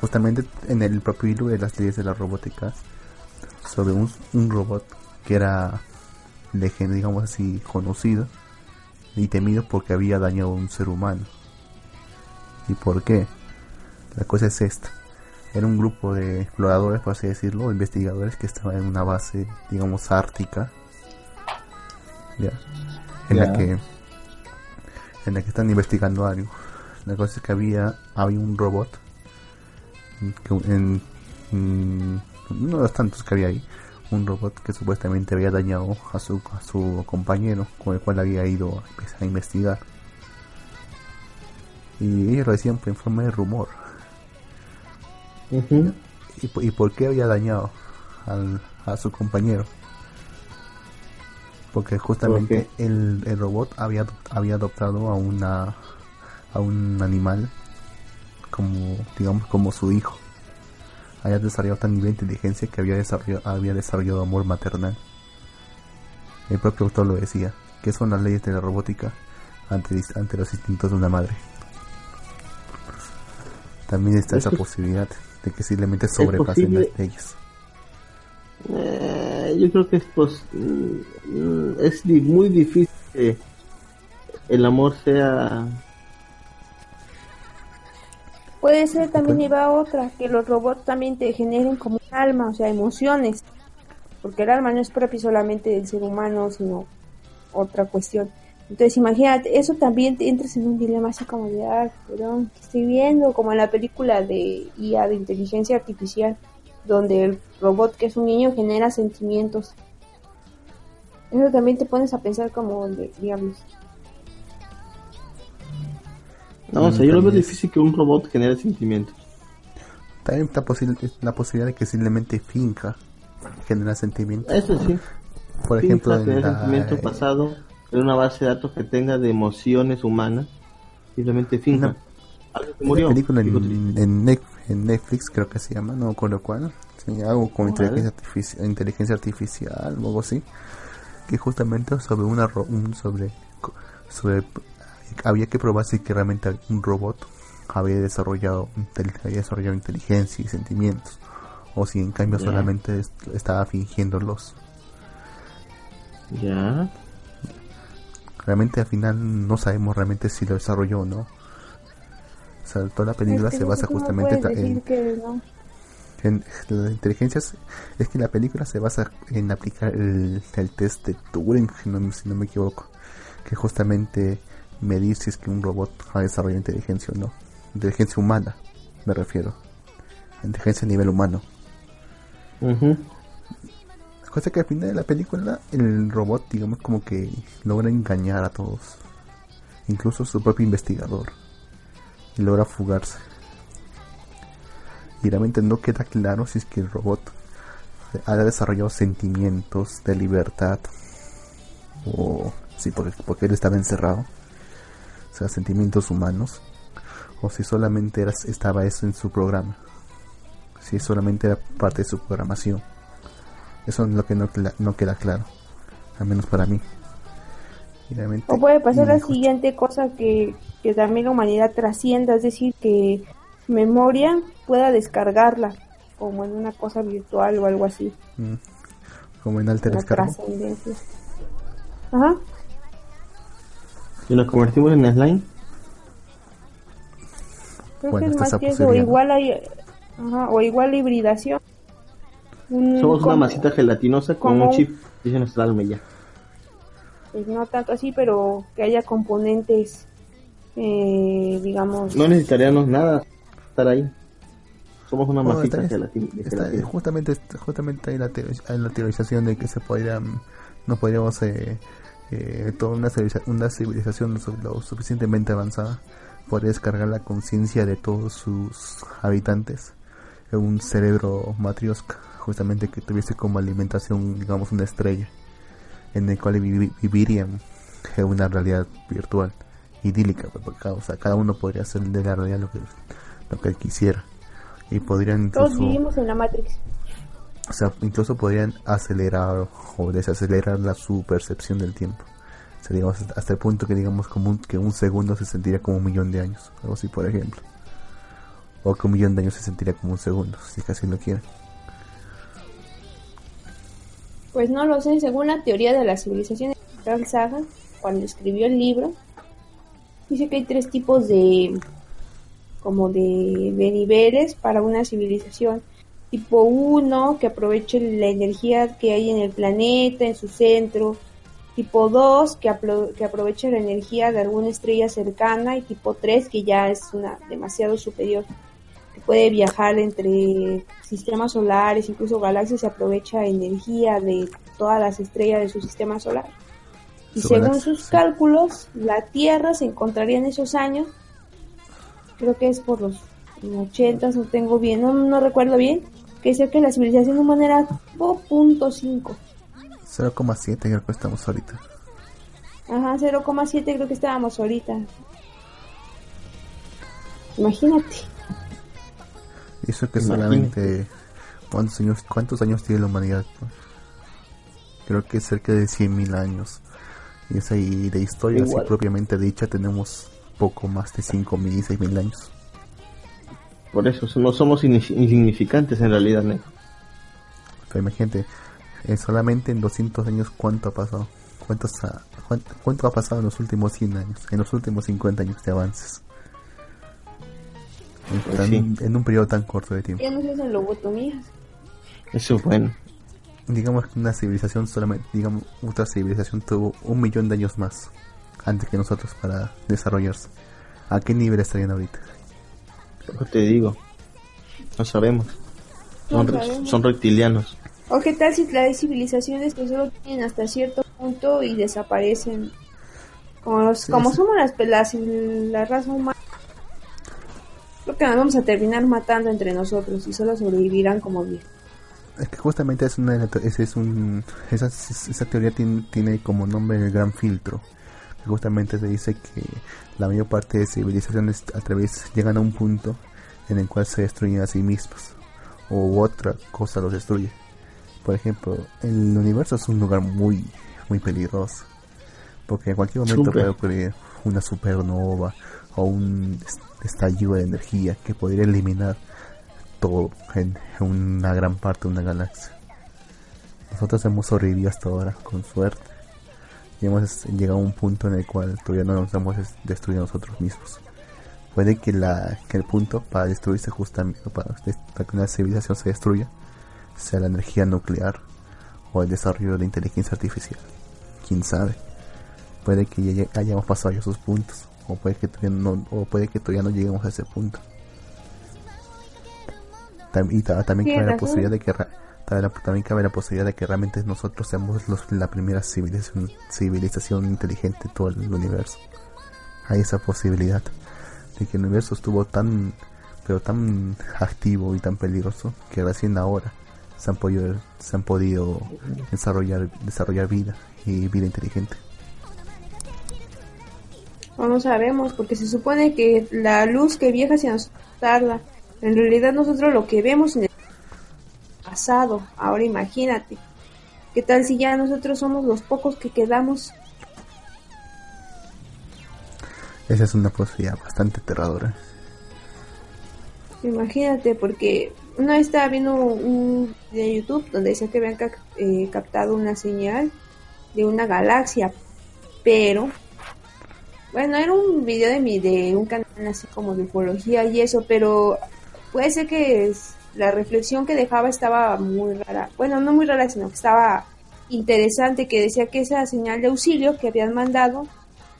Justamente en el propio hilo de las leyes de la robótica, sobre un, un robot que era, digamos así, conocido y temido porque había dañado a un ser humano. ¿Y por qué? La cosa es esta. Era un grupo de exploradores, por así decirlo, investigadores que estaban en una base, digamos, ártica. Ya. En la que en la que están investigando algo. La cosa es que había, había un robot, que en, en uno de los tantos que había ahí, un robot que supuestamente había dañado a su, a su compañero con el cual había ido a empezar a investigar. Y ellos lo decían en forma de rumor. ¿Y, y por qué había dañado al, a su compañero? Porque justamente el, el robot había, había adoptado a una a un animal como digamos como su hijo. Había desarrollado tan nivel de inteligencia que había desarrollado, había desarrollado amor maternal. El propio autor lo decía, que son las leyes de la robótica ante, ante los instintos de una madre. También está esa posibilidad de que simplemente sobrepasen las leyes. Yo creo que es, pos- mm, es muy difícil que el amor sea... Puede ser también lleva a otra, que los robots también te generen como un alma, o sea, emociones. Porque el alma no es propio solamente del ser humano, sino otra cuestión. Entonces, imagínate, eso también te entras en un dilema así como de, ah, perdón, ¿qué estoy viendo? Como en la película de IA, de inteligencia artificial, donde el robot que es un niño genera sentimientos. Eso también te pones a pensar como de diablos. No, o sea, yo lo veo difícil que un robot genere sentimientos. También está posi- la posibilidad de que simplemente finca genera sentimientos. Eso sí. Por ejemplo, en tener la, sentimiento pasado en una base de datos que tenga de emociones humanas. Simplemente finca. Una- Algo que una murió. película en, en, en Netflix, creo que se llama, no me acuerdo cuál. Sí, algo con inteligencia, artifici- inteligencia artificial o algo así. Que justamente sobre una ro- un sobre sobre había que probar si que realmente un robot había desarrollado había desarrollado inteligencia y sentimientos o si en cambio solamente est- estaba fingiéndolos. Ya. Realmente al final no sabemos realmente si lo desarrolló o no. O sea, toda la película Es que se basa justamente en, no. en la inteligencia es, es que la película se basa en aplicar el, el test de Turing si no, si no me equivoco que justamente medir si es que un robot ha desarrollado inteligencia o no. Inteligencia humana me refiero. Inteligencia a nivel humano. La cosa que al final de la película el robot digamos como que logra engañar a todos. Incluso su propio investigador y logra fugarse. Y realmente no queda claro si es que el robot ha desarrollado sentimientos de libertad o sí porque, porque él estaba encerrado o sea sentimientos humanos o si solamente era, estaba eso en su programa si solamente era parte de su programación. Eso es lo que no, no queda claro al menos para mí. O puede pasar la siguiente cosa que, que también la humanidad trascienda, es decir, que memoria pueda descargarla, como en una cosa virtual o algo así, Mm. como en Alter trascendencia. Ajá. Si nos convertimos en slime, Creo Bueno, que es está más que eso, o igual hay, ajá, o igual hibridación. Un- somos una masita gelatinosa con como un chip. Dice nuestra alma y ya. pues no tanto así, pero que haya componentes, eh, digamos, No necesitaríamos nada estar ahí. Somos una Bueno, masita está- gelatin- de gelatina. justamente justamente hay la, hay la teorización de que se podrían no podríamos eh, eh, toda una una civilización lo suficientemente avanzada podría descargar la conciencia de todos sus habitantes en un cerebro matrioska justamente que tuviese como alimentación digamos una estrella en el cual vivi- vivirían en una realidad virtual idílica, pues, porque, o sea, cada uno podría hacer de la realidad lo que, lo que él quisiera. Y podrían Todos incluso, vivimos en la Matrix. o sea, incluso podrían acelerar o desacelerar la, su percepción del tiempo. O sea, digamos, hasta- el punto que digamos como un, que un segundo se sentiría como un millón de años, algo así por ejemplo. O que un millón de años se sentiría como un segundo, si así lo quieren. Pues no lo sé, según la teoría de la civilización de Carl Sagan, cuando escribió el libro, dice que hay tres tipos de como de, niveles para una civilización. Tipo 1, que aproveche la energía que hay en el planeta, en su centro. Tipo 2, que, apro- que aproveche la energía de alguna estrella cercana. Y tipo 3, que ya es una demasiado superior que puede viajar entre sistemas solares, incluso galaxias, y aprovecha energía de todas las estrellas de su sistema solar. Y Su según galaxia, sus sí. cálculos, la Tierra se encontraría en esos años, creo que es por los 80, no tengo bien, no, no recuerdo bien, que decía que la civilización humana era tipo punto .5. 0,7 creo que estamos ahorita. Ajá, 0,7 creo que estábamos ahorita. Imagínate. Eso que Imagínate. solamente... ¿Cuántos años, ¿Cuántos años tiene la humanidad? Creo que cerca de 100.000 años. Y es ahí de historia así propiamente dicha tenemos poco más de 5.000 y 6.000 años. Por eso no somos insi- insignificantes en realidad, ¿no? Pero imagínate, eh, solamente en 200 años cuánto ha pasado. ¿Cuántos ha- cuánto, cuánto ha pasado en los últimos 100 años? En los últimos 50 años de avances. En, Pues tan- sí. en un periodo tan corto de tiempo. Ya no se hacen lobotomías. Eso es bueno. Digamos que una civilización solamente, digamos, otra civilización tuvo un millón de años más antes que nosotros para desarrollarse. ¿A qué nivel estarían ahorita? Lo te digo. No sabemos. Son, No re- sabemos. son reptilianos. ¿O qué tal si hay civilizaciones que solo tienen hasta cierto punto y desaparecen? Como, los- Sí, como sí. somos las, las- la raza humana. Creo que nos vamos a terminar matando entre nosotros y solo sobrevivirán como bien. Es que justamente es una, ese es un, esa, esa teoría tiene, tiene como nombre el gran filtro. Que justamente se dice que la mayor parte de civilizaciones a través llegan a un punto en el cual se destruyen a sí mismos o otra cosa los destruye. Por ejemplo, el universo es un lugar muy muy peligroso porque en cualquier momento puede ocurrir una supernova o un est- estallido de energía que podría eliminar todo en una gran parte de una galaxia. Nosotros hemos sobrevivido hasta ahora con suerte y hemos llegado a un punto en el cual todavía no nos hemos des- destruido nosotros mismos. Puede que, la, el punto para destruirse justamente, para, que una civilización se destruya, sea la energía nuclear o el desarrollo de inteligencia artificial. Quién sabe. Puede que ya hayamos pasado ya esos puntos, o puede que todavía no lleguemos a ese punto. Y ta- también cabe la posibilidad de que también cabe la posibilidad de que realmente nosotros seamos los, la primera civilización, civilización inteligente de todo el universo. Hay esa posibilidad de que el universo estuvo tan pero tan activo y tan peligroso que recién ahora se han podido se han podido desarrollar desarrollar vida y vida inteligente. No lo sabemos porque se supone que la luz que viaja hacia nos tarda. En realidad nosotros lo que vemos en el pasado. Ahora imagínate. ¿Qué tal si ya nosotros somos los pocos que quedamos? Esa es una posibilidad bastante aterradora. Imagínate, porque una vez estaba viendo un video de YouTube donde decía que habían eh, captado una señal de una galaxia, pero bueno, era un video de mi de un canal así como de ufología y eso, pero puede ser que es- la reflexión que dejaba estaba muy rara. Bueno, no muy rara, sino que estaba interesante, que decía que esa señal de auxilio que habían mandado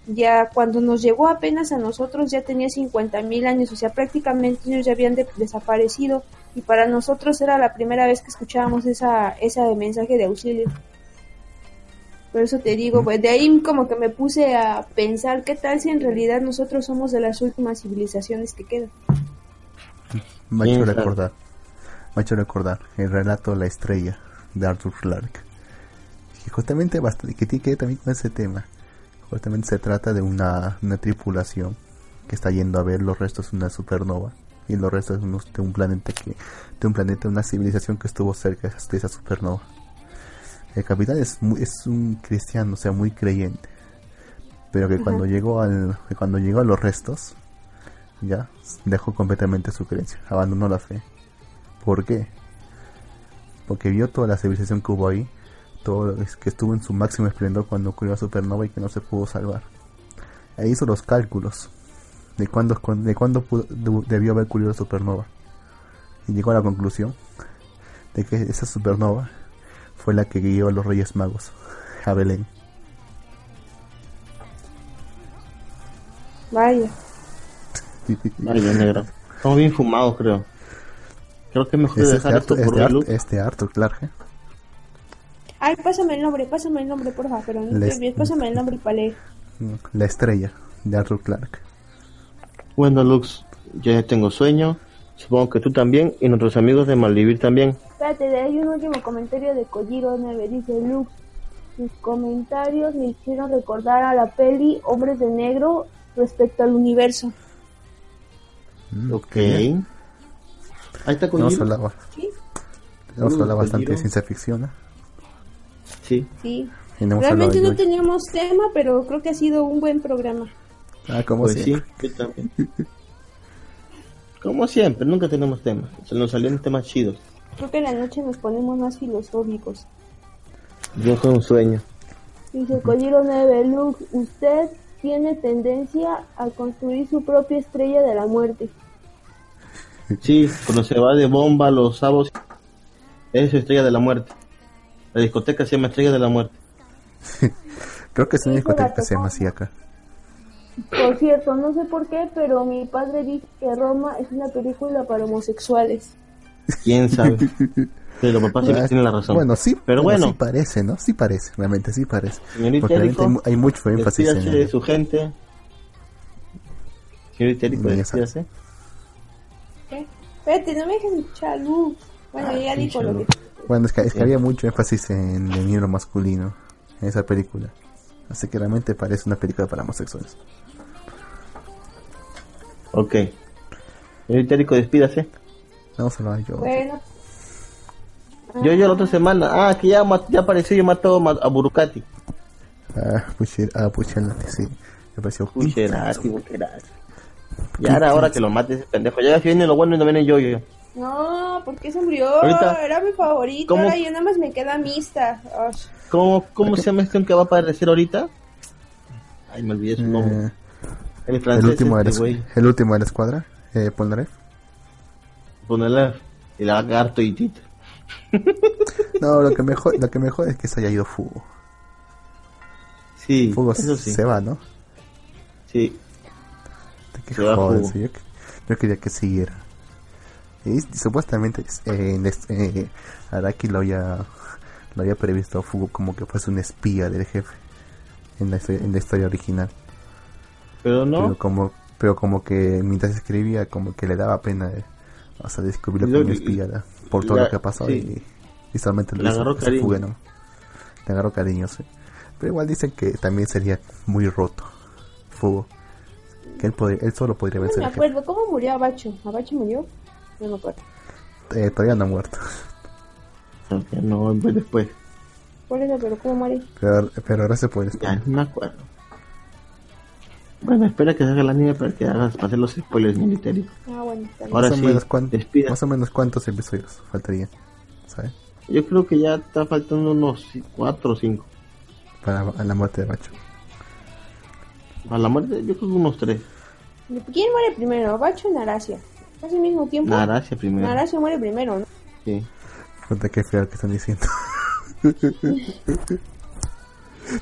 ya cuando nos llegó apenas a nosotros ya tenía 50 mil años, o sea, prácticamente ellos ya habían de- desaparecido y para nosotros era la primera vez que escuchábamos esa, esa mensaje de auxilio. Por eso te digo, pues de ahí como que me puse a pensar qué tal si en realidad nosotros somos de las últimas civilizaciones que quedan. Me ha hecho recordar, me ha hecho recordar el relato La estrella de Arthur Clarke. Que justamente bastante, que tiene que ver también con ese tema. Justamente se trata de una, una tripulación que está yendo a ver los restos de una supernova y los restos de, unos- de un planeta que de un planeta, una civilización que estuvo cerca de esa- de esa supernova. El capitán es muy- es un cristiano, o sea, muy creyente, pero que cuando llegó al que cuando llegó a los restos ya dejó completamente su creencia, abandonó la fe. ¿Por qué? Porque vio toda la civilización que hubo ahí, todo lo que estuvo en su máximo esplendor cuando ocurrió la supernova y que no se pudo salvar. E hizo los cálculos de cuándo, de cuándo debió haber ocurrido la supernova. Y llegó a la conclusión de que esa supernova fue la que guió a los Reyes Magos a Belén. Vaya. Vaya, negro. Estamos bien fumados, creo. Creo que es mejor Es este, dejar esto Arthur, por este, Arthur, este Arthur Clarke. ¿eh? Ay, pásame el nombre, pásame el nombre, porfa, pero no Les- estoy bien, pásame el nombre para leer. Mm, La estrella de Arthur Clarke. Bueno, Lux, yo ya tengo sueño. Supongo que tú también y nuestros amigos de Malvivir también. Espérate, de ahí un último comentario de Kojiro 9. Dice Lux, sus comentarios me hicieron recordar a la peli Hombres de Negro respecto al universo. Mm, Ok. Ahí está Hemos Kojiro. hablado, Sí, hemos Uh, hablado bastante de ciencia ficción. ¿eh? Sí. sí. Realmente no teníamos tema, pero creo que ha sido un buen programa. Ah, como Pues sí, siempre. yo también. Como siempre, nunca tenemos temas. Se nos salieron temas chidos. Creo que en la noche nos ponemos más filosóficos. Yo con un sueño. Dice Kojiro 9, Lux, usted tiene tendencia a construir su propia estrella de la muerte. Sí, cuando se va de bomba los sábados, es Estrella de la Muerte. La discoteca se llama Estrella de la Muerte. Creo que es una discoteca que se llama así acá. Por cierto, no sé por qué, pero mi padre dice que Roma es una película para homosexuales. ¿Quién sabe? Pero papá sí que tiene la razón. Bueno, sí, Pero bueno. sí parece, ¿no? Sí parece, realmente sí parece. Señorita Porque realmente hay, Erico, hay mucho énfasis en de su gente. Señorita Erico. Espérate, no me dejes escuchar Lux. Bueno, Ah, ya dijo lo que... Bueno, es que, es que había mucho énfasis en el miembro masculino en esa película. Así que realmente parece una película para homosexuales. Ok. Erico, despídase. Vamos a hablar yo. Bueno. Yo, yo la otra semana. Ah, que ya, apareció y mató ma- a Burukati. Ah, Pucher, ah, sí. Me pareció Pucherati, Burukati. Y ahora, ahora que lo mate ese pendejo. Ya si viene lo bueno y no viene yo, yo. No, ¿por qué se murió? Ahorita- Era mi favorito, ¿Cómo? ahora ya nada más me queda mixta. Ay, ¿Cómo, cómo se llama este que va a aparecer ahorita? Ay, me olvidé su nombre. Eh, El el, francés, último de la, este güey. el último de la escuadra, eh, Polnareff. El lagarto y tito. No, lo que mejor, lo que mejor es que se haya ido Fugo. Sí, Fugo eso sí. se va, ¿no? Sí, Qué joder, yo, yo quería que siguiera. Y supuestamente eh, eh, Araki lo había, lo había previsto a Fugo como que fuese un espía del jefe en la, en la historia original. pero no. Pero como pero como que mientras escribía como que le daba pena o sea, descubrirlo Lo- como un espía por todo la- lo que ha pasado sí. y, y solamente lo Le hizo agarró cariño. fugue, ¿no? Le agarró cariño, sí. Pero igual dicen que también sería muy roto Fugo. Que él, podría- él solo podría no vencer me al jefe. acuerdo, ¿cómo murió Abacho? ¿Abacho murió? No me acuerdo. Eh, todavía no ha muerto. No, pues después. Por eso, pero ¿cómo muere? Pero, pero gracias por el Ya, spoiler. no me acuerdo. Bueno, espera que salga el anime para que hagas para hacer los spoilers militares. Ah, bueno, está bien. Ahora más, sí, o menos cuán- más o menos cuántos episodios faltarían, ¿sabes? Yo creo que ya está faltando unos 4 o 5. Para a la muerte de Bacho. A la muerte, yo creo que unos 3. ¿Quién muere primero? ¿Abacho o Narasia? ¿Casi al mismo tiempo? Narasia primero. Narasia muere primero, ¿no? Sí. Puta, qué feo que están diciendo.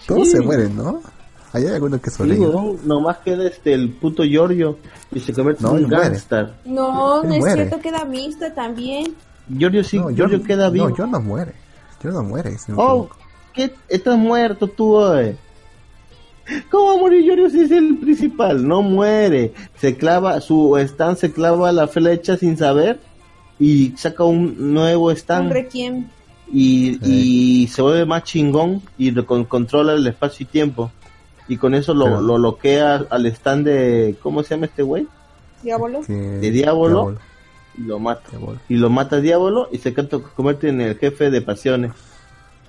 Todos Sí. se mueren, ¿no? Hay alguno que Sí, sobrevive. weón, nomás queda este el puto Giorgio y se convierte No, en un gangster. No, no es muere. cierto, queda mixta también. Giorgio sí, no, Giorgio queda vivo. No, yo no muere. Yo no muere. si no Oh. ¿qué? Estás muerto tú, oye. ¿Cómo va a morir Giorgio si es el principal? No muere. Se clava, su stand se clava la flecha sin saber y saca un nuevo stand Un requiem. y, y se vuelve más chingón y controla el espacio y tiempo. y con eso lo, Pero- lo bloquea al stand de, ¿cómo se llama este güey? Diablo. De Diablo. Y lo mata. Diablo. Y lo mata Diablo y se convierte en el jefe de pasiones.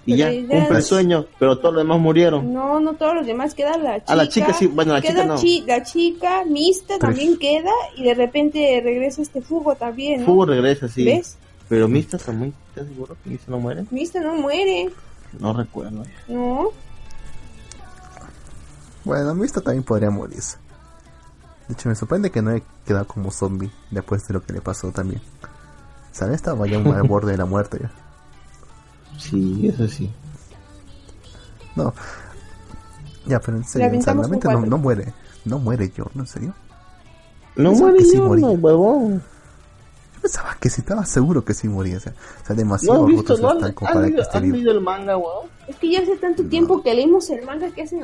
Y ya, cumple el sueño, pero todos los demás murieron. No, no todos los demás, queda la chica. A la chica sí, bueno, la queda chica no. chi- la chica, Mista Tres. también queda y de repente regresa este Fugo también, ¿no? Fugo regresa, sí. ¿Ves? Pero Mista está muy, ¿estás seguro que Mista no muere? Mista no muere, No recuerdo. ¿no? Bueno, Mista también podría morirse. De hecho, me sorprende que no haya quedado como zombie después de lo que le pasó también. O sea, estaba ya al borde de la muerte ya. Sí, eso sí. No. Ya, pero en serio, o sea, realmente no, no muere. No muere yo, ¿no? ¿En serio? No muere sí yo, moría. no, huevón. Yo pensaba que sí, estaba seguro que sí moría. O sea, o sea No demasiado has visto, no están has, como has para que leído, el manga, huevón. Es que ya hace tanto tiempo que leímos el manga que hace...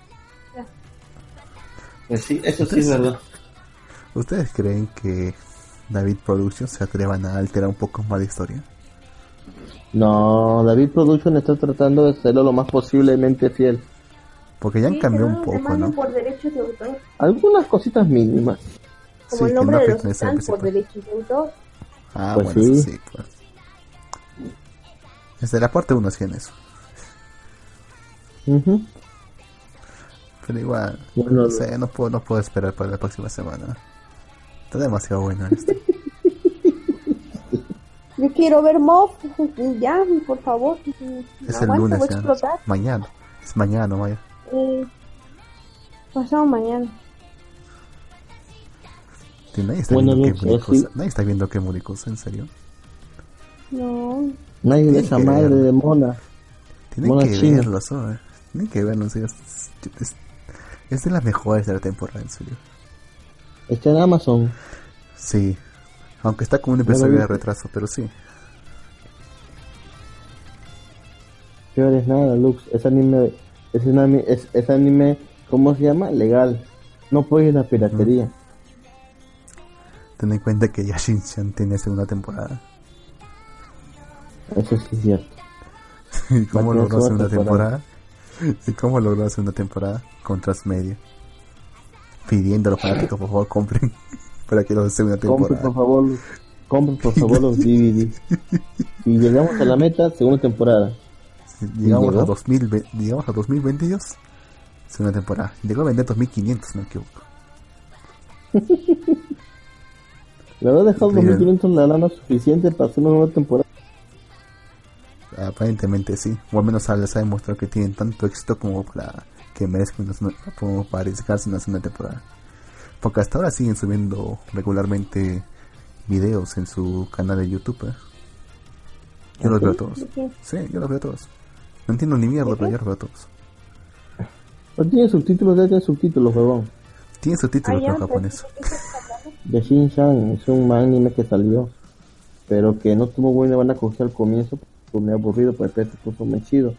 Pues sí, eso sí es verdad. ¿Ustedes creen que David Productions se atrevan a alterar un poco más la historia? No, David Production está tratando de hacerlo lo más posiblemente fiel. Porque ya han Sí, cambiado un poco, ¿no? por derechos de autor. Algunas cositas mínimas. Como Sí, el que nombre no de los stands por derechos de autor. Ah, Pues bueno, eso sí. sí, pues. Desde la parte 1 hacían eso. Pero igual, Bueno, no sé, no puedo, no puedo esperar para la próxima semana. Está demasiado bueno esto. Yo quiero ver Mob, ya, por favor. Es el aguanto, lunes voy a explotar. Mañana. Es mañana, vaya. Eh, pasado mañana. Que nadie está Bueno, viendo Lux, que sí. Nadie está viendo que Muricosa, en serio. No, Nadie de Tiene esa madre verlo. de mona. Tienen Mona que china. verlo, ¿sabes? Tienen que verlo, en serio. Es, es- es de las mejores de la temporada, en serio. Está en Amazon. Sí. Aunque está como un episodio de retraso, pero sí. Peor es nada, Lux. Es anime, es anime, es, es anime, ¿cómo se llama? Legal. No apoyes la piratería. Ten en cuenta que Yashin-chan tiene segunda temporada. Eso sí es cierto. ¿Y cómo logró segunda segunda temporada? ¿Y cómo logró segunda temporada? Con Transmedia. Pidiendo a los fanáticos, por favor, compren. Para que los segunda Compre temporada. por favor, compre por favor los DVD. Y llegamos a la meta, segunda temporada. Llegamos llegó? a, 2000, llegamos a 2022. Segunda temporada. Llegó a vender 2500, no me equivoco. Le habrá dejado Bien. 2500 la lana suficiente para hacer una nueva temporada. Aparentemente sí. O al menos les ha demostrado que tienen tanto éxito como para que merezcan como para arriesgarse en una segunda temporada. Porque hasta ahora siguen subiendo regularmente videos en su canal de YouTube. ¿eh? Yo los ¿Ah, veo sí? todos. ¿de? Sí, yo los veo todos. No entiendo ni mierda, pero yo los veo todos. No tiene subtítulos, ya tiene subtítulos, huevón. Tiene subtítulos Ah, ya, en japonés. Yashin-chan es un anime que salió, pero que no tuvo buena buena acogida al comienzo, pues me aburrido, pues después se puso muy chido.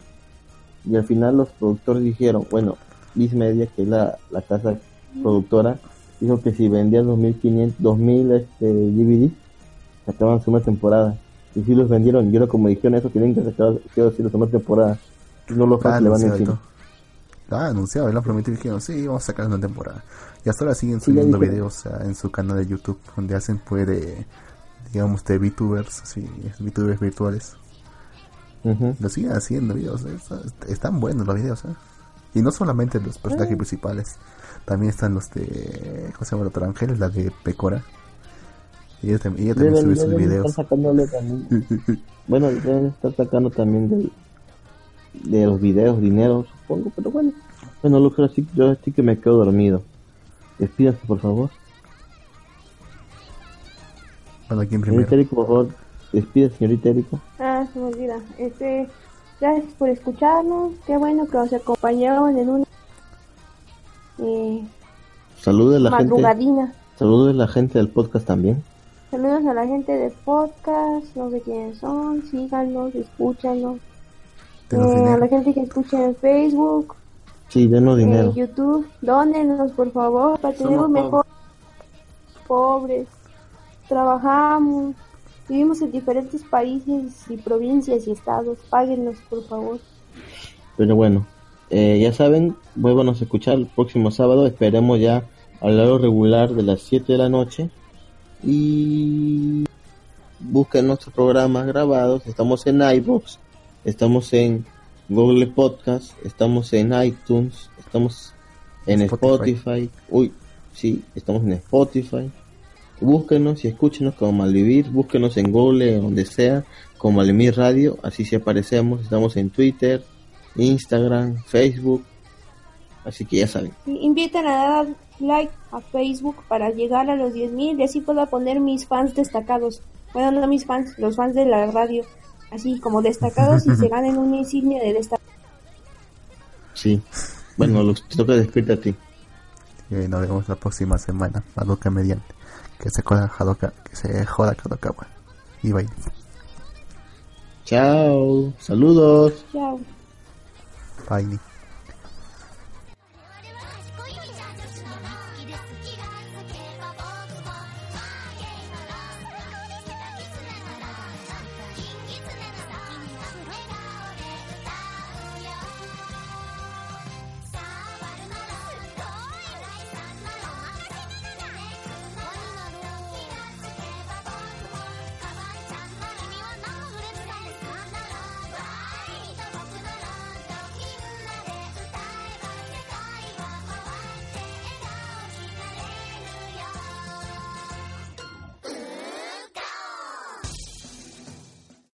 Y al final los productores dijeron, bueno, Viz Media, que es la, la casa productora, dijo que si vendían 2500, 2000 este, DVD, sacaban su una temporada. Y si los vendieron, y ahora como dijeron eso, tienen que sacar sí o sí la segunda temporada. No los Ah, fans le van encima. Ah, anunciado, han prometido y dijeron, sí, vamos a sacar una temporada. Y hasta ahora siguen Sí, subiendo videos ah, en su canal de YouTube, donde hacen pues de, digamos, de VTubers, así, VTubers virtuales. Lo siguen haciendo videos, eh, está- están buenos los videos, ¿eh? Y no solamente los personajes principales, también están los de, ¿cómo se llama? La otra ángel, la de Pecora. Y ella, tam- ella también Deben, sube sus videos. también. bueno, deben estar sacando también del, de los videos dinero, supongo, pero bueno. Bueno, Lucas, así, yo sí que me quedo dormido. Despídase, por favor. Bueno, ¿quién Señorita primero? Erika, por favor, despídase, señorita Erika. Ah, se me olvida. Este, gracias por escucharnos. Qué bueno que nos acompañaron en una eh, Saludos a la gente, madrugadina. saludos a la gente del podcast también. Saludos a la gente de podcast, no sé quiénes son, síganos, escúchanos. Eh, a la gente que escucha en Facebook, Sí, denos en dinero. YouTube, dónenos por favor para tener un mejor pobres. Trabajamos, vivimos en diferentes países y provincias y estados. Páguenos por favor. Pero bueno, eh, ya saben, vuélvanos a escuchar el próximo sábado. Esperemos ya al lado regular de las 7 de la noche. Y busquen nuestros programas grabados. Estamos en iVoox, estamos en Google Podcast, estamos en iTunes, estamos en Spotify. Spotify. Uy, sí, estamos en Spotify. Búsquenos y escúchenos como Malvivir, búsquenos en Google, donde sea, como Malvivir Radio, así sí aparecemos. Estamos en Twitter, Instagram, Facebook, así que ya saben. Sí, Inviten a dar like a Facebook para llegar a los 10.000 y así puedo poner mis fans destacados. Bueno, no mis fans, los fans de la radio. Así como destacados y se ganen una insignia de destacado. Sí. Bueno, los te toca despedirte a ti. Y nos vemos la próxima semana. Hadoka mediante. Que se joda Hadoka, que se joda Kadokawa. Y bye. Chao. Saludos. Chao. Bye.